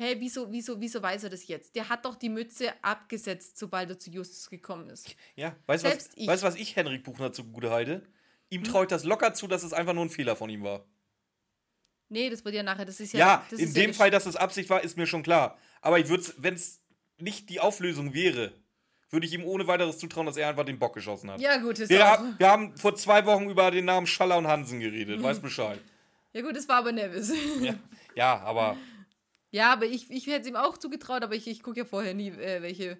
Speaker 1: hey, wieso, wieso, wieso weiß er das jetzt? Der hat doch die Mütze abgesetzt, sobald er zu Justus gekommen ist.
Speaker 2: Ja, weißt du, was,
Speaker 1: ich.
Speaker 2: weißt, was ich Henrik Buchner zugute halte? Ihm traue ich das locker zu, dass es einfach nur ein Fehler von ihm war.
Speaker 1: Nee, das wird ja nachher, das ist ja.
Speaker 2: Ja,
Speaker 1: das
Speaker 2: in
Speaker 1: ist
Speaker 2: dem
Speaker 1: ja
Speaker 2: Fall, dass es Absicht war, ist mir schon klar. Aber ich würde es, wenn es nicht die Auflösung wäre, würde ich ihm ohne weiteres zutrauen, dass er einfach den Bock geschossen hat.
Speaker 1: Ja, gut, ist
Speaker 2: Wir,
Speaker 1: auch.
Speaker 2: haben- wir haben vor zwei Wochen über den Namen Schaller und Hansen geredet, weiß Bescheid.
Speaker 1: Ja, gut, das war aber Nevis.
Speaker 2: Ja, ja aber (laughs)
Speaker 1: Ja, aber ich, ich hätte es ihm auch zugetraut, aber ich, ich gucke ja vorher nie, äh, welche,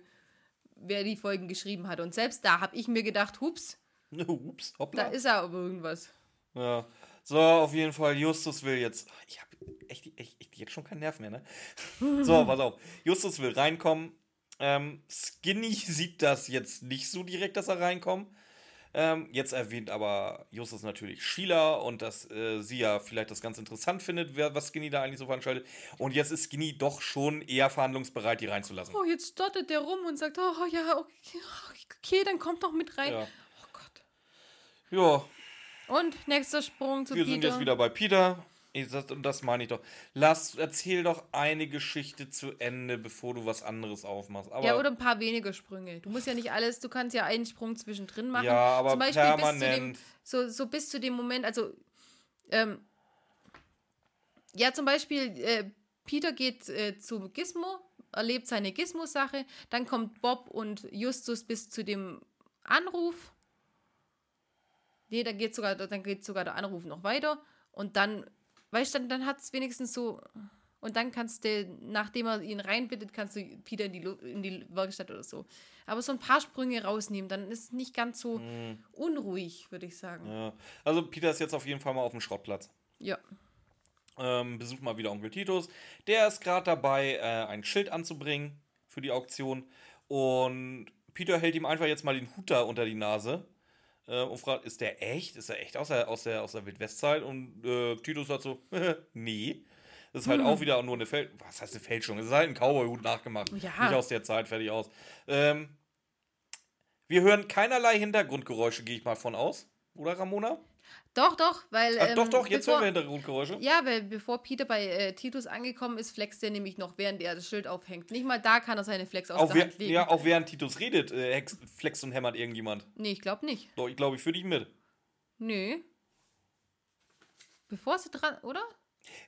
Speaker 1: wer die Folgen geschrieben hat. Und selbst da habe ich mir gedacht, hups, (laughs)
Speaker 2: ups,
Speaker 1: da
Speaker 2: hoppla.
Speaker 1: ist er aber irgendwas.
Speaker 2: Ja. So, auf jeden Fall, Justus will jetzt. Ich habe echt, echt, echt jetzt schon keinen Nerv mehr, ne? (laughs) So, pass auf. Justus will reinkommen. Ähm, Skinny (laughs) sieht das jetzt nicht so direkt, dass er reinkommt. Ähm, jetzt erwähnt aber Justus natürlich Sheila und dass äh, sie ja vielleicht das ganz interessant findet, wer, was Skinny da eigentlich so veranstaltet. Und jetzt ist Skinny doch schon eher verhandlungsbereit, die reinzulassen.
Speaker 1: Oh, jetzt stottert der rum und sagt, oh ja, okay, okay dann kommt doch mit rein.
Speaker 2: Ja.
Speaker 1: Oh Gott.
Speaker 2: Ja,
Speaker 1: Und nächster Sprung zu
Speaker 2: wir
Speaker 1: Peter.
Speaker 2: sind jetzt wieder bei Peter. Das, und das meine ich doch. Lass, erzähl doch eine Geschichte zu Ende, bevor du was anderes aufmachst. Aber
Speaker 1: ja, oder ein paar weniger Sprünge. Du musst ja nicht alles, du kannst ja einen Sprung zwischendrin machen.
Speaker 2: Ja, aber
Speaker 1: Zum Beispiel bis zu dem,
Speaker 2: permanent.
Speaker 1: so, so bis zu dem Moment, also, ähm, ja, zum Beispiel, äh, Peter geht äh, zu Gizmo, erlebt seine Gizmo-Sache, dann kommt Bob und Justus bis zu dem Anruf. Nee, dann geht sogar, dann geht sogar der Anruf noch weiter und dann, weißt du, dann, dann hat es wenigstens so. Und dann kannst du, nachdem er ihn reinbittet, kannst du Peter in die, in die Werkstatt oder so. Aber so ein paar Sprünge rausnehmen, dann ist es nicht ganz so unruhig, würde ich sagen.
Speaker 2: Mhm. Ja. Also Peter ist jetzt auf jeden Fall mal auf dem Schrottplatz.
Speaker 1: Ja.
Speaker 2: Ähm, besucht mal wieder Onkel Titus. Der ist gerade dabei, äh, ein Schild anzubringen für die Auktion. Und Peter hält ihm einfach jetzt mal den Hut da unter die Nase. Äh, und fragt, ist der echt? Ist er echt aus der, aus der, aus der Wildwestzeit? Und äh, Titus sagt so, (laughs) nee. Das ist halt auch wieder nur eine Fälschung. Was heißt eine Fälschung? Es ist halt ein Cowboy-Hut nachgemacht.
Speaker 1: Ja.
Speaker 2: Nicht aus der Zeit, fertig aus. Ähm, wir hören keinerlei Hintergrundgeräusche, gehe ich mal von aus. Oder Ramona?
Speaker 1: Doch, doch, weil.
Speaker 2: Ach,
Speaker 1: ähm,
Speaker 2: doch, doch, jetzt
Speaker 1: bevor,
Speaker 2: hören wir Hintergrundgeräusche.
Speaker 1: Ja, weil bevor Peter bei äh, Titus angekommen ist, flext er nämlich noch, während er das Schild aufhängt. Nicht mal da kann er seine Flex aus
Speaker 2: Auch,
Speaker 1: der Hand legen.
Speaker 2: ja, auch während Titus redet, äh, flext und hämmert irgendjemand.
Speaker 1: Nee, ich glaube nicht.
Speaker 2: Doch, ich glaube, ich führe dich mit.
Speaker 1: Nö. Bevor sie dran, oder?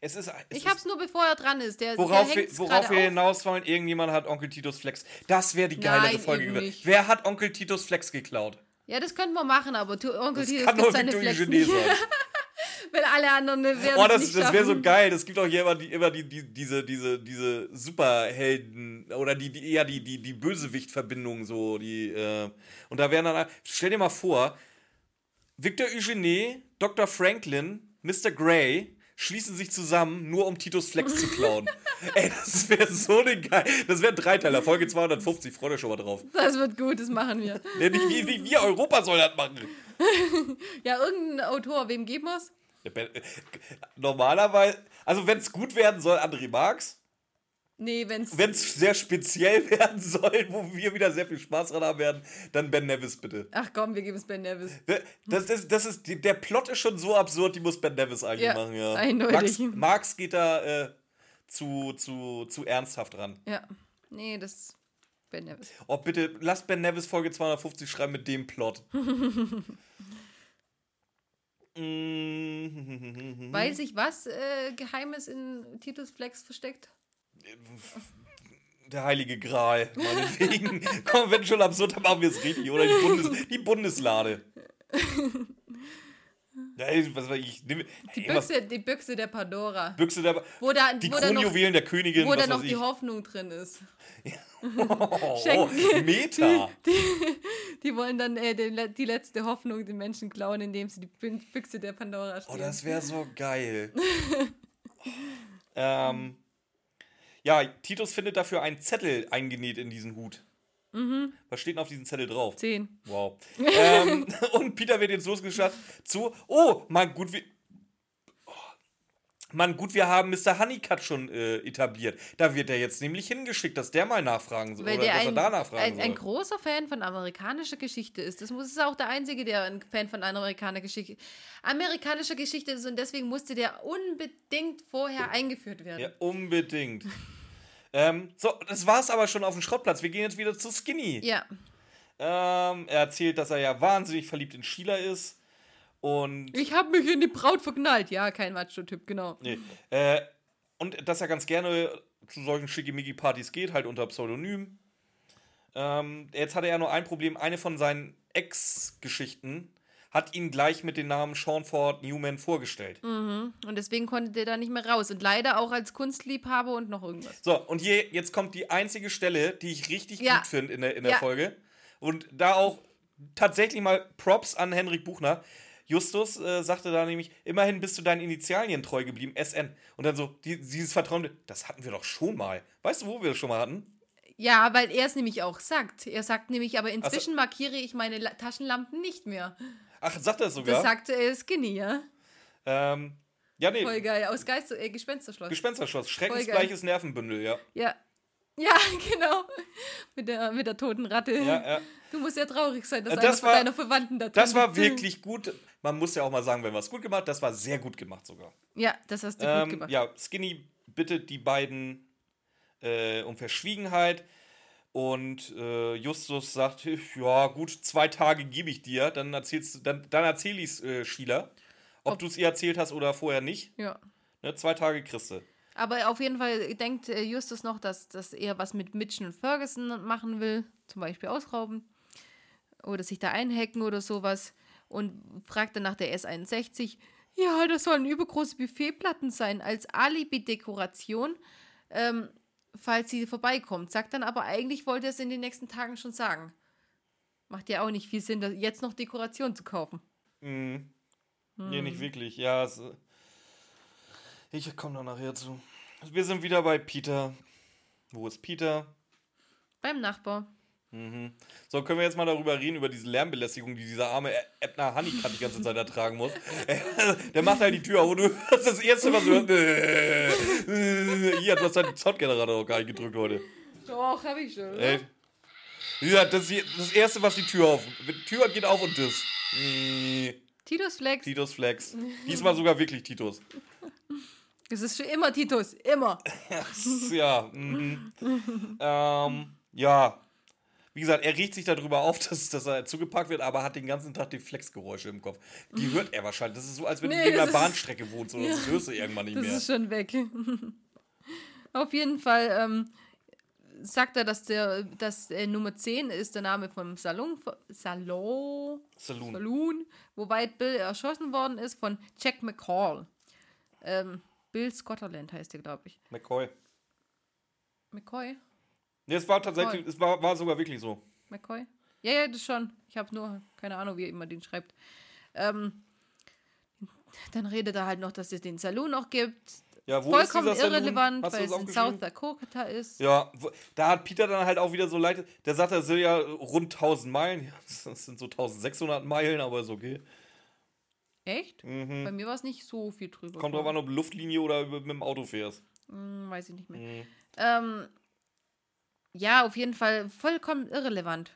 Speaker 2: Es ist, es
Speaker 1: Ich
Speaker 2: ist
Speaker 1: hab's nur bevor er dran ist. Der,
Speaker 2: worauf,
Speaker 1: der
Speaker 2: wir, worauf wir
Speaker 1: auf.
Speaker 2: hinaus wollen, irgendjemand hat Onkel Titus Flex. Das wäre die geilere
Speaker 1: Nein,
Speaker 2: Folge über. Wer hat Onkel Titus Flex geklaut?
Speaker 1: Ja, das könnten wir machen, aber tu- Onkel
Speaker 2: Das
Speaker 1: Titus
Speaker 2: kann
Speaker 1: gibt seine
Speaker 2: Victor
Speaker 1: Flex
Speaker 2: Eugenie
Speaker 1: nicht.
Speaker 2: sein.
Speaker 1: Weil alle anderen werden
Speaker 2: Oh, das, das wäre so geil. Es gibt auch hier immer, die, immer die, die, diese, diese, diese Superhelden oder die, die eher die, die, die Bösewicht-Verbindungen so. Die, äh, und da wären dann. Stell dir mal vor, Victor Eugenie, Dr. Franklin, Mr. Grey schließen sich zusammen, nur um Titus Flex zu klauen. (laughs) Ey, das wäre so eine geil. Das wäre ein Dreiteiler, Folge 250. Freut euch schon mal drauf.
Speaker 1: Das wird gut, das machen wir.
Speaker 2: Nee, nicht, wie, wie, wir Europa soll das machen. (laughs)
Speaker 1: Ja, irgendein Autor, wem geben wir's?
Speaker 2: Ja, äh, Normalerweise, also wenn es gut werden soll, André Marx.
Speaker 1: Nee.
Speaker 2: Wenn es sehr speziell (laughs) werden soll, wo wir wieder sehr viel Spaß dran haben werden, dann Ben Nevis bitte.
Speaker 1: Ach komm, wir geben es Ben Nevis.
Speaker 2: Das, das, das ist, der Plot ist schon so absurd, die muss Ben Nevis eigentlich
Speaker 1: Ja,
Speaker 2: machen, ja.
Speaker 1: eindeutig.
Speaker 2: Max, Marx geht da äh, zu, zu, zu ernsthaft ran.
Speaker 1: Ja. Nee, das. Ben Nevis.
Speaker 2: Oh, bitte, lass Ben Nevis Folge 250 schreiben mit dem Plot. (laughs) Mm.
Speaker 1: Weiß ich, was äh, Geheimes in Titus Flex versteckt?
Speaker 2: Der heilige Gral, meinetwegen. (laughs) Komm, wenn schon absurd, dann machen wir es richtig, oder? Die, Bundes die Bundeslade. Ja, ey, was war ich? Nehm,
Speaker 1: Die
Speaker 2: ey,
Speaker 1: Büchse, die Büchse der Pandora.
Speaker 2: Büchse der,
Speaker 1: Wo da,
Speaker 2: die
Speaker 1: wo da noch,
Speaker 2: Kronjuwelen der Königin,
Speaker 1: wo da noch die. Hoffnung drin ist. (laughs)
Speaker 2: Oh,
Speaker 1: Schenken.
Speaker 2: Meta. (laughs)
Speaker 1: Die wollen dann äh, die, le- die letzte Hoffnung den Menschen klauen, indem sie die Bü- Büchse der Pandora
Speaker 2: Oh,
Speaker 1: stehlen.
Speaker 2: das wäre so geil. ähm, ja, Titus findet dafür einen Zettel eingenäht in diesen Hut.
Speaker 1: Mhm.
Speaker 2: Was steht denn auf diesem Zettel drauf?
Speaker 1: Zehn.
Speaker 2: Wow. ähm, (laughs) und Peter wird jetzt losgeschafft zu, oh, Mann, gut, oh, Mann, gut, wir haben Mr. Honeycutt schon äh, etabliert. Da wird er jetzt nämlich hingeschickt, dass der mal nachfragen soll.
Speaker 1: Weil
Speaker 2: oder
Speaker 1: der
Speaker 2: dass
Speaker 1: ein,
Speaker 2: er da nachfragen
Speaker 1: ein, ein
Speaker 2: soll.
Speaker 1: großer Fan von amerikanischer Geschichte ist. Das muss ist auch der Einzige, der ein Fan von amerikanischer Geschichte, amerikanischer Geschichte ist und deswegen musste der unbedingt vorher eingeführt werden.
Speaker 2: Ja, unbedingt. (laughs) ähm, so, das war's aber schon auf dem Schrottplatz. Wir gehen jetzt wieder zu Skinny.
Speaker 1: Ja.
Speaker 2: Ähm, er erzählt, dass er ja wahnsinnig verliebt in Sheila ist. Und
Speaker 1: Ich habe mich in die Braut verknallt. Ja, kein Macho-Typ, genau.
Speaker 2: Nee. Äh, und dass er ganz gerne zu solchen Schickimicki-Partys geht, halt unter Pseudonym. Ähm, jetzt hatte er nur ein Problem. Eine von seinen Ex-Geschichten hat ihn gleich mit dem Namen Sean Ford Newman vorgestellt.
Speaker 1: Und deswegen konnte der da nicht mehr raus. Und leider auch als Kunstliebhaber und noch irgendwas.
Speaker 2: So, und hier, jetzt kommt die einzige Stelle, die ich richtig
Speaker 1: Ja.
Speaker 2: gut finde in der, in der
Speaker 1: Ja.
Speaker 2: Folge. Und da auch tatsächlich mal Props an Henrik Buchner. Justus äh, sagte da nämlich, immerhin bist du deinen Initialien treu geblieben, SN. Und dann so, die, dieses Vertrauen, das hatten wir doch schon mal. Weißt du, wo wir das schon mal hatten?
Speaker 1: Ja, weil er es nämlich auch sagt. Er sagt nämlich, aber inzwischen markiere ich meine La Taschenlampen nicht mehr.
Speaker 2: Ach, sagt er sogar?
Speaker 1: Das sagte er Skinny, ja?
Speaker 2: ähm, ja, nee,
Speaker 1: Voll geil. Aus Geist äh, Gespensterschloss.
Speaker 2: Gespensterschloss, schreckensgleiches Nervenbündel, ja.
Speaker 1: ja. Ja, (laughs) genau. Mit der, mit der toten Ratte.
Speaker 2: Ja, ja.
Speaker 1: Du musst ja traurig sein, dass
Speaker 2: Äh,
Speaker 1: einer
Speaker 2: das
Speaker 1: von
Speaker 2: war-
Speaker 1: deiner Verwandten da
Speaker 2: Das war wirklich gut. Man muss ja auch mal sagen, wenn was gut gemacht, das war sehr gut gemacht sogar.
Speaker 1: Ja, das hast du gut
Speaker 2: Ähm,
Speaker 1: gemacht.
Speaker 2: ja, Skinny bittet die beiden äh, um Verschwiegenheit und äh, Justus sagt, ja gut, zwei Tage gebe ich dir, dann erzählst du, dann, dann erzähl ich's äh, Sheila, ob,
Speaker 1: Ob-
Speaker 2: du es ihr erzählt hast oder vorher nicht.
Speaker 1: ja.
Speaker 2: Ne, zwei Tage kriegst du.
Speaker 1: Aber auf jeden Fall denkt äh, Justus noch, dass, dass er was mit Mitchen und Ferguson machen will. Zum Beispiel ausrauben. Oder sich da einhacken oder sowas. Und fragt dann nach der S61. Ja, das sollen übergroße Buffetplatten sein als Alibi-Dekoration, ähm, falls sie vorbeikommt. Sagt dann aber, eigentlich wollte er es in den nächsten Tagen schon sagen. Macht ja auch nicht viel Sinn, jetzt noch Dekoration zu kaufen.
Speaker 2: Mhm. Nee,
Speaker 1: Hm.
Speaker 2: nicht wirklich. Ja, es, ich komme da nachher zu. Wir sind wieder bei Peter. Wo ist Peter?
Speaker 1: Beim Nachbar.
Speaker 2: Mhm. So, können wir jetzt mal darüber reden, über diese Lärmbelästigung, die dieser arme Ebner Honeycutt die ganze Zeit ertragen muss. (laughs) Der macht halt die Tür auf und du hörst das erste, was du hörst. (laughs) Hier, du hast deinen Soundgenerator auch gar nicht gedrückt heute.
Speaker 1: Doch, hab ich schon.
Speaker 2: Ey. Ja, das ist das erste, was die Tür auf. Die Tür geht auf und das. Mm,
Speaker 1: Titus Flex.
Speaker 2: Titus Flex. Diesmal sogar wirklich Titus.
Speaker 1: Es ist schon immer Titus, immer. (laughs)
Speaker 2: Ja. Mhm. ähm, ja. Wie gesagt, er riecht sich darüber auf, (laughs) dass, dass er zugepackt wird, aber hat den ganzen Tag die Flexgeräusche im Kopf. Die hört er wahrscheinlich. Das ist so, als wenn
Speaker 1: Nee,
Speaker 2: du neben
Speaker 1: das
Speaker 2: einer Bahnstrecke wohnst oder so. Das hörst du irgendwann nicht
Speaker 1: Das
Speaker 2: mehr.
Speaker 1: ist schon weg. (laughs) Auf jeden Fall ähm, sagt er, dass der dass, äh, Nummer 10 ist der Name vom Salon, Salon,
Speaker 2: Saloon.
Speaker 1: Saloon, wobei Bill erschossen worden ist von Jack McCall. Ähm, Bill Scotland heißt der, glaube ich.
Speaker 2: McCoy.
Speaker 1: McCoy?
Speaker 2: Nee, es war tatsächlich, es war, war sogar wirklich so.
Speaker 1: McCoy? Ja, ja, das schon. Ich habe nur keine Ahnung, wie man den schreibt. Ähm, dann redet er halt noch, dass es den Saloon noch gibt.
Speaker 2: Ja, wo
Speaker 1: Vollkommen
Speaker 2: ist dieser
Speaker 1: irrelevant, weil es in? South Dakota ist.
Speaker 2: Ja, wo- da hat Peter dann halt auch wieder so leid. Der sagt, er sind ja rund 1000 Meilen. Ja, (laughs) Das sind so 1600 Meilen, aber ist okay.
Speaker 1: Echt? Bei mir war es nicht so viel drüber.
Speaker 2: Mhm. Kommt drauf an, ob Luftlinie oder mit dem Auto fährst.
Speaker 1: Hm, weiß ich nicht mehr.
Speaker 2: Mhm.
Speaker 1: Ähm, ja, auf jeden Fall vollkommen irrelevant,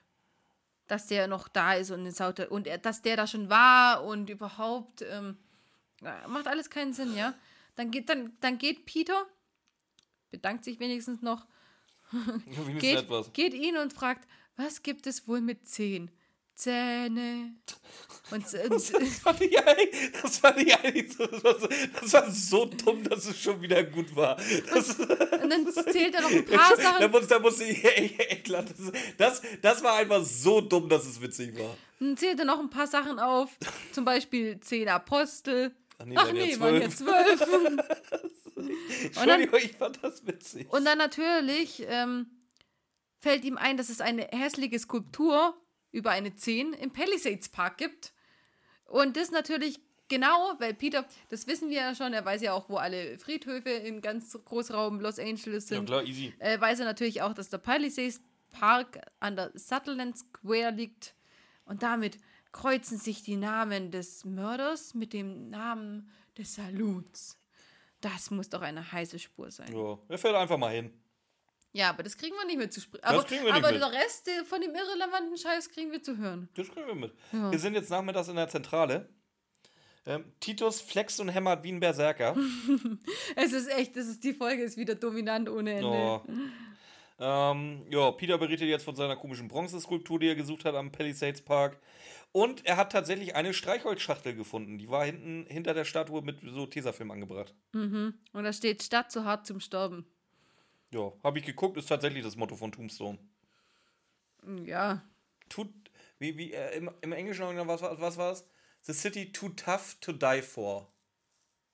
Speaker 1: dass der noch da ist und in South und er, dass der da schon war und überhaupt ähm, macht alles keinen Sinn, ja. Dann geht dann dann geht Peter, bedankt sich wenigstens noch, (laughs) geht, geht ihn und fragt, was gibt es wohl mit Zehen? Zähne. Und, (laughs) und
Speaker 2: Das ich eigentlich, das eigentlich so, das, war so, das war so dumm, dass es schon wieder gut war. Das,
Speaker 1: Und dann zählt er noch ein (laughs) paar
Speaker 2: da,
Speaker 1: Sachen.
Speaker 2: muss, da musste ich (laughs) lachen. Das, das, das war einfach so dumm, dass es witzig war.
Speaker 1: Dann zählt er noch ein paar Sachen auf. Zum Beispiel zehn Apostel.
Speaker 2: Ach nee,
Speaker 1: Ach
Speaker 2: waren ja
Speaker 1: nee, waren ja
Speaker 2: zwölf. Entschuldigung, ich fand das witzig.
Speaker 1: Und dann natürlich ähm, fällt ihm ein, dass es eine hässliche Skulptur über eine 10 im Palisades Park gibt. Und das natürlich genau, weil Peter, das wissen wir ja schon, er weiß ja auch, wo alle Friedhöfe in ganz Großraum Los Angeles
Speaker 2: Ja
Speaker 1: sind.
Speaker 2: klar, easy.
Speaker 1: äh, weiß er natürlich auch, dass der Palisades Park an der Sutherland Square liegt. Und damit kreuzen sich die Namen des Mörders mit dem Namen des Saloons. Das muss doch eine heiße Spur sein.
Speaker 2: Ja, er fährt einfach mal hin.
Speaker 1: Ja, aber das kriegen wir nicht mehr zu sprechen. Aber,
Speaker 2: kriegen wir nicht
Speaker 1: aber
Speaker 2: mit.
Speaker 1: der Rest von dem irrelevanten Scheiß kriegen wir zu hören.
Speaker 2: Das kriegen wir mit.
Speaker 1: Ja.
Speaker 2: Wir sind jetzt nachmittags in der Zentrale. Ähm, Titus flext und hämmert wie ein Berserker. (laughs)
Speaker 1: Es ist echt, das ist, die Folge ist wieder dominant ohne Ende.
Speaker 2: Oh. Ähm, ja, Peter berichtet jetzt von seiner komischen Bronzeskulptur, die er gesucht hat am Palisades Park. Und er hat tatsächlich eine Streichholzschachtel gefunden. Die war hinten hinter der Statue mit so Tesafilm angebracht.
Speaker 1: Und da steht Stadt zu hart zum Sterben.
Speaker 2: Ja, habe ich geguckt, ist tatsächlich das Motto von Tombstone.
Speaker 1: Ja.
Speaker 2: Tut, wie, wie, äh, im, im Englischen, was, was, was war es? The city too tough to die for.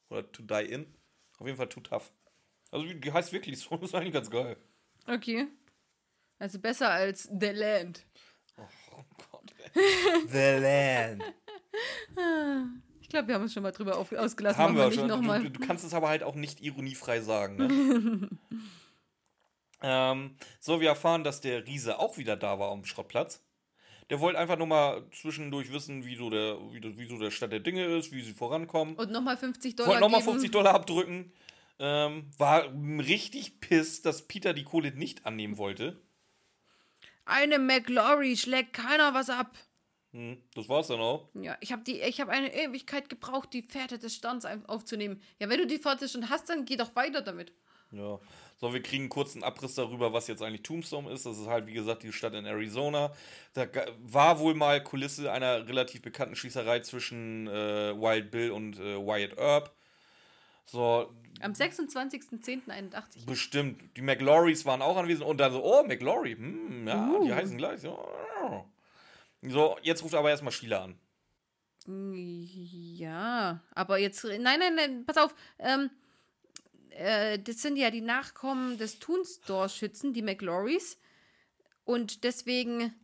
Speaker 2: Oder to die in. Auf jeden Fall too tough. Also, die heißt wirklich so, (laughs) das ist eigentlich ganz geil.
Speaker 1: Okay. Also besser als The Land.
Speaker 2: Oh Gott. (laughs) The Land.
Speaker 1: Ich glaube, wir haben uns schon mal drüber auf, ausgelassen.
Speaker 2: Haben wir
Speaker 1: Machen
Speaker 2: schon. du, du kannst es aber halt auch nicht ironiefrei sagen. Ne? (laughs) ähm, so, wir erfahren, dass der Riese auch wieder da war am Schrottplatz. Der wollte einfach nur mal zwischendurch wissen, wie so der, wie, wie so der Stand der Dinge ist, wie sie vorankommen.
Speaker 1: Und nochmal 50 Dollar
Speaker 2: Wollte nochmal
Speaker 1: geben.
Speaker 2: 50 Dollar abdrücken. Ähm, war richtig piss, dass Peter die Kohle nicht annehmen wollte.
Speaker 1: Eine McLaury schlägt keiner was ab.
Speaker 2: Hm, das war's dann auch.
Speaker 1: Ja, ich habe hab eine Ewigkeit gebraucht, die Pferde des ein- aufzunehmen. Ja, wenn du die Pferde schon hast, dann geh doch weiter damit.
Speaker 2: Ja. So, wir kriegen einen kurzen Abriss darüber, was jetzt eigentlich Tombstone ist. Das ist halt, wie gesagt, die Stadt in Arizona. Da war wohl mal Kulisse einer relativ bekannten Schießerei zwischen äh, Wild Bill und äh, Wyatt Earp. So,
Speaker 1: Am 26.10.81.
Speaker 2: bestimmt. Die McLaurys waren auch anwesend und dann so, oh, McLaury, hm, ja,
Speaker 1: Uh.
Speaker 2: die heißen gleich. So, so, jetzt ruft aber erstmal Sheila an.
Speaker 1: Ja, aber jetzt. Nein, nein, nein, pass auf. Ähm, äh, das sind ja die Nachkommen des Toonstore-Schützen, die McLaurys. Und deswegen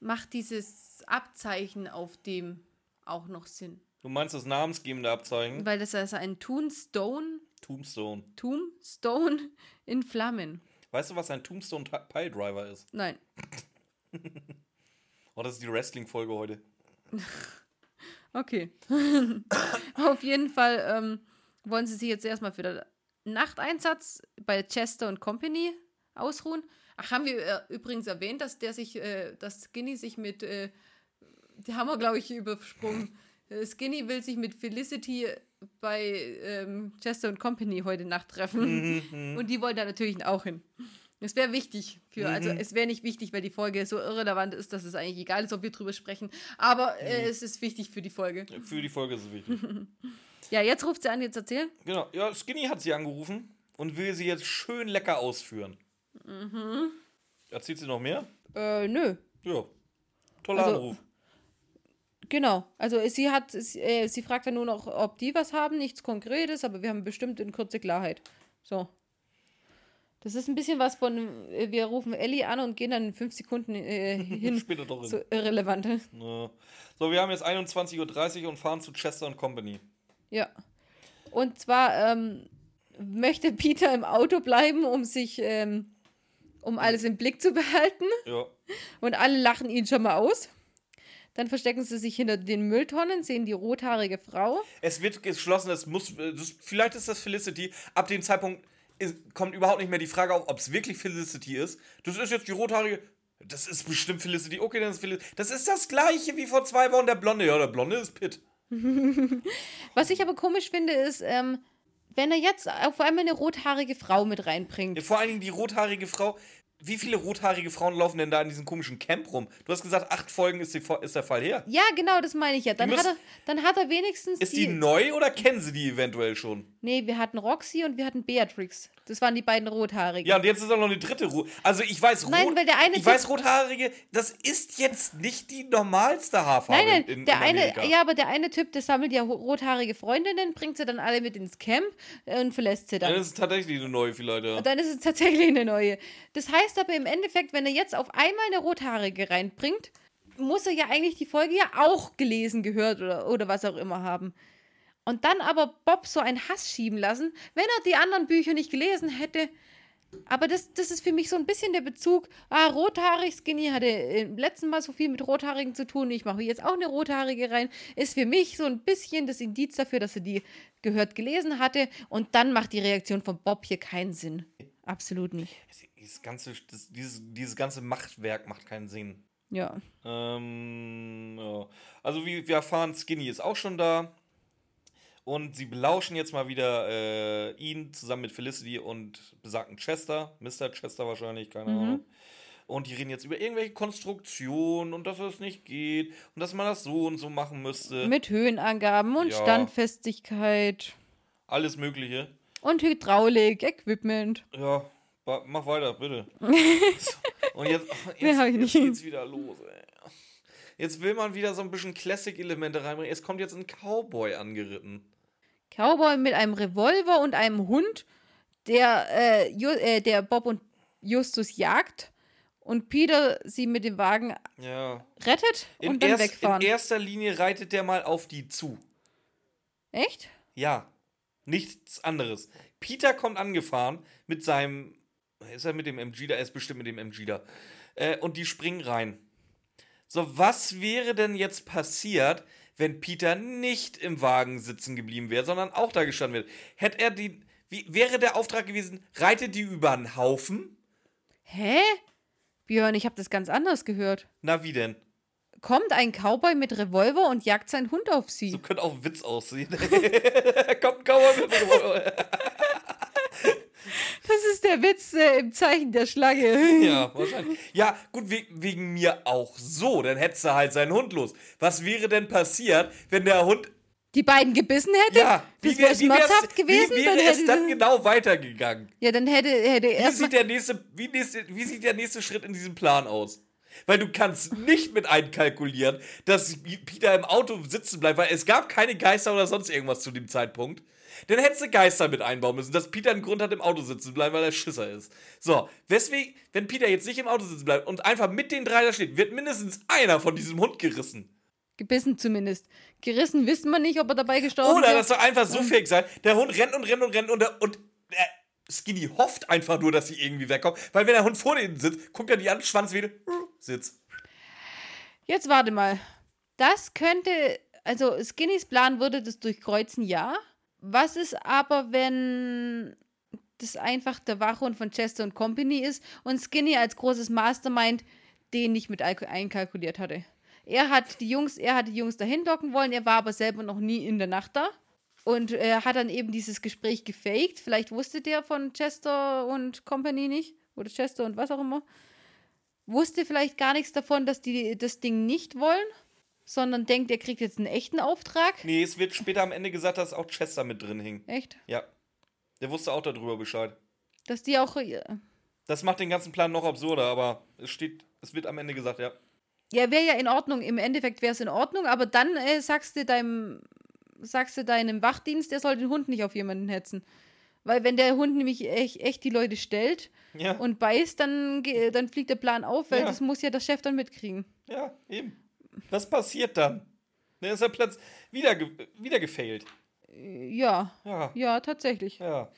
Speaker 1: macht dieses Abzeichen auf dem auch noch Sinn.
Speaker 2: Du meinst das namensgebende Abzeichen?
Speaker 1: Weil das ist ein Toonstone,
Speaker 2: Tombstone.
Speaker 1: Tombstone in Flammen.
Speaker 2: Weißt du, was ein Tombstone Pile Driver ist?
Speaker 1: Nein. (laughs)
Speaker 2: Oh, das ist die Wrestling-Folge heute. (laughs)
Speaker 1: Okay. (laughs) Auf jeden Fall ähm, wollen sie sich jetzt erstmal für den Nachteinsatz bei Chester und Company ausruhen. Ach, haben wir äh, übrigens erwähnt, dass der sich, äh, dass Skinny sich mit, äh, die haben wir, glaube ich, übersprungen. Äh, Skinny will sich mit Felicity bei ähm, Chester und Company heute Nacht treffen. Und die wollen da natürlich auch hin. Das wäre wichtig für, also es wäre nicht wichtig, weil die Folge so irrelevant ist, dass es eigentlich egal ist, ob wir drüber sprechen. Aber äh, es ist wichtig für die Folge.
Speaker 2: Für die Folge ist es wichtig. (laughs)
Speaker 1: Ja, jetzt ruft sie an, jetzt erzählen.
Speaker 2: genau. Ja, Skinny hat sie angerufen und will sie jetzt schön lecker ausführen. Mhm. Erzählt sie noch mehr?
Speaker 1: Äh, nö.
Speaker 2: Ja. Toller
Speaker 1: Also-
Speaker 2: Anruf.
Speaker 1: Genau. Also sie hat, sie, äh, sie fragt dann nur noch, ob die was haben, nichts Konkretes, aber wir haben bestimmt in Kürze Klarheit. So. Das ist ein bisschen was von, äh, wir rufen Ellie an und gehen dann in fünf Sekunden äh, (laughs) hin
Speaker 2: Später doch hin.
Speaker 1: zu Irrelevante.
Speaker 2: Ja. So, wir haben jetzt 21.30 Uhr und fahren zu Chester Company.
Speaker 1: Ja. Und zwar ähm, möchte Peter im Auto bleiben, um sich, ähm, um alles im Blick zu behalten.
Speaker 2: Ja.
Speaker 1: Und alle lachen ihn schon mal aus. Dann verstecken sie sich hinter den Mülltonnen, sehen die rothaarige Frau.
Speaker 2: Es wird geschlossen, es muss. Das, vielleicht ist das Felicity. Ab dem Zeitpunkt ist, kommt überhaupt nicht mehr die Frage auf, ob es wirklich Felicity ist. Das ist jetzt die rothaarige. Das ist bestimmt Felicity. Okay, dann ist Felicity. Das ist das gleiche wie vor zwei Wochen der Blonde. Ja, der Blonde ist Pitt. (laughs)
Speaker 1: Was ich aber komisch finde, ist, ähm, wenn er jetzt auf einmal eine rothaarige Frau mit reinbringt.
Speaker 2: Vor allen Dingen die rothaarige Frau. Wie viele rothaarige Frauen laufen denn da in diesem komischen Camp rum? Du hast gesagt, acht Folgen ist, die, ist der Fall her.
Speaker 1: Ja, genau, das meine ich ja. Dann,
Speaker 2: Die
Speaker 1: hat
Speaker 2: müssen-
Speaker 1: er, dann hat er wenigstens
Speaker 2: Ist die neu oder kennen sie die eventuell schon?
Speaker 1: Nee, wir hatten Roxy und wir hatten Beatrix. Das waren die beiden rothaarigen.
Speaker 2: Ja, und jetzt ist auch noch eine dritte Rot. Also ich weiß,
Speaker 1: Nein,
Speaker 2: rot,
Speaker 1: weil der eine
Speaker 2: ich weiß, rothaarige, das ist jetzt nicht die normalste Haarfarbe
Speaker 1: Nein, nein,
Speaker 2: in, in
Speaker 1: der eine,
Speaker 2: Amerika.
Speaker 1: ja, aber der eine Typ, der sammelt ja rothaarige Freundinnen, bringt sie dann alle mit ins Camp und verlässt sie dann.
Speaker 2: Dann ist es tatsächlich eine neue vielleicht, ja.
Speaker 1: Und dann ist es tatsächlich eine neue. Das heißt aber im Endeffekt, wenn er jetzt auf einmal eine rothaarige reinbringt, muss er ja eigentlich die Folge ja auch gelesen, gehört oder, oder was auch immer haben. Und dann aber Bob so einen Hass schieben lassen, wenn er die anderen Bücher nicht gelesen hätte. Aber das, das ist für mich so ein bisschen der Bezug. Ah, rothaarig, Skinny hatte im letzten Mal so viel mit Rothaarigen zu tun. Ich mache jetzt auch eine Rothaarige rein. Ist für mich so ein bisschen das Indiz dafür, dass er die gehört gelesen hatte. Und dann macht die Reaktion von Bob hier keinen Sinn. Absolut nicht.
Speaker 2: Dieses ganze, das, dieses, dieses ganze Machtwerk macht keinen Sinn.
Speaker 1: Ja.
Speaker 2: Ähm, ja. Also wie wir erfahren, Skinny ist auch schon da. Und sie belauschen jetzt mal wieder äh, ihn zusammen mit Felicity und besagten Chester. Mr. Chester wahrscheinlich, keine
Speaker 1: Mhm.
Speaker 2: Ahnung. Und die reden jetzt über irgendwelche Konstruktionen und dass es nicht geht und dass man das so und so machen müsste.
Speaker 1: Mit Höhenangaben und
Speaker 2: Ja.
Speaker 1: Standfestigkeit
Speaker 2: Alles Mögliche.
Speaker 1: und Hydraulik, Equipment.
Speaker 2: Ja, Mach weiter, bitte. (laughs) Und jetzt, jetzt, jetzt geht's wieder los, ey. Jetzt will man wieder so ein bisschen Classic-Elemente reinbringen. Es kommt jetzt ein Cowboy angeritten.
Speaker 1: Cowboy mit einem Revolver und einem Hund, der, äh, Ju äh, der Bob und Justus jagt und Peter sie mit dem Wagen
Speaker 2: Ja.
Speaker 1: rettet
Speaker 2: In,
Speaker 1: und dann
Speaker 2: erst,
Speaker 1: wegfahren.
Speaker 2: in erster Linie reitet der mal auf die zu.
Speaker 1: Echt?
Speaker 2: Ja. Nichts anderes. Peter kommt angefahren mit seinem. Ist er mit dem MG da? Er ist bestimmt mit dem MG da. Äh, und die springen rein. So, was wäre denn jetzt passiert, wenn Peter nicht im Wagen sitzen geblieben wäre, sondern auch da gestanden wäre? Hätte er die. Wie, wäre der Auftrag gewesen, reitet die über einen Haufen?
Speaker 1: Hä? Björn, ich habe das ganz anders gehört.
Speaker 2: Na, wie denn?
Speaker 1: Kommt ein Cowboy mit Revolver und jagt seinen Hund auf sie.
Speaker 2: So könnte auch ein Witz aussehen. (laughs) Kommt ein Cowboy mit
Speaker 1: ist der Witz äh, im Zeichen der Schlange. (laughs)
Speaker 2: Ja, (laughs) wahrscheinlich. Ja, gut, we wegen mir auch so. Dann hättest du halt seinen Hund los. Was wäre denn passiert, wenn der Hund.
Speaker 1: Die beiden gebissen hätte?
Speaker 2: Ja,
Speaker 1: das
Speaker 2: wär-
Speaker 1: wäre schmerzhaft gewesen.
Speaker 2: Wie wäre
Speaker 1: dann
Speaker 2: es dann genau weitergegangen?
Speaker 1: Ja, dann hätte, hätte
Speaker 2: Wie sieht, der nächste, wie, nächste, wie sieht der nächste Schritt in diesem Plan aus? Weil du kannst nicht mit einkalkulieren, dass Peter im Auto sitzen bleibt, weil es gab keine Geister oder sonst irgendwas zu dem Zeitpunkt. Dann hättest du Geister mit einbauen müssen, dass Peter einen Grund hat, im Auto sitzen zu bleiben, weil er Schisser ist. So, weswegen, wenn Peter jetzt nicht im Auto sitzen bleibt und einfach mit den drei da steht, wird mindestens einer von diesem Hund gerissen.
Speaker 1: Gebissen zumindest. Gerissen wissen wir nicht, ob er dabei gestorben
Speaker 2: Oder
Speaker 1: wäre.
Speaker 2: das soll einfach so fähig sein, der Hund rennt und rennt und rennt und, der, und der Skinny hofft einfach nur, dass sie irgendwie wegkommt, weil wenn der Hund vor denen sitzt, guckt er die an, Schwanzwedel, Sitz.
Speaker 1: Jetzt warte mal. Das könnte, also Skinnys Plan würde das durchkreuzen, ja. Was ist aber, wenn das einfach der Wachhund von Chester und Company ist und Skinny als großes Mastermind den nicht mit alk- einkalkuliert hatte? Er hat die Jungs, er hat die Jungs dahin docken wollen, er war aber selber noch nie in der Nacht da. Und er hat dann eben dieses Gespräch gefaked. Vielleicht wusste der von Chester und Company nicht. Oder Chester und was auch immer wusste vielleicht gar nichts davon, dass die das Ding nicht wollen, sondern denkt, er kriegt jetzt einen echten Auftrag.
Speaker 2: Nee, es wird später am Ende gesagt, dass auch Chester mit drin hing.
Speaker 1: Echt?
Speaker 2: Ja. Der wusste auch darüber Bescheid.
Speaker 1: Dass die auch. äh,
Speaker 2: Das macht den ganzen Plan noch absurder, aber es steht, es wird am Ende gesagt, ja.
Speaker 1: Ja, wäre ja in Ordnung. Im Endeffekt wäre es in Ordnung, aber dann äh, sagst du deinem, sagst du deinem Wachdienst, der soll den Hund nicht auf jemanden hetzen. Weil wenn der Hund nämlich echt, echt die Leute stellt
Speaker 2: Ja,
Speaker 1: und beißt, dann, dann fliegt der Plan auf, weil
Speaker 2: Ja.
Speaker 1: das muss ja der Chef dann mitkriegen.
Speaker 2: ja, eben. Was passiert dann? Dann ist er plötzlich wieder, wieder gefailt.
Speaker 1: Äh, Ja,
Speaker 2: Ja,
Speaker 1: ja, tatsächlich.
Speaker 2: ja.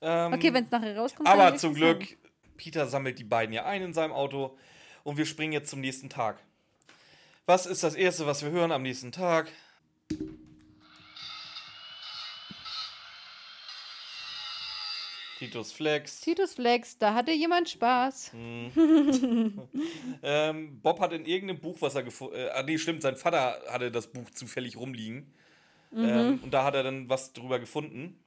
Speaker 2: Ähm,
Speaker 1: Okay, wenn es nachher rauskommt.
Speaker 2: Aber zum Glück,
Speaker 1: sagen.
Speaker 2: Peter sammelt die beiden ja ein in seinem Auto und wir springen jetzt zum nächsten Tag. Was ist das Erste, was wir hören am nächsten Tag? Titus Flex.
Speaker 1: Titus Flex, da hatte jemand Spaß. (laughs)
Speaker 2: Ähm, Bob hat in irgendeinem Buch, was er gefunden äh, ah, nee, stimmt, sein Vater hatte das Buch zufällig rumliegen. Ähm, und da hat er dann was drüber gefunden.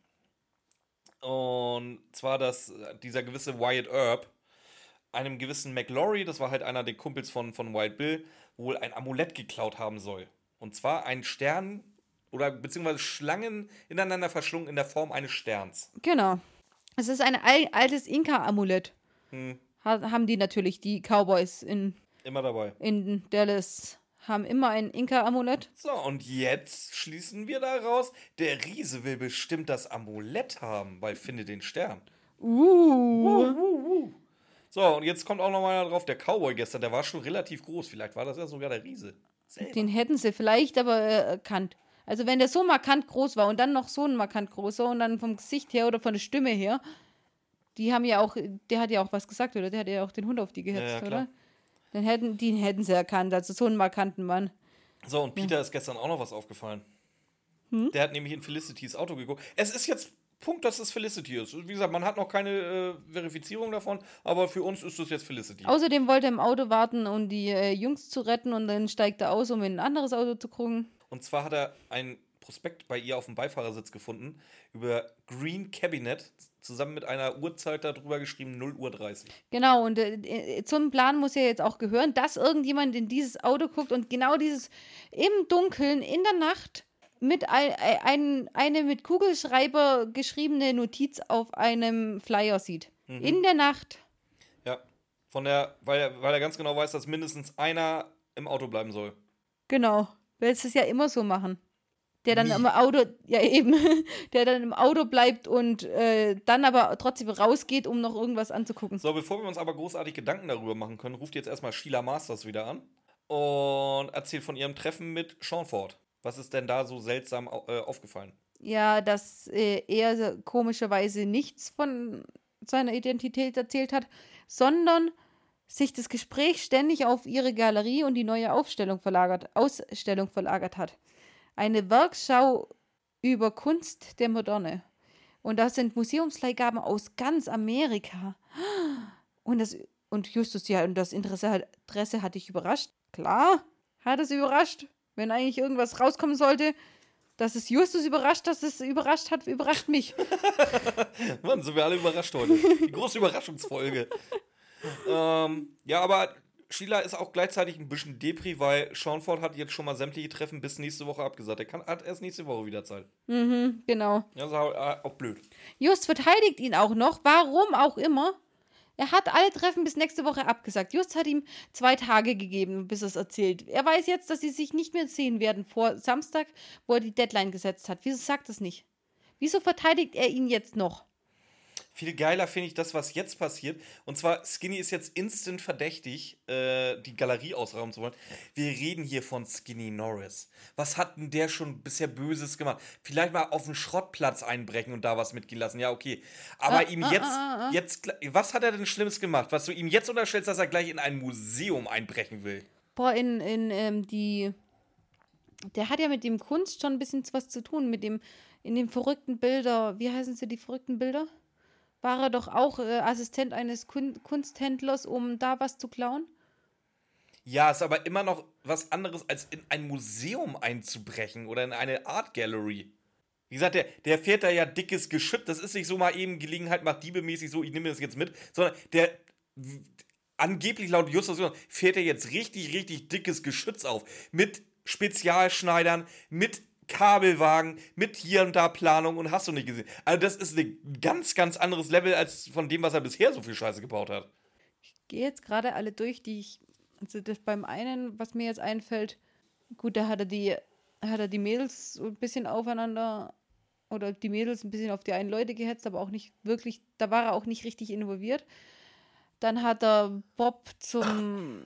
Speaker 2: Und zwar, dass äh, dieser gewisse Wyatt Earp einem gewissen McLaury, das war halt einer der Kumpels von, von Wild Bill, wohl ein Amulett geklaut haben soll. Und zwar ein Stern oder beziehungsweise Schlangen ineinander verschlungen in der Form eines Sterns.
Speaker 1: Genau. Es ist ein al altes Inka-Amulett.
Speaker 2: Hm.
Speaker 1: Ha haben die natürlich, die Cowboys in,
Speaker 2: Immer dabei.
Speaker 1: in Dallas haben immer ein Inka-Amulett.
Speaker 2: So, und jetzt schließen wir daraus, der Riese will bestimmt das Amulett haben, weil finde den Stern.
Speaker 1: Uh.
Speaker 2: So, und jetzt kommt auch noch mal drauf, der Cowboy gestern, der war schon relativ groß. Vielleicht war das ja sogar der Riese. Selber.
Speaker 1: Den hätten sie vielleicht aber äh, erkannt. Also wenn der so markant groß war und dann noch so ein markant großer und dann vom Gesicht her oder von der Stimme her, die haben ja auch, der hat ja auch was gesagt, oder? Der hat ja auch den Hund auf die gehetzt,
Speaker 2: Ja, ja,
Speaker 1: oder? Dann hätten, den hätten sie erkannt, also so einen markanten Mann.
Speaker 2: So, und Peter ist gestern auch noch was aufgefallen.
Speaker 1: Hm?
Speaker 2: Der hat nämlich in Felicitys Auto geguckt. Es ist jetzt Punkt, dass es Felicity ist. Wie gesagt, man hat noch keine äh, Verifizierung davon, aber für uns ist es jetzt Felicity.
Speaker 1: Außerdem wollte er im Auto warten, um die äh, Jungs zu retten und dann steigt er aus, um in ein anderes Auto zu gucken.
Speaker 2: Und zwar hat er ein Prospekt bei ihr auf dem Beifahrersitz gefunden über Green Cabinet, zusammen mit einer Uhrzeit darüber geschrieben, 0 Uhr 30.
Speaker 1: Genau, und äh, äh, zum Plan muss ja jetzt auch gehören, dass irgendjemand in dieses Auto guckt und genau dieses im Dunkeln, in der Nacht, mit ein, ein, eine mit Kugelschreiber geschriebene Notiz auf einem Flyer sieht. In der Nacht.
Speaker 2: Ja. Von der, weil er, weil er ganz genau weiß, dass mindestens einer im Auto bleiben soll.
Speaker 1: Genau. Willst es ja immer so machen. Der dann
Speaker 2: Nie.
Speaker 1: im Auto, ja eben, (laughs) der dann im Auto bleibt und äh, dann aber trotzdem rausgeht, um noch irgendwas anzugucken.
Speaker 2: So, bevor wir uns aber großartig Gedanken darüber machen können, ruft jetzt erstmal Sheila Masters wieder an und erzählt von ihrem Treffen mit Sean Ford. Was ist denn da so seltsam äh, aufgefallen?
Speaker 1: Ja, dass äh, er komischerweise nichts von seiner Identität erzählt hat, sondern sich das Gespräch ständig auf ihre Galerie und die neue Aufstellung verlagert, Ausstellung verlagert hat. Eine Werkschau über Kunst der Moderne. Und das sind Museumsleihgaben aus ganz Amerika. Und das und Justus, ja, und das Interesse, Interesse hat dich überrascht. Klar, hat es überrascht. Wenn eigentlich irgendwas rauskommen sollte, dass es Justus überrascht, dass es überrascht hat, überrascht mich. (laughs)
Speaker 2: Mann, sind wir alle überrascht heute. Die große Überraschungsfolge. (laughs) ähm, ja, aber Sheila ist auch gleichzeitig ein bisschen Depri, weil Sean Ford hat jetzt schon mal sämtliche Treffen bis nächste Woche abgesagt. Er kann, hat erst nächste Woche wieder Zeit.
Speaker 1: Mhm, genau.
Speaker 2: Ja, das ist auch, äh, auch blöd.
Speaker 1: Just verteidigt ihn auch noch, warum auch immer. Er hat alle Treffen bis nächste Woche abgesagt. Just hat ihm zwei Tage gegeben, bis er es erzählt. Er weiß jetzt, dass sie sich nicht mehr sehen werden vor Samstag, wo er die Deadline gesetzt hat. Wieso sagt das nicht? Wieso verteidigt er ihn jetzt noch?
Speaker 2: Viel geiler finde ich das, was jetzt passiert. Und zwar, Skinny ist jetzt instant verdächtig, äh, die Galerie ausrauben zu wollen. Wir reden hier von Skinny Norris. Was hat denn der schon bisher Böses gemacht? Vielleicht mal auf den Schrottplatz einbrechen und da was mitgelassen. Ja, okay. Aber
Speaker 1: Ah,
Speaker 2: ihm
Speaker 1: ah,
Speaker 2: jetzt,
Speaker 1: ah, ah.
Speaker 2: jetzt, gl- was hat er denn Schlimmes gemacht? Was du ihm jetzt unterstellst, dass er gleich in ein Museum einbrechen will?
Speaker 1: Boah, in, in ähm, die. Der hat ja mit dem Kunst schon ein bisschen was zu tun, mit dem, in den verrückten Bilder, wie heißen sie, die verrückten Bilder? War er doch auch äh, Assistent eines Kun Kunsthändlers, um da was zu klauen?
Speaker 2: Ja, ist aber immer noch was anderes, als in ein Museum einzubrechen oder in eine Art Gallery. Wie gesagt, der, der fährt da ja dickes Geschütz. Das ist nicht so mal eben Gelegenheit, macht diebemäßig so, ich nehme das jetzt mit, sondern der angeblich laut Justus fährt er jetzt richtig, richtig dickes Geschütz auf. Mit Spezialschneidern, mit Kabelwagen, mit hier und da Planung und hast du nicht gesehen. Also, das ist ein ganz, ganz anderes Level als von dem, was er bisher so viel Scheiße gebaut hat.
Speaker 1: gehe jetzt gerade alle durch, die ich. Also das beim einen, was mir jetzt einfällt, gut, da hat er die, hat er die Mädels so ein bisschen aufeinander oder die Mädels ein bisschen auf die einen Leute gehetzt, aber auch nicht wirklich, da war er auch nicht richtig involviert. Dann hat er Bob zum,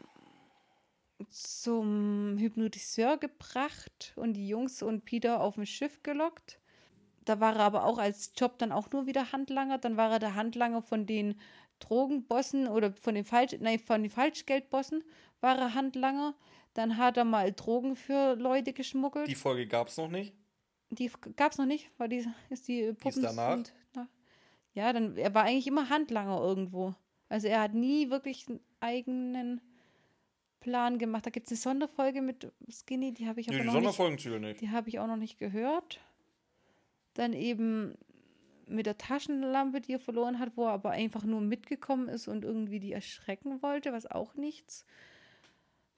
Speaker 1: zum Hypnotiseur gebracht und die Jungs und Peter auf dem Schiff gelockt. Da war er aber auch als Job dann auch nur wieder Handlanger. Dann war er der Handlanger von den Drogenbossen oder von den, Falsch nein, von den Falschgeldbossen war er Handlanger. Dann hat er mal Drogen für Leute geschmuggelt.
Speaker 2: Die Folge gab es noch nicht.
Speaker 1: Die gab es noch nicht, weil die ist die Puppen
Speaker 2: danach?
Speaker 1: sind nach- Ja, dann er war eigentlich immer Handlanger irgendwo. Also er hat nie wirklich einen eigenen Plan gemacht. Da gibt es eine Sonderfolge mit Skinny, die habe ich
Speaker 2: Nee. Die
Speaker 1: habe ich auch noch nicht gehört. Dann eben mit der Taschenlampe, die er verloren hat, wo er aber einfach nur mitgekommen ist und irgendwie die erschrecken wollte, was auch nichts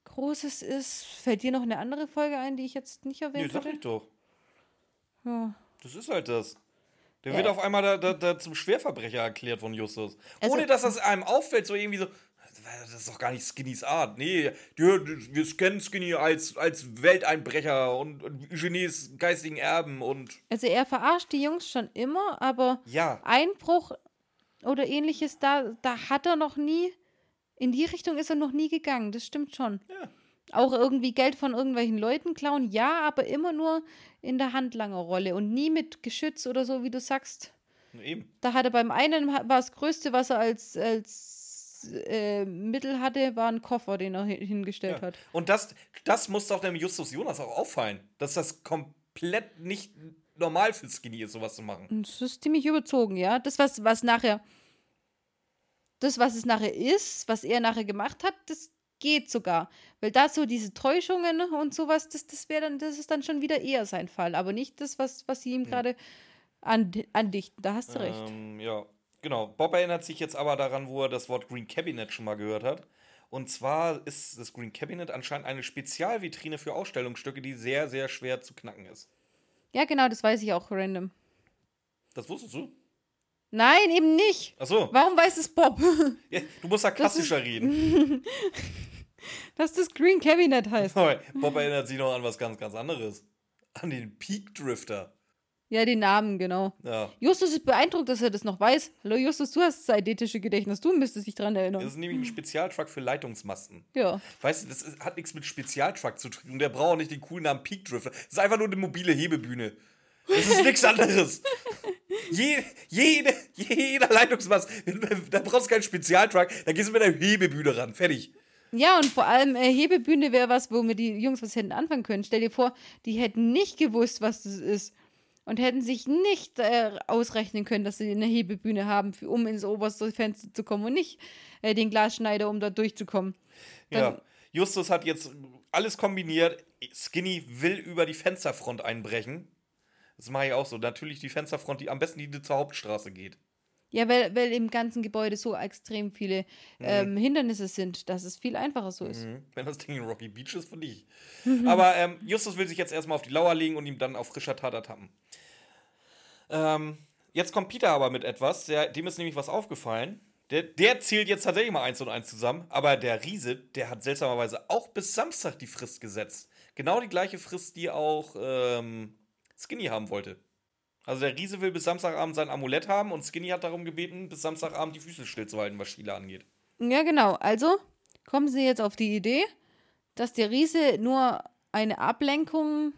Speaker 1: Großes ist. Fällt dir noch eine andere Folge ein, die ich jetzt nicht
Speaker 2: Nee,
Speaker 1: erwähnt
Speaker 2: sag
Speaker 1: hatte?
Speaker 2: ich doch.
Speaker 1: Ja.
Speaker 2: Das ist halt das. Der
Speaker 1: Ja.
Speaker 2: wird auf einmal da, da, da zum Schwerverbrecher erklärt von Justus.
Speaker 1: Also-
Speaker 2: Ohne dass das einem auffällt, so irgendwie so. Das ist doch gar nicht Skinnys Art. Nee, wir kennen Skinny als, als Welteinbrecher und, und Genies geistigen Erben und.
Speaker 1: Also er verarscht die Jungs schon immer, aber
Speaker 2: Ja.
Speaker 1: Einbruch oder ähnliches, da, da hat er noch nie, in die Richtung ist er noch nie gegangen, das stimmt schon.
Speaker 2: Ja.
Speaker 1: Auch irgendwie Geld von irgendwelchen Leuten klauen, ja, aber immer nur in der Handlangerrolle und nie mit Geschütz oder so, wie du sagst.
Speaker 2: Eben.
Speaker 1: Da hat er beim einen, war das Größte, was er als, als äh, Mittel hatte, war ein Koffer, den er hi- hingestellt
Speaker 2: Ja.
Speaker 1: hat.
Speaker 2: Und das, das muss doch dem Justus Jonas auch auffallen, dass das komplett nicht normal für Skinny ist, sowas zu machen.
Speaker 1: Das ist ziemlich überzogen, ja. Das, was, was nachher, das, was es nachher ist, was er nachher gemacht hat, das geht sogar. Weil da so diese Täuschungen und sowas, das, das wäre dann, das ist dann schon wieder eher sein Fall. Aber nicht das, was, was sie ihm gerade andi- andichten. Da hast du recht.
Speaker 2: Ähm, ja, genau. Bob erinnert sich jetzt aber daran, wo er das Wort Green Cabinet schon mal gehört hat. Und zwar ist das Green Cabinet anscheinend eine Spezialvitrine für Ausstellungsstücke, die sehr, sehr schwer zu knacken ist.
Speaker 1: Ja, genau, das weiß ich auch random.
Speaker 2: Das wusstest du?
Speaker 1: Nein, eben nicht.
Speaker 2: Ach so.
Speaker 1: Warum weiß es Bob? (laughs)
Speaker 2: Ja, du musst sarkastischer reden. (laughs)
Speaker 1: Dass das Green Cabinet heißt.
Speaker 2: Bob erinnert sich noch an was ganz, ganz anderes. An den Peak Drifter.
Speaker 1: Ja, den Namen, genau.
Speaker 2: Ja.
Speaker 1: Justus ist beeindruckt, dass er das noch weiß. Hallo Justus, du hast das eidetische Gedächtnis. Du müsstest dich dran
Speaker 2: Das
Speaker 1: erinnern.
Speaker 2: ist nämlich ein Spezialtruck für Leitungsmasten.
Speaker 1: Ja.
Speaker 2: Weißt du, das ist, hat nichts mit Spezialtruck zu tun. Der braucht auch nicht den coolen Namen Peak Drifter. Das ist einfach nur eine mobile Hebebühne. Das ist nichts anderes. (laughs) Je, jede, jeder Leitungsmast, da brauchst du keinen Spezialtruck, da gehst du mit einer Hebebühne ran. Fertig.
Speaker 1: Ja, und vor allem äh, Hebebühne wäre was, womit die Jungs was hätten anfangen können. Stell dir vor, die hätten nicht gewusst, was das ist. Und hätten sich nicht äh, ausrechnen können, dass sie eine Hebebühne haben, für, um ins oberste Fenster zu kommen und nicht äh, den Glasschneider, um da durchzukommen.
Speaker 2: Ja. Justus hat jetzt alles kombiniert. Skinny will über die Fensterfront einbrechen. Das mache ich auch so. Natürlich die Fensterfront, die am besten die zur Hauptstraße geht.
Speaker 1: Ja, weil, weil im ganzen Gebäude so extrem viele ähm, Hindernisse sind, dass es viel einfacher so ist.
Speaker 2: Mhm. Wenn das Ding in Rocky Beach ist, finde ich. Aber ähm, Justus will sich jetzt erstmal auf die Lauer legen und ihm dann auf frischer Tat ertappen. Ähm, jetzt kommt Peter aber mit etwas, der, dem ist nämlich was aufgefallen. Der, der zählt jetzt tatsächlich mal eins und eins zusammen, aber der Riese, der hat seltsamerweise auch bis Samstag die Frist gesetzt. Genau die gleiche Frist, die auch ähm, Skinny haben wollte. Also der Riese will bis Samstagabend sein Amulett haben und Skinny hat darum gebeten, bis Samstagabend die Füße stillzuhalten, was Sheila angeht.
Speaker 1: Ja, genau. Also kommen sie jetzt auf die Idee, dass der Riese nur eine Ablenkung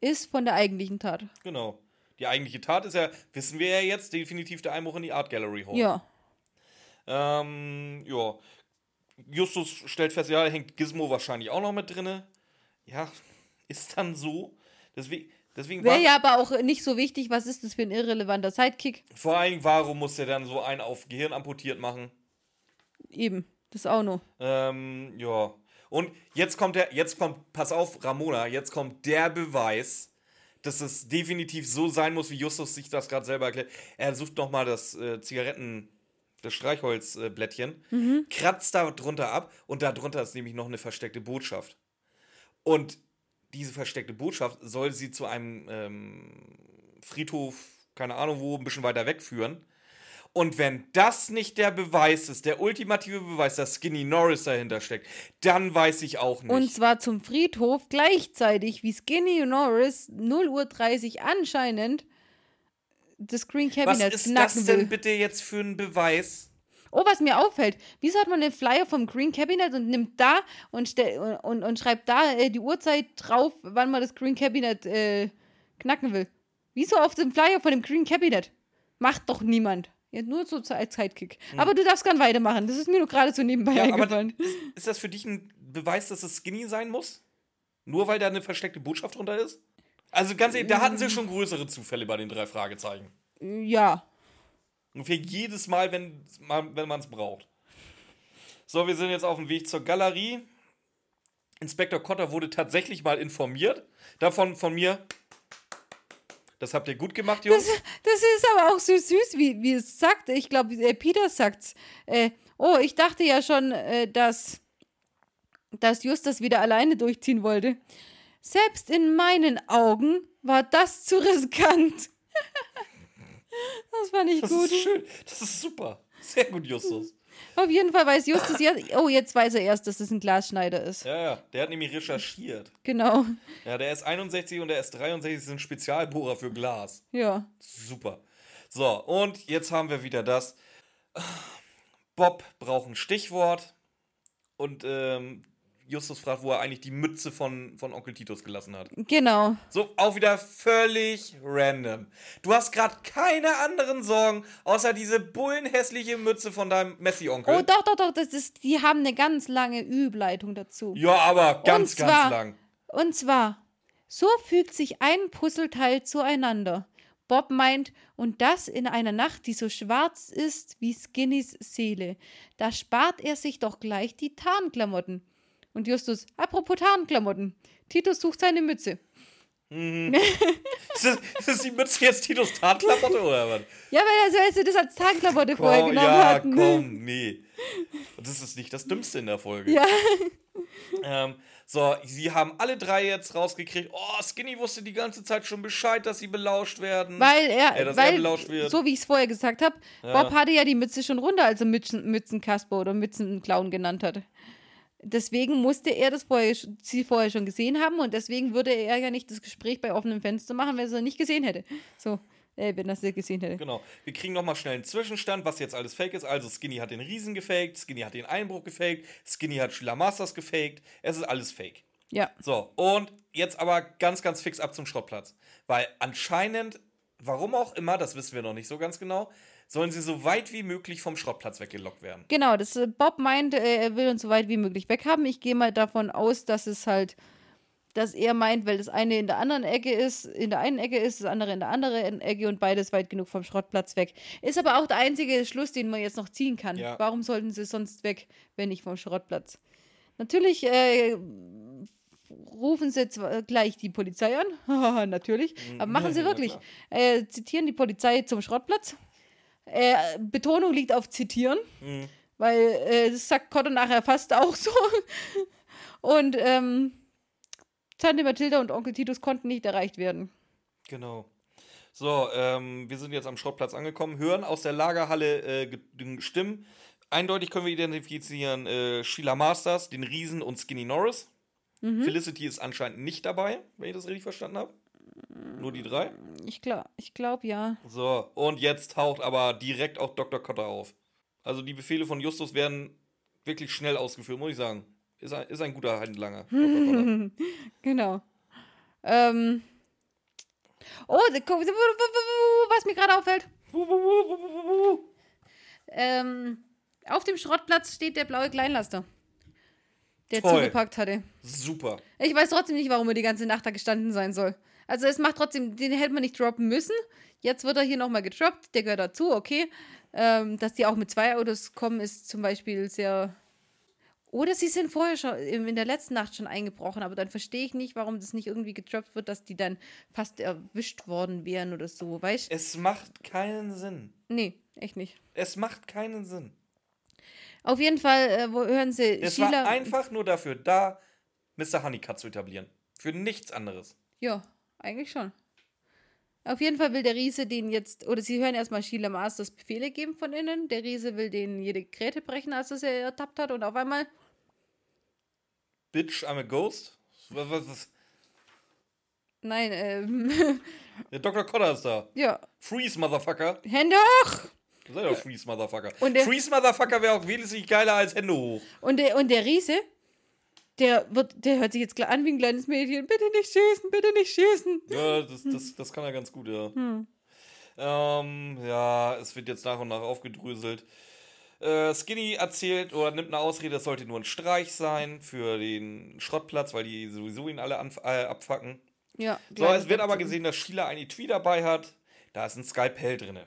Speaker 1: ist von der eigentlichen Tat.
Speaker 2: Genau. Die eigentliche Tat ist ja, wissen wir ja jetzt, definitiv der Einbruch in die Art Gallery Hall.
Speaker 1: Ja.
Speaker 2: Ähm, ja. Justus stellt fest, ja, da hängt Gizmo wahrscheinlich auch noch mit drinne. Ja, ist dann so. Deswegen, deswegen
Speaker 1: Wäre
Speaker 2: war,
Speaker 1: ja aber auch nicht so wichtig, was ist das für ein irrelevanter Sidekick?
Speaker 2: vor allen Dingen, warum muss der dann so einen auf Gehirn amputiert machen?
Speaker 1: Eben, das auch noch.
Speaker 2: Ähm, ja. Und jetzt kommt der, jetzt kommt, pass auf, Ramona, jetzt kommt der Beweis, dass es definitiv so sein muss, wie Justus sich das gerade selber erklärt. Er sucht nochmal das äh, Zigaretten, das Streichholzblättchen, kratzt da drunter ab und da drunter ist nämlich noch eine versteckte Botschaft. Und diese versteckte Botschaft soll sie zu einem ähm, Friedhof, keine Ahnung wo, ein bisschen weiter wegführen. Und wenn das nicht der Beweis ist, der ultimative Beweis, dass Skinny Norris dahinter steckt, dann weiß ich auch nicht.
Speaker 1: Und zwar zum Friedhof gleichzeitig, wie Skinny Norris 0 Uhr 30 anscheinend das Green
Speaker 2: Was
Speaker 1: Cabinet
Speaker 2: ist
Speaker 1: knacken
Speaker 2: das denn
Speaker 1: will.
Speaker 2: bitte jetzt für ein Beweis?
Speaker 1: Oh, was mir auffällt, wieso hat man den Flyer vom Green Cabinet und nimmt da und, stell, und, und, schreibt da äh, die Uhrzeit drauf, wann man das Green Cabinet äh, knacken will? Wieso auf dem Flyer von dem Green Cabinet? Macht doch niemand. Ja, nur so als Sidekick. Aber du darfst gern weitermachen. Das ist mir nur gerade so nebenbei
Speaker 2: Hm. Ja,
Speaker 1: eingefallen.
Speaker 2: ist, ist das für dich ein Beweis, dass es Skinny sein muss? Nur weil da eine versteckte Botschaft drunter ist? Also ganz ehrlich, da hatten sie schon größere Zufälle bei den drei Fragezeichen.
Speaker 1: Ja.
Speaker 2: Ungefähr jedes Mal, wenn, wenn man es braucht. So, wir sind jetzt auf dem Weg zur Galerie. Inspektor Cotter wurde tatsächlich mal informiert. Davon von mir. Das habt ihr gut gemacht, Jungs.
Speaker 1: Das ist aber auch so süß, wie, wie es sagt. Ich glaube, äh, Peter sagt's. Äh, oh, ich dachte ja schon, äh, dass, dass Justus wieder alleine durchziehen wollte. Selbst in meinen Augen war das zu riskant. (laughs) das fand ich
Speaker 2: Das
Speaker 1: gut.
Speaker 2: ist schön. Das ist super. Sehr gut, Justus.
Speaker 1: Auf jeden Fall weiß Justus jetzt. Oh, jetzt weiß er erst, dass es ein Glasschneider ist.
Speaker 2: Ja, ja. Der hat nämlich recherchiert.
Speaker 1: Genau.
Speaker 2: Ja, der S61 und der S63 sind Spezialbohrer für Glas.
Speaker 1: Ja.
Speaker 2: Super. So, und jetzt haben wir wieder das. Bob braucht ein Stichwort. Und ähm, Justus fragt, wo er eigentlich die Mütze von, von Onkel Titus gelassen hat.
Speaker 1: Genau.
Speaker 2: So, auch wieder völlig random. Du hast gerade keine anderen Sorgen, außer diese bullenhässliche Mütze von deinem Messi-Onkel.
Speaker 1: Oh, doch, doch, doch. Das ist, die haben eine ganz lange Übleitung dazu.
Speaker 2: ja, aber ganz,
Speaker 1: Und
Speaker 2: ganz
Speaker 1: zwar-
Speaker 2: lang.
Speaker 1: Und zwar, so fügt sich ein Puzzleteil zueinander. Bob meint, und das in einer Nacht, die so schwarz ist wie Skinnys Seele. Da spart er sich doch gleich die Tarnklamotten. Und Justus, apropos Tarnklamotten. Titus sucht seine Mütze. (laughs)
Speaker 2: Ist das, ist das die Mütze jetzt Titus Tarnklamotte oder was?
Speaker 1: Ja, weil er du, das als Tarnklamotte vorher
Speaker 2: Komm,
Speaker 1: genommen
Speaker 2: ja,
Speaker 1: hatten.
Speaker 2: komm, nee. Das ist nicht das Dümmste in der Folge.
Speaker 1: Ja.
Speaker 2: Ähm, So, sie haben alle drei jetzt rausgekriegt, oh, Skinny wusste die ganze Zeit schon Bescheid, dass sie belauscht werden.
Speaker 1: Weil er,
Speaker 2: Äh, dass er
Speaker 1: weil,
Speaker 2: belauscht wird.
Speaker 1: so wie ich es vorher gesagt habe,
Speaker 2: Ja.
Speaker 1: Bob hatte ja die Mütze schon runter, als er Mützen, Mützenkasper oder Mützenclown genannt hat. Deswegen musste er das vorher, sie vorher schon gesehen haben und deswegen würde er ja nicht das Gespräch bei offenem Fenster machen, wenn er es nicht gesehen hätte. So, äh, wenn er es gesehen hätte.
Speaker 2: Genau. Wir kriegen nochmal schnell einen Zwischenstand, was jetzt alles fake ist. Also Skinny hat den Riesen gefaked, Skinny hat den Einbruch gefaked, Skinny hat Sheila Masters gefaked. Es ist alles fake.
Speaker 1: Ja.
Speaker 2: So, und jetzt aber ganz, ganz fix ab zum Schrottplatz. Weil anscheinend, warum auch immer, das wissen wir noch nicht so ganz genau, sollen sie so weit wie möglich vom Schrottplatz weggelockt werden.
Speaker 1: Genau, das, äh, Bob meint, äh, er will uns so weit wie möglich weghaben. Ich gehe mal davon aus, dass es halt, dass er meint, weil das eine in der anderen Ecke ist, in der einen Ecke ist, das andere in der anderen Ecke und beides weit genug vom Schrottplatz weg. Ist aber auch der einzige Schluss, den man jetzt noch ziehen kann.
Speaker 2: Ja.
Speaker 1: Warum sollten sie sonst weg, wenn nicht vom Schrottplatz? Natürlich äh, rufen sie zwar gleich die Polizei an, (laughs) natürlich, aber machen sie (laughs) wirklich. Äh, zitieren die Polizei zum Schrottplatz. Äh, Betonung liegt auf zitieren.
Speaker 2: Mhm.
Speaker 1: Weil äh, das sagt Cotto nachher fast auch so. (laughs) Und ähm, Tante Mathilda und Onkel Titus konnten nicht erreicht werden.
Speaker 2: Genau. So, ähm, wir sind jetzt am Schrottplatz angekommen, hören aus der Lagerhalle äh, Stimmen. Eindeutig können wir identifizieren äh, Sheila Masters, den Riesen und Skinny Norris. Felicity ist anscheinend nicht dabei, wenn ich das richtig verstanden habe. Nur die drei.
Speaker 1: Ich glaube, ich glaub, ja.
Speaker 2: So, und jetzt taucht aber direkt auch Dr. Cotter auf. Also die Befehle von Justus werden wirklich schnell ausgeführt, muss ich sagen. Ist ein, ist ein guter Handlanger. (laughs)
Speaker 1: Genau. Ähm. Oh, was mir gerade auffällt. Ähm, auf dem Schrottplatz steht der blaue Kleinlaster, der
Speaker 2: Toll.
Speaker 1: zugepackt hatte.
Speaker 2: Super.
Speaker 1: Ich weiß trotzdem nicht, warum er die ganze Nacht da gestanden sein soll. Also es macht trotzdem, den hätte man nicht droppen müssen. Jetzt wird er hier nochmal gedroppt, der gehört dazu, okay. Ähm, dass die auch mit zwei Autos kommen, ist zum Beispiel sehr. Oder sie sind vorher schon in der letzten Nacht schon eingebrochen, aber dann verstehe ich nicht, warum das nicht irgendwie gedroppt wird, dass die dann fast erwischt worden wären oder so, weißt du?
Speaker 2: Es macht keinen Sinn.
Speaker 1: Nee, echt nicht.
Speaker 2: Es macht keinen Sinn.
Speaker 1: Auf jeden Fall, äh, wo hören sie
Speaker 2: Es
Speaker 1: Sheila.
Speaker 2: war einfach nur dafür da, Mr. Honeycutt zu etablieren. Für nichts anderes.
Speaker 1: Ja, eigentlich schon. Auf jeden Fall will der Riese den jetzt, oder sie hören erstmal Sheila Masters Befehle geben von innen. Der Riese will denen jede Gräte brechen, als er sie ertappt hat. Und auf einmal,
Speaker 2: Bitch, I'm a ghost? Was, was, was?
Speaker 1: nein, ähm,
Speaker 2: Der Dr. Cotter ist da.
Speaker 1: ja,
Speaker 2: Freeze, Motherfucker.
Speaker 1: Hände hoch!
Speaker 2: Sei doch Freeze, Motherfucker.
Speaker 1: Und der-
Speaker 2: Freeze, Motherfucker wäre auch wesentlich geiler als Hände hoch.
Speaker 1: Und der, und der Riese, der, wird, der hört sich jetzt an wie ein kleines Mädchen. Bitte nicht schießen, bitte nicht schießen.
Speaker 2: Ja, das, das, das kann er ganz gut, ja. Ähm, ja, es wird jetzt nach und nach aufgedröselt. Äh, Skinny erzählt oder nimmt eine Ausrede, es sollte nur ein Streich sein für den Schrottplatz, weil die sowieso ihn alle äh, abfacken.
Speaker 1: Ja,
Speaker 2: So, es wird aber gesehen, dass Sheila ein Etui dabei hat. Da ist ein Skalpell drin.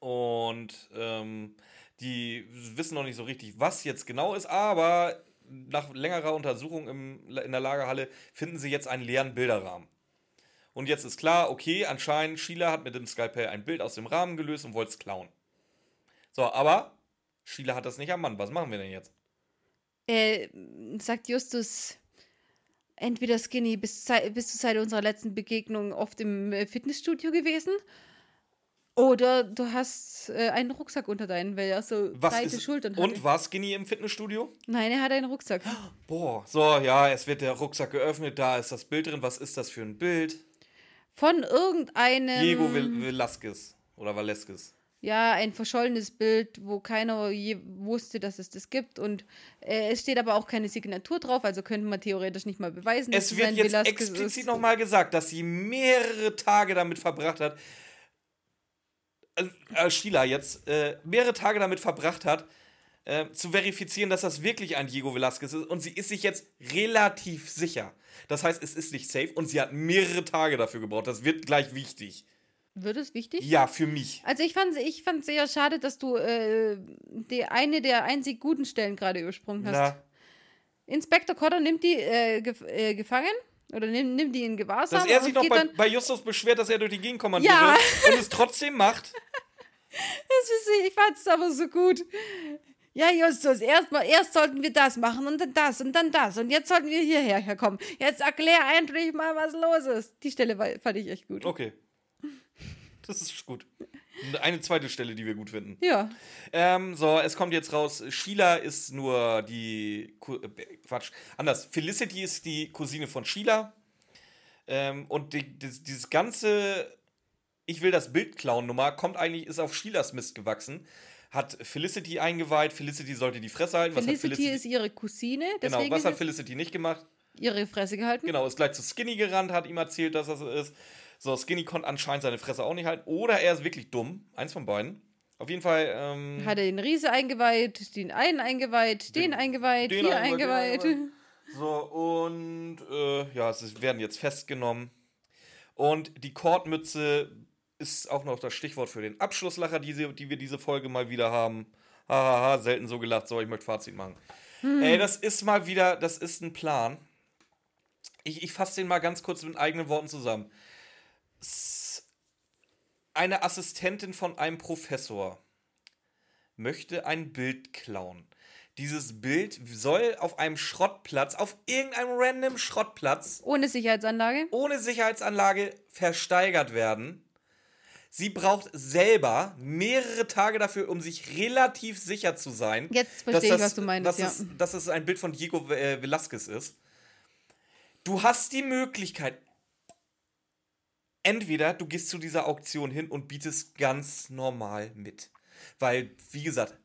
Speaker 2: Und ähm, die wissen noch nicht so richtig, was jetzt genau ist, aber nach längerer Untersuchung im, in der Lagerhalle finden sie jetzt einen leeren Bilderrahmen. Und jetzt ist klar, okay, anscheinend Sheila hat mit dem Skalpell ein Bild aus dem Rahmen gelöst und wollte es klauen. So, aber Sheila hat das nicht am Mann. Was machen wir denn jetzt?
Speaker 1: äh, sagt Justus, entweder Skinny, bist, zei- bist du seit unserer letzten Begegnung oft im äh, Fitnessstudio gewesen? Oder du hast äh, einen Rucksack unter deinen, weil er so
Speaker 2: Was
Speaker 1: breite
Speaker 2: ist,
Speaker 1: Schultern hat.
Speaker 2: und war Skinny im Fitnessstudio?
Speaker 1: Nein, er hat einen Rucksack.
Speaker 2: Boah, so, ja, es wird der Rucksack geöffnet, da ist das Bild drin. Was ist das für ein Bild?
Speaker 1: Von irgendeinem.
Speaker 2: Diego Vel- Velasquez oder Velasquez.
Speaker 1: Ja, ein verschollenes Bild, wo keiner je wusste, dass es das gibt. Und äh, es steht aber auch keine Signatur drauf, also könnte man theoretisch nicht mal beweisen, dass
Speaker 2: Es
Speaker 1: es
Speaker 2: wird jetzt
Speaker 1: Velasquez
Speaker 2: explizit nochmal gesagt, dass sie mehrere Tage damit verbracht hat, äh, äh, Sheila jetzt, äh, mehrere Tage damit verbracht hat, äh, zu verifizieren, dass das wirklich ein Diego Velasquez ist. Und sie ist sich jetzt relativ sicher. Das heißt, es ist nicht safe und sie hat mehrere Tage dafür gebraucht. Das wird gleich wichtig.
Speaker 1: Wird es wichtig?
Speaker 2: Ja, für mich.
Speaker 1: Also ich fand ich fand sehr schade, dass du äh, die eine der einzig guten Stellen gerade übersprungen hast.
Speaker 2: Na,
Speaker 1: Inspektor Cotter nimmt die äh, gef äh, gefangen oder nimmt, nimmt die in Gewahrsam
Speaker 2: dass er sich noch bei, bei Justus beschwert, dass er durch die Gegend kommandiert
Speaker 1: Ja.
Speaker 2: und es trotzdem macht. (laughs)
Speaker 1: Das ist, ich fand es aber so gut. Ja, Justus, erst, mal, erst sollten wir das machen und dann das und dann das. Und jetzt sollten wir hierher herkommen. Jetzt erklär endlich mal, was los ist. Die Stelle fand ich echt gut.
Speaker 2: Okay. Das ist gut. Eine zweite Stelle, die wir gut finden.
Speaker 1: Ja.
Speaker 2: Ähm, so, es kommt jetzt raus. Sheila ist nur die. Ku äh, Quatsch. Anders. Felicity ist die Cousine von Sheila. Ähm, und die, das, dieses ganze. Ich will das Bild klauen Nummer kommt eigentlich, ist auf Sheilas Mist gewachsen. Hat Felicity eingeweiht. Felicity sollte die Fresse halten. Was hat
Speaker 1: Felicity ist ihre Cousine,
Speaker 2: Genau, was hat Felicity nicht gemacht?
Speaker 1: ihre Fresse gehalten.
Speaker 2: Genau, ist gleich zu Skinny gerannt, hat ihm erzählt, dass das so ist. So, Skinny konnte anscheinend seine Fresse auch nicht halten. Oder er ist wirklich dumm. Eins von beiden. Auf jeden Fall. Ähm,
Speaker 1: Hat er den Riese eingeweiht, den einen eingeweiht, den, eingeweiht,
Speaker 2: den
Speaker 1: hier
Speaker 2: eingeweiht,
Speaker 1: eingeweiht.
Speaker 2: den So, und äh, ja, sie werden jetzt festgenommen. Und die Kordmütze ist auch noch das Stichwort für den Abschlusslacher, die, die wir diese Folge mal wieder haben. Hahaha, selten so gelacht. So, ich möchte Fazit machen. Ey, das ist mal wieder, das ist ein Plan. Ich, ich fasse den mal ganz kurz mit eigenen Worten zusammen. Eine Assistentin von einem Professor möchte ein Bild klauen. Dieses Bild soll auf einem Schrottplatz, auf irgendeinem random Schrottplatz,
Speaker 1: Ohne Sicherheitsanlage.
Speaker 2: ohne Sicherheitsanlage versteigert werden. Sie braucht selber mehrere Tage dafür, um sich relativ sicher zu sein.
Speaker 1: Jetzt verstehe ich,
Speaker 2: das-
Speaker 1: was du meinst,
Speaker 2: Dass,
Speaker 1: ja.
Speaker 2: es, dass es ein Bild von Diego äh, Velasquez ist. Du hast die Möglichkeit, entweder du gehst zu dieser Auktion hin und bietest ganz normal mit. Weil, wie gesagt,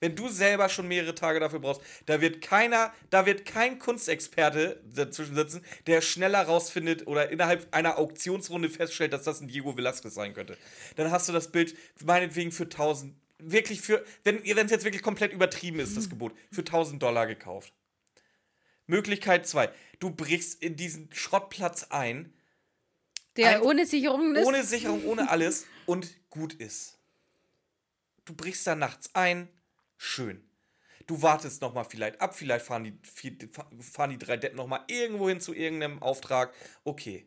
Speaker 2: wenn du selber schon mehrere Tage dafür brauchst, da wird keiner, da wird kein Kunstexperte dazwischen sitzen, der schneller rausfindet oder innerhalb einer Auktionsrunde feststellt, dass das ein Diego Velasquez sein könnte. Dann hast du das Bild meinetwegen für 1000, wirklich für, wenn es jetzt wirklich komplett übertrieben ist, das (laughs) Gebot, für 1000 Dollar gekauft. Möglichkeit 2. Du brichst in diesen Schrottplatz ein,
Speaker 1: Der
Speaker 2: Ein-
Speaker 1: ohne Sicherung ist.
Speaker 2: ohne Sicherung, ohne alles und gut ist. Du brichst da nachts ein, schön. Du wartest noch mal vielleicht ab, vielleicht fahren die, fahren die drei Deppen noch mal irgendwo hin zu irgendeinem Auftrag. Okay.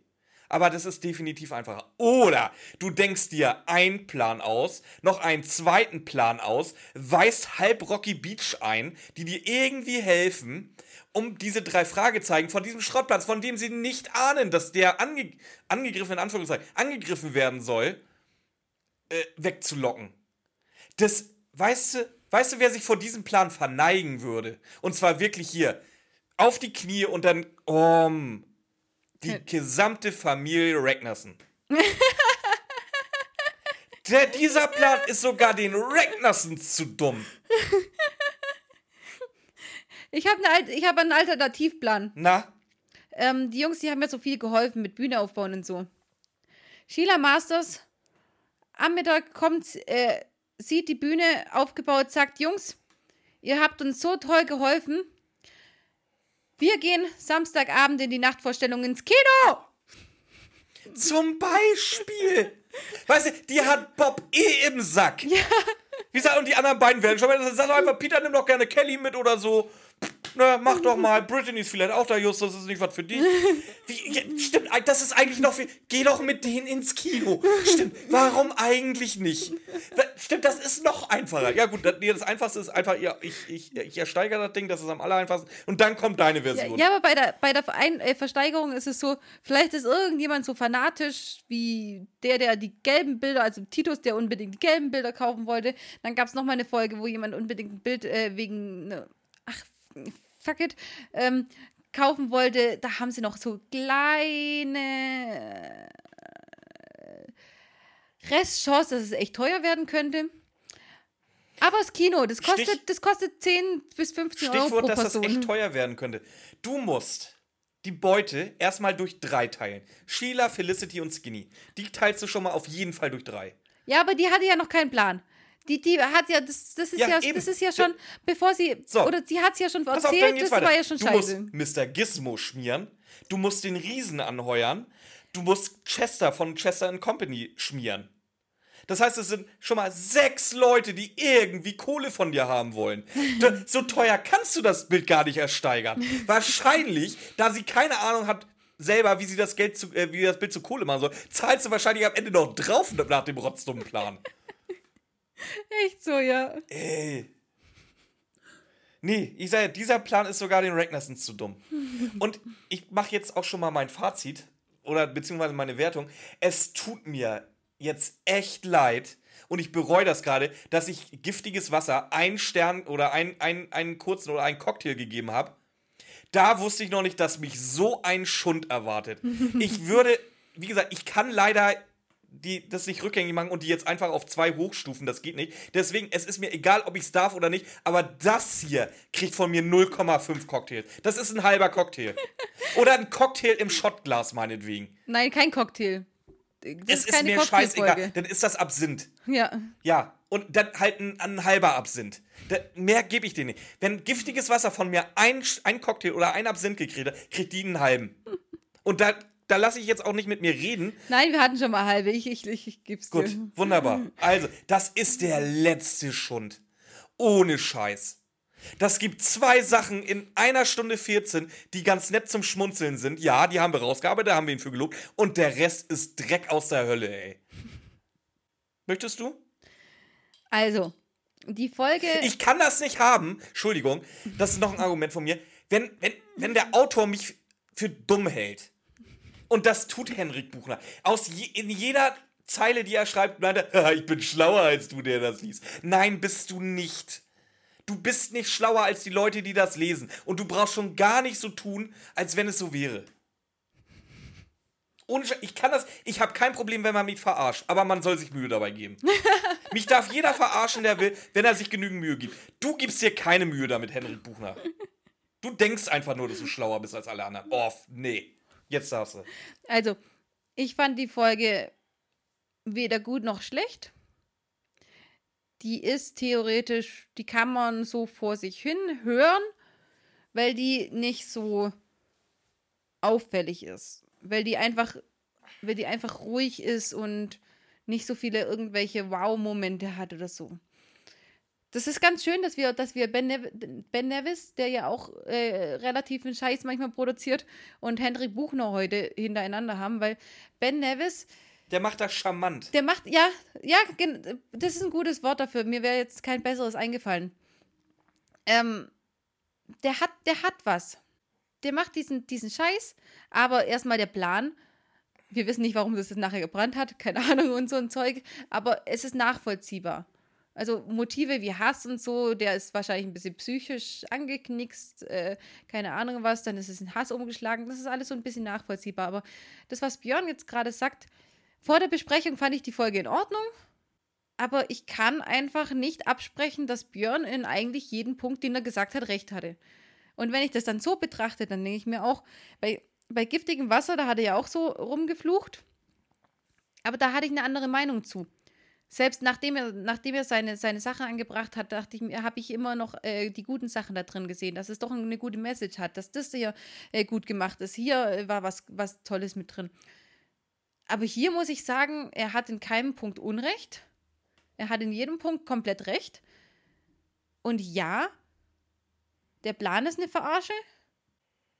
Speaker 2: Aber das ist definitiv einfacher. Oder du denkst dir einen Plan aus, noch einen zweiten Plan aus, weist halb Rocky Beach ein, die dir irgendwie helfen, um diese drei Fragezeichen von diesem Schrottplatz, von dem sie nicht ahnen, dass der ange angegriffen, in Anführungszeichen, angegriffen werden soll, äh, wegzulocken. Das, weißt du, weißt du, wer sich vor diesem Plan verneigen würde? Und zwar wirklich hier, auf die Knie und dann, um, die gesamte Familie Ragnarsson. (laughs) Der, dieser Plan ist sogar den Ragnarsons zu dumm.
Speaker 1: Ich habe eine, ich hab einen Alternativplan.
Speaker 2: Na,
Speaker 1: Ähm, die Jungs, die haben mir so viel geholfen mit Bühne aufbauen und so. Sheila Masters am Mittag kommt, äh, sieht die Bühne aufgebaut, sagt, Jungs, ihr habt uns so toll geholfen. Wir gehen Samstagabend in die Nachtvorstellung ins Kino.
Speaker 2: Zum Beispiel. Weißt du, die hat Bob eh im Sack. Ja. Wie gesagt, und die anderen beiden werden schon mal. Sag doch einfach, Peter, nimm doch gerne Kelly mit oder so. Na, mach doch mal. Brittany ist vielleicht auch da, Justus, das ist nicht was für dich. Wie, ja, stimmt, das ist eigentlich noch viel. Geh doch mit denen ins Kino. Stimmt, warum eigentlich nicht? Stimmt, das ist noch einfacher. Ja, gut, das, nee, das Einfachste ist einfach, ja, ich, ich, ich ersteigere das Ding, das ist am aller einfachsten. Und dann kommt deine
Speaker 1: Ja,
Speaker 2: Version.
Speaker 1: ja, aber bei der, bei der Verein äh, Versteigerung ist es so, vielleicht ist irgendjemand so fanatisch wie der, der die gelben Bilder, also Titus, der unbedingt die gelben Bilder kaufen wollte. Dann gab es nochmal eine Folge, wo jemand unbedingt ein Bild äh, wegen, ne, ach, fuck it, ähm, kaufen wollte. Da haben sie noch so kleine äh, Restchance, dass es echt teuer werden könnte. Aber das Kino, das kostet,
Speaker 2: Stich-
Speaker 1: das kostet 10 bis 15 Euro pro
Speaker 2: Stichwort, dass das
Speaker 1: Person.
Speaker 2: echt teuer werden könnte. Du musst die Beute erstmal durch drei teilen. Sheila, Felicity und Skinny. Die teilst du schon mal auf jeden Fall durch drei.
Speaker 1: Ja, aber die hatte ja noch keinen Plan. Die, die hat ja, das, das, ist
Speaker 2: Ja,
Speaker 1: ja, das ist ja schon, bevor sie,
Speaker 2: So.
Speaker 1: oder sie hat es ja schon
Speaker 2: Pass auf,
Speaker 1: erzählt,
Speaker 2: geht's
Speaker 1: das
Speaker 2: weiter.
Speaker 1: war ja schon
Speaker 2: du
Speaker 1: scheiße.
Speaker 2: musst Mr. Gizmo schmieren. Du musst den Riesen anheuern. Du musst Chester von Chester Company schmieren. Das heißt, es sind schon mal sechs Leute, die irgendwie Kohle von dir haben wollen. Da, so teuer kannst du das Bild gar nicht ersteigern. Wahrscheinlich, da sie keine Ahnung hat selber, wie sie das Geld zu, äh, wie das Bild zu Kohle machen soll, zahlst du wahrscheinlich am Ende noch drauf nach dem rotzdummen Plan. (laughs)
Speaker 1: Echt so, ja.
Speaker 2: Ey. Nee, ich sage, dieser Plan ist sogar den Ragnarsons zu dumm. (laughs) Und ich mache jetzt auch schon mal mein Fazit oder beziehungsweise meine Wertung. Es tut mir jetzt echt leid und ich bereue das gerade, dass ich giftiges Wasser einen Stern oder einen, einen, einen kurzen oder einen Cocktail gegeben habe. Da wusste ich noch nicht, dass mich so ein Schund erwartet. (laughs) Ich würde, wie gesagt, ich kann leider die, das nicht rückgängig machen und die jetzt einfach auf zwei hochstufen, das geht nicht. Deswegen, es ist mir egal, ob ich es darf oder nicht, aber das hier kriegt von mir 0,5 Cocktails. Das ist ein halber Cocktail. (laughs) Oder ein Cocktail im Shotglas, meinetwegen.
Speaker 1: Nein, kein Cocktail. Das
Speaker 2: es ist, mir scheißegal. Dann ist das Absinth.
Speaker 1: Ja.
Speaker 2: Ja. Und dann halt ein, ein halber Absinth. Da, mehr gebe ich dir nicht. Wenn giftiges Wasser von mir ein, ein Cocktail oder ein Absinth gekriegt hat, kriegt die einen halben. (laughs) Und da, da lasse ich jetzt auch nicht mit mir reden.
Speaker 1: Nein, wir hatten schon mal halbe. Ich, ich, ich, ich
Speaker 2: Gut,
Speaker 1: dir.
Speaker 2: wunderbar. Also, das ist der letzte Schund. Ohne Scheiß. Das gibt zwei Sachen in einer Stunde 14, die ganz nett zum Schmunzeln sind. Ja, die haben wir rausgearbeitet, da haben wir ihn für gelobt. Und der Rest ist Dreck aus der Hölle, ey. Möchtest du?
Speaker 1: Also, die Folge.
Speaker 2: Ich kann das nicht haben. Entschuldigung, das ist noch ein Argument von mir. Wenn, wenn, wenn der Autor mich für dumm hält, und das tut Henrik Buchner, aus je, in jeder Zeile, die er schreibt, meint er, "Haha, ich bin schlauer als du, der das liest. Nein, bist du nicht. Du bist nicht schlauer als die Leute, die das lesen. Und du brauchst schon gar nicht so tun, als wenn es so wäre. Ohne Sch ich kann das, ich habe kein Problem, wenn man mich verarscht, aber man soll sich Mühe dabei geben. (laughs) mich darf jeder verarschen, der will, wenn er sich genügend Mühe gibt. Du gibst dir keine Mühe damit, Henrik Buchner. Du denkst einfach nur, dass du schlauer bist als alle anderen. Oh, nee. Jetzt darfst du.
Speaker 1: Also, ich fand die Folge weder gut noch schlecht. Die ist theoretisch, die kann man so vor sich hin hören, weil die nicht so auffällig ist. Weil die einfach, weil die einfach ruhig ist und nicht so viele irgendwelche Wow-Momente hat oder so. Das ist ganz schön, dass wir, dass wir Ben, Nev ben Nevis, der ja auch äh, relativ einen Scheiß manchmal produziert, und Henrik Buchner heute hintereinander haben, weil Ben Nevis,
Speaker 2: Der macht das charmant.
Speaker 1: der macht, ja, ja, das ist ein gutes Wort dafür. Mir wäre jetzt kein besseres eingefallen. Ähm, der hat, der hat was. Der macht diesen, diesen Scheiß, aber erstmal der Plan. Wir wissen nicht, warum das jetzt nachher gebrannt hat, keine (laughs) Ahnung und so ein Zeug, aber es ist nachvollziehbar. Also Motive wie Hass und so, der ist wahrscheinlich ein bisschen psychisch angeknickst, äh, keine Ahnung was, dann ist es in Hass umgeschlagen, das ist alles so ein bisschen nachvollziehbar. Aber das, was Björn jetzt gerade sagt, vor der Besprechung fand ich die Folge in Ordnung, aber ich kann einfach nicht absprechen, dass Björn in eigentlich jedem Punkt, den er gesagt hat, recht hatte. Und wenn ich das dann so betrachte, dann denke ich mir auch, bei, bei giftigem Wasser, da hat er ja auch so rumgeflucht, aber da hatte ich eine andere Meinung zu. Selbst nachdem er, nachdem er seine, seine Sache angebracht hat, dachte ich mir, habe ich immer noch äh, die guten Sachen da drin gesehen, dass es doch eine gute Message hat, dass das hier äh, gut gemacht ist. Hier äh, war was, was Tolles mit drin. Aber hier muss ich sagen, er hat in keinem Punkt Unrecht. Er hat in jedem Punkt komplett recht. Und ja, der Plan ist eine Verarsche.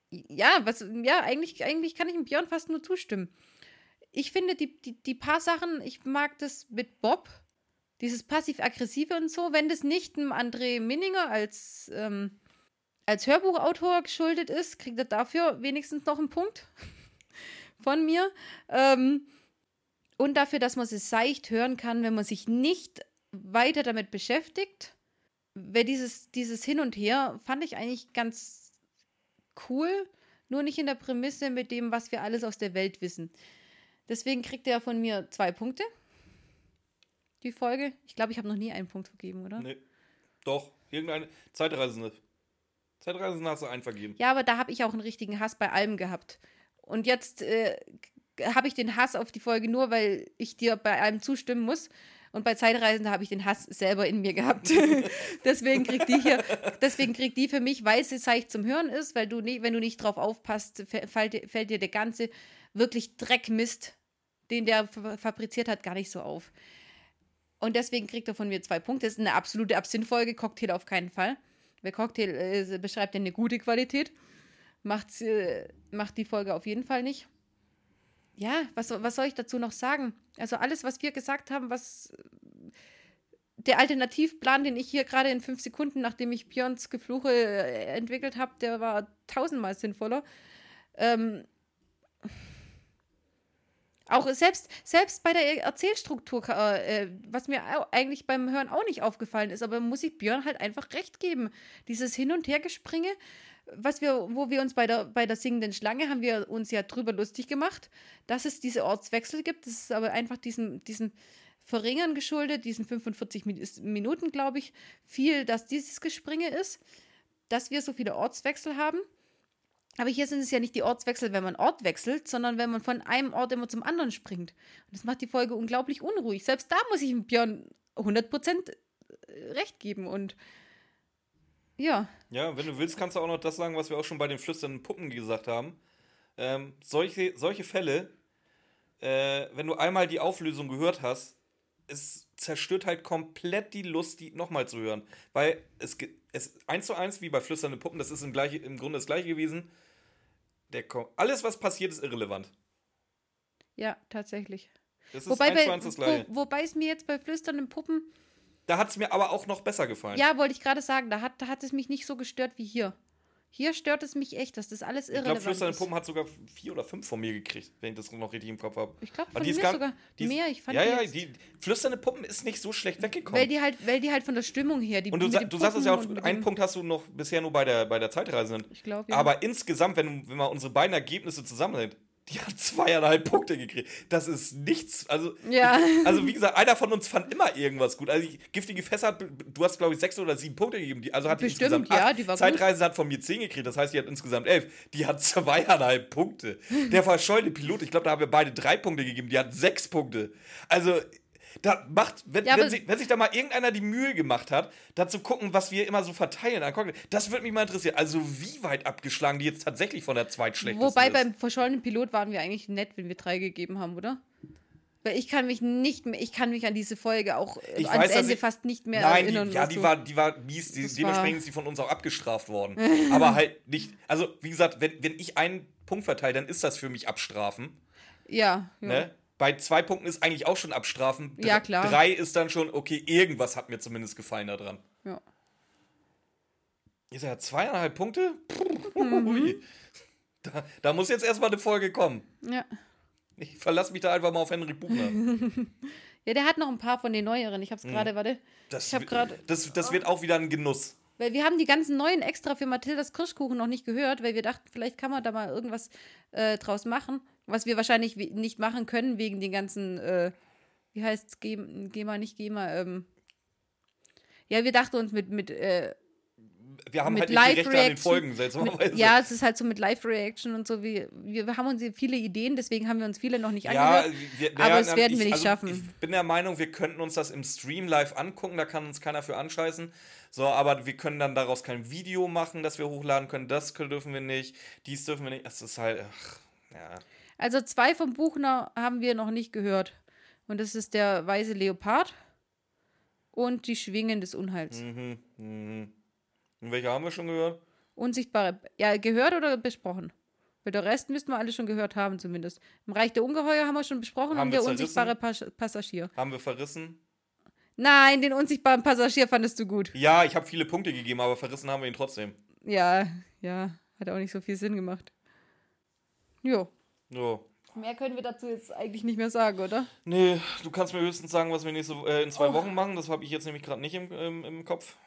Speaker 1: Ja, was, ja, eigentlich, eigentlich kann ich dem Björn fast nur zustimmen. Ich finde, die, die, die paar Sachen, ich mag das mit Bob, dieses passiv-aggressive und so, wenn das nicht dem André Minninger als, ähm, als Hörbuchautor geschuldet ist, kriegt er dafür wenigstens noch einen Punkt (laughs) von mir. Ähm, und dafür, dass man es seicht hören kann, wenn man sich nicht weiter damit beschäftigt. Weil dieses, dieses Hin und Her fand ich eigentlich ganz cool, nur nicht in der Prämisse mit dem, was wir alles aus der Welt wissen. Deswegen kriegt er von mir zwei Punkte. Die Folge. Ich glaube, ich habe noch nie einen Punkt vergeben, oder?
Speaker 2: Nee. Doch, irgendeine Zeitreisende. Zeitreisende hast du einen vergeben.
Speaker 1: Ja, aber da habe ich auch einen richtigen Hass bei allem gehabt. Und jetzt äh, habe ich den Hass auf die Folge nur, weil ich dir bei allem zustimmen muss. Und bei Zeitreisende habe ich den Hass selber in mir gehabt. (laughs) deswegen kriegt die hier, deswegen kriegt die für mich, weil sie seicht zum Hören ist, weil du nie, wenn du nicht drauf aufpasst, fä- fällt, dir- fällt dir der ganze wirklich Dreckmist, den der fa- fabriziert hat, gar nicht so auf. Und deswegen kriegt er von mir zwei Punkte. Das ist eine absolute Absinthfolge, Cocktail auf keinen Fall. Weil Cocktail äh, beschreibt ja eine gute Qualität. Macht, äh, macht die Folge auf jeden Fall nicht. Ja, was, was soll ich dazu noch sagen? Also alles, was wir gesagt haben, was der Alternativplan, den ich hier gerade in fünf Sekunden, nachdem ich Björns Gefluche äh, entwickelt habe, der war tausendmal sinnvoller. Ähm, auch selbst, selbst bei der Erzählstruktur, äh, was mir eigentlich beim Hören auch nicht aufgefallen ist, aber muss ich Björn halt einfach recht geben. Dieses Hin- und Hergespringe, was wir, wo wir uns bei der, bei der singenden Schlange haben wir uns ja drüber lustig gemacht, dass es diese Ortswechsel gibt. Das ist aber einfach diesen, diesen Verringern geschuldet, diesen 45 Minuten, glaube ich, viel, dass dieses Gespringe ist, dass wir so viele Ortswechsel haben. Aber hier sind es ja nicht die Ortswechsel, wenn man Ort wechselt, sondern wenn man von einem Ort immer zum anderen springt. Und das macht die Folge unglaublich unruhig. Selbst da muss ich Björn 100% äh, recht geben. Und ja.
Speaker 2: Ja, wenn du willst, kannst du auch noch das sagen, was wir auch schon bei den flüsternden Puppen gesagt haben. Ähm, solche, solche Fälle, äh, wenn du einmal die Auflösung gehört hast, es zerstört halt komplett die Lust, die nochmal zu hören. Weil es, es eins zu eins wie bei flüsternden Puppen, das ist im, gleiche, im Grunde das gleiche gewesen. Der, alles, was passiert, ist irrelevant.
Speaker 1: Ja, tatsächlich.
Speaker 2: Das ist
Speaker 1: wobei, bei. Wo, wobei es mir jetzt bei flüsternden Puppen.
Speaker 2: Da hat es mir aber auch noch besser gefallen.
Speaker 1: Ja, wollte ich gerade sagen, da hat, da hat es mich nicht so gestört wie hier. Hier stört es mich echt, dass das alles irrelevant
Speaker 2: ich glaube, Flüsternde
Speaker 1: ist.
Speaker 2: Puppen hat sogar vier oder fünf von mir gekriegt, wenn ich das noch richtig im Kopf habe.
Speaker 1: Ich glaube, von
Speaker 2: die ist
Speaker 1: mir
Speaker 2: gar-
Speaker 1: sogar
Speaker 2: die ist-
Speaker 1: mehr. Ich fand
Speaker 2: ja,
Speaker 1: die
Speaker 2: ja,
Speaker 1: jetzt,
Speaker 2: die Flüsternde Puppen ist nicht so schlecht weggekommen.
Speaker 1: weil, die halt, weil die halt von der Stimmung her. Die,
Speaker 2: und du, sa du sagst es ja auch, einen Punkt hast du noch bisher nur bei der, bei der Zeitreisenden.
Speaker 1: Ich glaube, ja.
Speaker 2: Aber insgesamt, wenn, wenn man unsere beiden Ergebnisse zusammennimmt, die hat zweieinhalb Punkte gekriegt. Das ist nichts. Also,
Speaker 1: Ja.
Speaker 2: ich, also wie gesagt, einer von uns fand immer irgendwas gut. Also ich, giftige Fässer hat, du hast glaube ich sechs oder sieben Punkte gegeben. Die, also hat die
Speaker 1: Bestimmt,
Speaker 2: insgesamt
Speaker 1: ja,
Speaker 2: acht.
Speaker 1: die war gut.
Speaker 2: Zeitreise hat von mir zehn gekriegt. Das heißt, die hat insgesamt elf. Die hat zweieinhalb Punkte. Der (laughs) verschollene Pilot, ich glaube, da haben wir beide drei Punkte gegeben. Die hat sechs Punkte. Also da macht, wenn,
Speaker 1: Ja,
Speaker 2: wenn, sich, wenn sich da mal irgendeiner die Mühe gemacht hat, da zu gucken, was wir immer so verteilen an Cocktail, das würde mich mal interessieren. Also wie weit abgeschlagen die jetzt tatsächlich von der zweitschlechtesten
Speaker 1: Wobei
Speaker 2: ist.
Speaker 1: beim verschollenen Pilot waren wir eigentlich nett, wenn wir drei gegeben haben, oder? Weil ich kann mich nicht mehr, ich kann mich an diese Folge auch äh,
Speaker 2: Ich
Speaker 1: ans
Speaker 2: weiß,
Speaker 1: Ende
Speaker 2: ich-
Speaker 1: fast nicht mehr
Speaker 2: Nein,
Speaker 1: erinnern.
Speaker 2: die, ja, die
Speaker 1: so-
Speaker 2: war, die war mies. Die, dementsprechend ist sie von uns auch abgestraft worden. Aber (laughs) halt nicht. Also, wie gesagt, wenn, wenn ich einen Punkt verteile, dann ist das für mich abstrafen.
Speaker 1: Ja, ja.
Speaker 2: Ne? Bei zwei Punkten ist eigentlich auch schon abstrafen. Dr-
Speaker 1: Ja, klar.
Speaker 2: Drei ist dann schon, okay, irgendwas hat mir zumindest gefallen daran.
Speaker 1: ja.
Speaker 2: Ist er zweieinhalb Punkte? Puh,
Speaker 1: Mhm.
Speaker 2: Da, da muss jetzt erstmal eine Folge kommen.
Speaker 1: ja.
Speaker 2: Ich verlasse mich da einfach mal auf Henrik Buchner. (laughs)
Speaker 1: Ja, der hat noch ein paar von den neueren. Ich hab's
Speaker 2: Mhm.
Speaker 1: gerade, warte.
Speaker 2: Das,
Speaker 1: Ich hab
Speaker 2: wird-
Speaker 1: grad-
Speaker 2: das, das wird auch wieder ein Genuss.
Speaker 1: Weil wir haben die ganzen neuen extra für Mathildas Kirschkuchen noch nicht gehört, weil wir dachten, vielleicht kann man da mal irgendwas äh, draus machen, was wir wahrscheinlich nicht machen können wegen den ganzen, äh, wie heißt's, Ge- GEMA, nicht GEMA, ähm. Ja, wir dachten uns mit, mit, äh,
Speaker 2: Wir haben halt nicht die Rechte an den. Folgen, seltsamerweise.
Speaker 1: mit, ja, es ist halt so mit Live-Reaction und so, wie, wir, wir haben uns hier viele Ideen, deswegen haben wir uns viele noch nicht
Speaker 2: Ja,
Speaker 1: angehört.
Speaker 2: wir,
Speaker 1: aber
Speaker 2: ja,
Speaker 1: es werden wir
Speaker 2: ich,
Speaker 1: nicht
Speaker 2: also
Speaker 1: schaffen.
Speaker 2: Ich bin der Meinung, wir könnten uns das im Stream live angucken, da kann uns keiner für anscheißen. So, aber wir können dann daraus kein Video machen, das wir hochladen können. Das dürfen wir nicht, dies dürfen wir nicht. Es ist halt, ach, ja.
Speaker 1: Also zwei vom Buchner haben wir noch nicht gehört. Und das ist der weiße Leopard und die Schwingen des Unheils.
Speaker 2: Mhm, mhm. Und welche haben wir schon gehört?
Speaker 1: Unsichtbare. Ja, gehört oder besprochen? Weil der Rest müssten wir alle schon gehört haben, zumindest. Im Reich der Ungeheuer haben wir schon besprochen
Speaker 2: Haben
Speaker 1: und
Speaker 2: wir
Speaker 1: der
Speaker 2: zerrissen?
Speaker 1: unsichtbare Pas Passagier.
Speaker 2: Haben wir verrissen?
Speaker 1: Nein, den unsichtbaren Passagier fandest du gut.
Speaker 2: Ja, ich habe viele Punkte gegeben, aber verrissen haben wir ihn trotzdem.
Speaker 1: Ja, ja, hat auch nicht so viel Sinn gemacht. Jo.
Speaker 2: So.
Speaker 1: Mehr können wir dazu jetzt eigentlich nicht mehr sagen, oder?
Speaker 2: Nee, du kannst mir höchstens sagen, was wir nächste, äh, in zwei
Speaker 1: Oh.
Speaker 2: Wochen machen. Das habe ich jetzt nämlich gerade nicht im, im, im Kopf.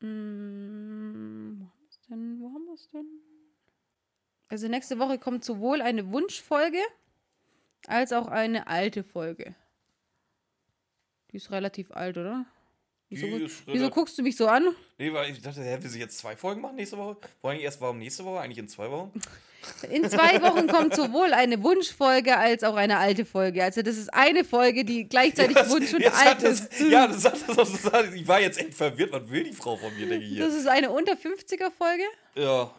Speaker 1: Mm, wo haben wir es denn? Wo haben wir es denn? Also nächste Woche kommt sowohl eine Wunschfolge als auch eine alte Folge. Die ist relativ alt, oder? Wieso, wieso guckst du mich so an?
Speaker 2: Nee, weil ich dachte, hä, will sie jetzt zwei Folgen machen nächste Woche? Wollen die erst warum nächste Woche? Eigentlich in zwei Wochen?
Speaker 1: In zwei Wochen kommt sowohl eine Wunschfolge als auch eine alte Folge. Also das ist eine Folge, die gleichzeitig Wunsch und alt
Speaker 2: hat das,
Speaker 1: ist.
Speaker 2: Ja, das hat das so gesagt. Ich war jetzt echt verwirrt. Was will die Frau von mir, denke ich hier?
Speaker 1: Das ist eine unter 50er Folge.
Speaker 2: Ja.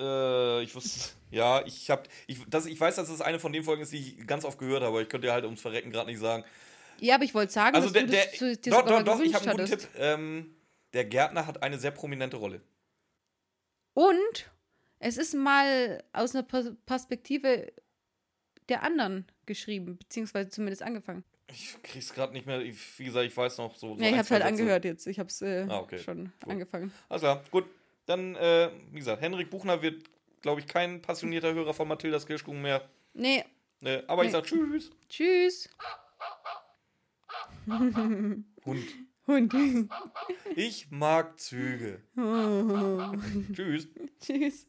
Speaker 2: Äh, ich wusste. Ja, ich hab. Ich, das, ich weiß, dass es eine von den Folgen ist, die ich ganz oft gehört habe, aber ich könnte dir halt ums Verrecken gerade nicht sagen.
Speaker 1: Ja, aber ich wollte sagen,
Speaker 2: Also der,
Speaker 1: dass
Speaker 2: der
Speaker 1: du das zu- dir
Speaker 2: doch, doch, doch, ich habe einen guten
Speaker 1: hattest.
Speaker 2: Tipp. Ähm, der Gärtner hat eine sehr prominente Rolle.
Speaker 1: Und es ist mal aus einer Pers- Perspektive der anderen geschrieben, beziehungsweise zumindest angefangen.
Speaker 2: Ich krieg's gerade nicht mehr. Ich, wie gesagt, ich weiß noch so. so
Speaker 1: Ja, ich hab's halt
Speaker 2: Sätze.
Speaker 1: angehört jetzt. Ich hab's äh,
Speaker 2: Ah, okay.
Speaker 1: schon
Speaker 2: Cool.
Speaker 1: angefangen.
Speaker 2: Alles klar, gut. Dann, äh, wie gesagt, Henrik Buchner wird, glaube ich, kein passionierter Hörer von Mathildas Kirschkuchen mehr.
Speaker 1: Nee,
Speaker 2: Äh, aber ich
Speaker 1: Nee.
Speaker 2: sag Tschüss.
Speaker 1: tschüss.
Speaker 2: Hund.
Speaker 1: Hund.
Speaker 2: Ich mag Züge. Tschüss.
Speaker 1: tschüss.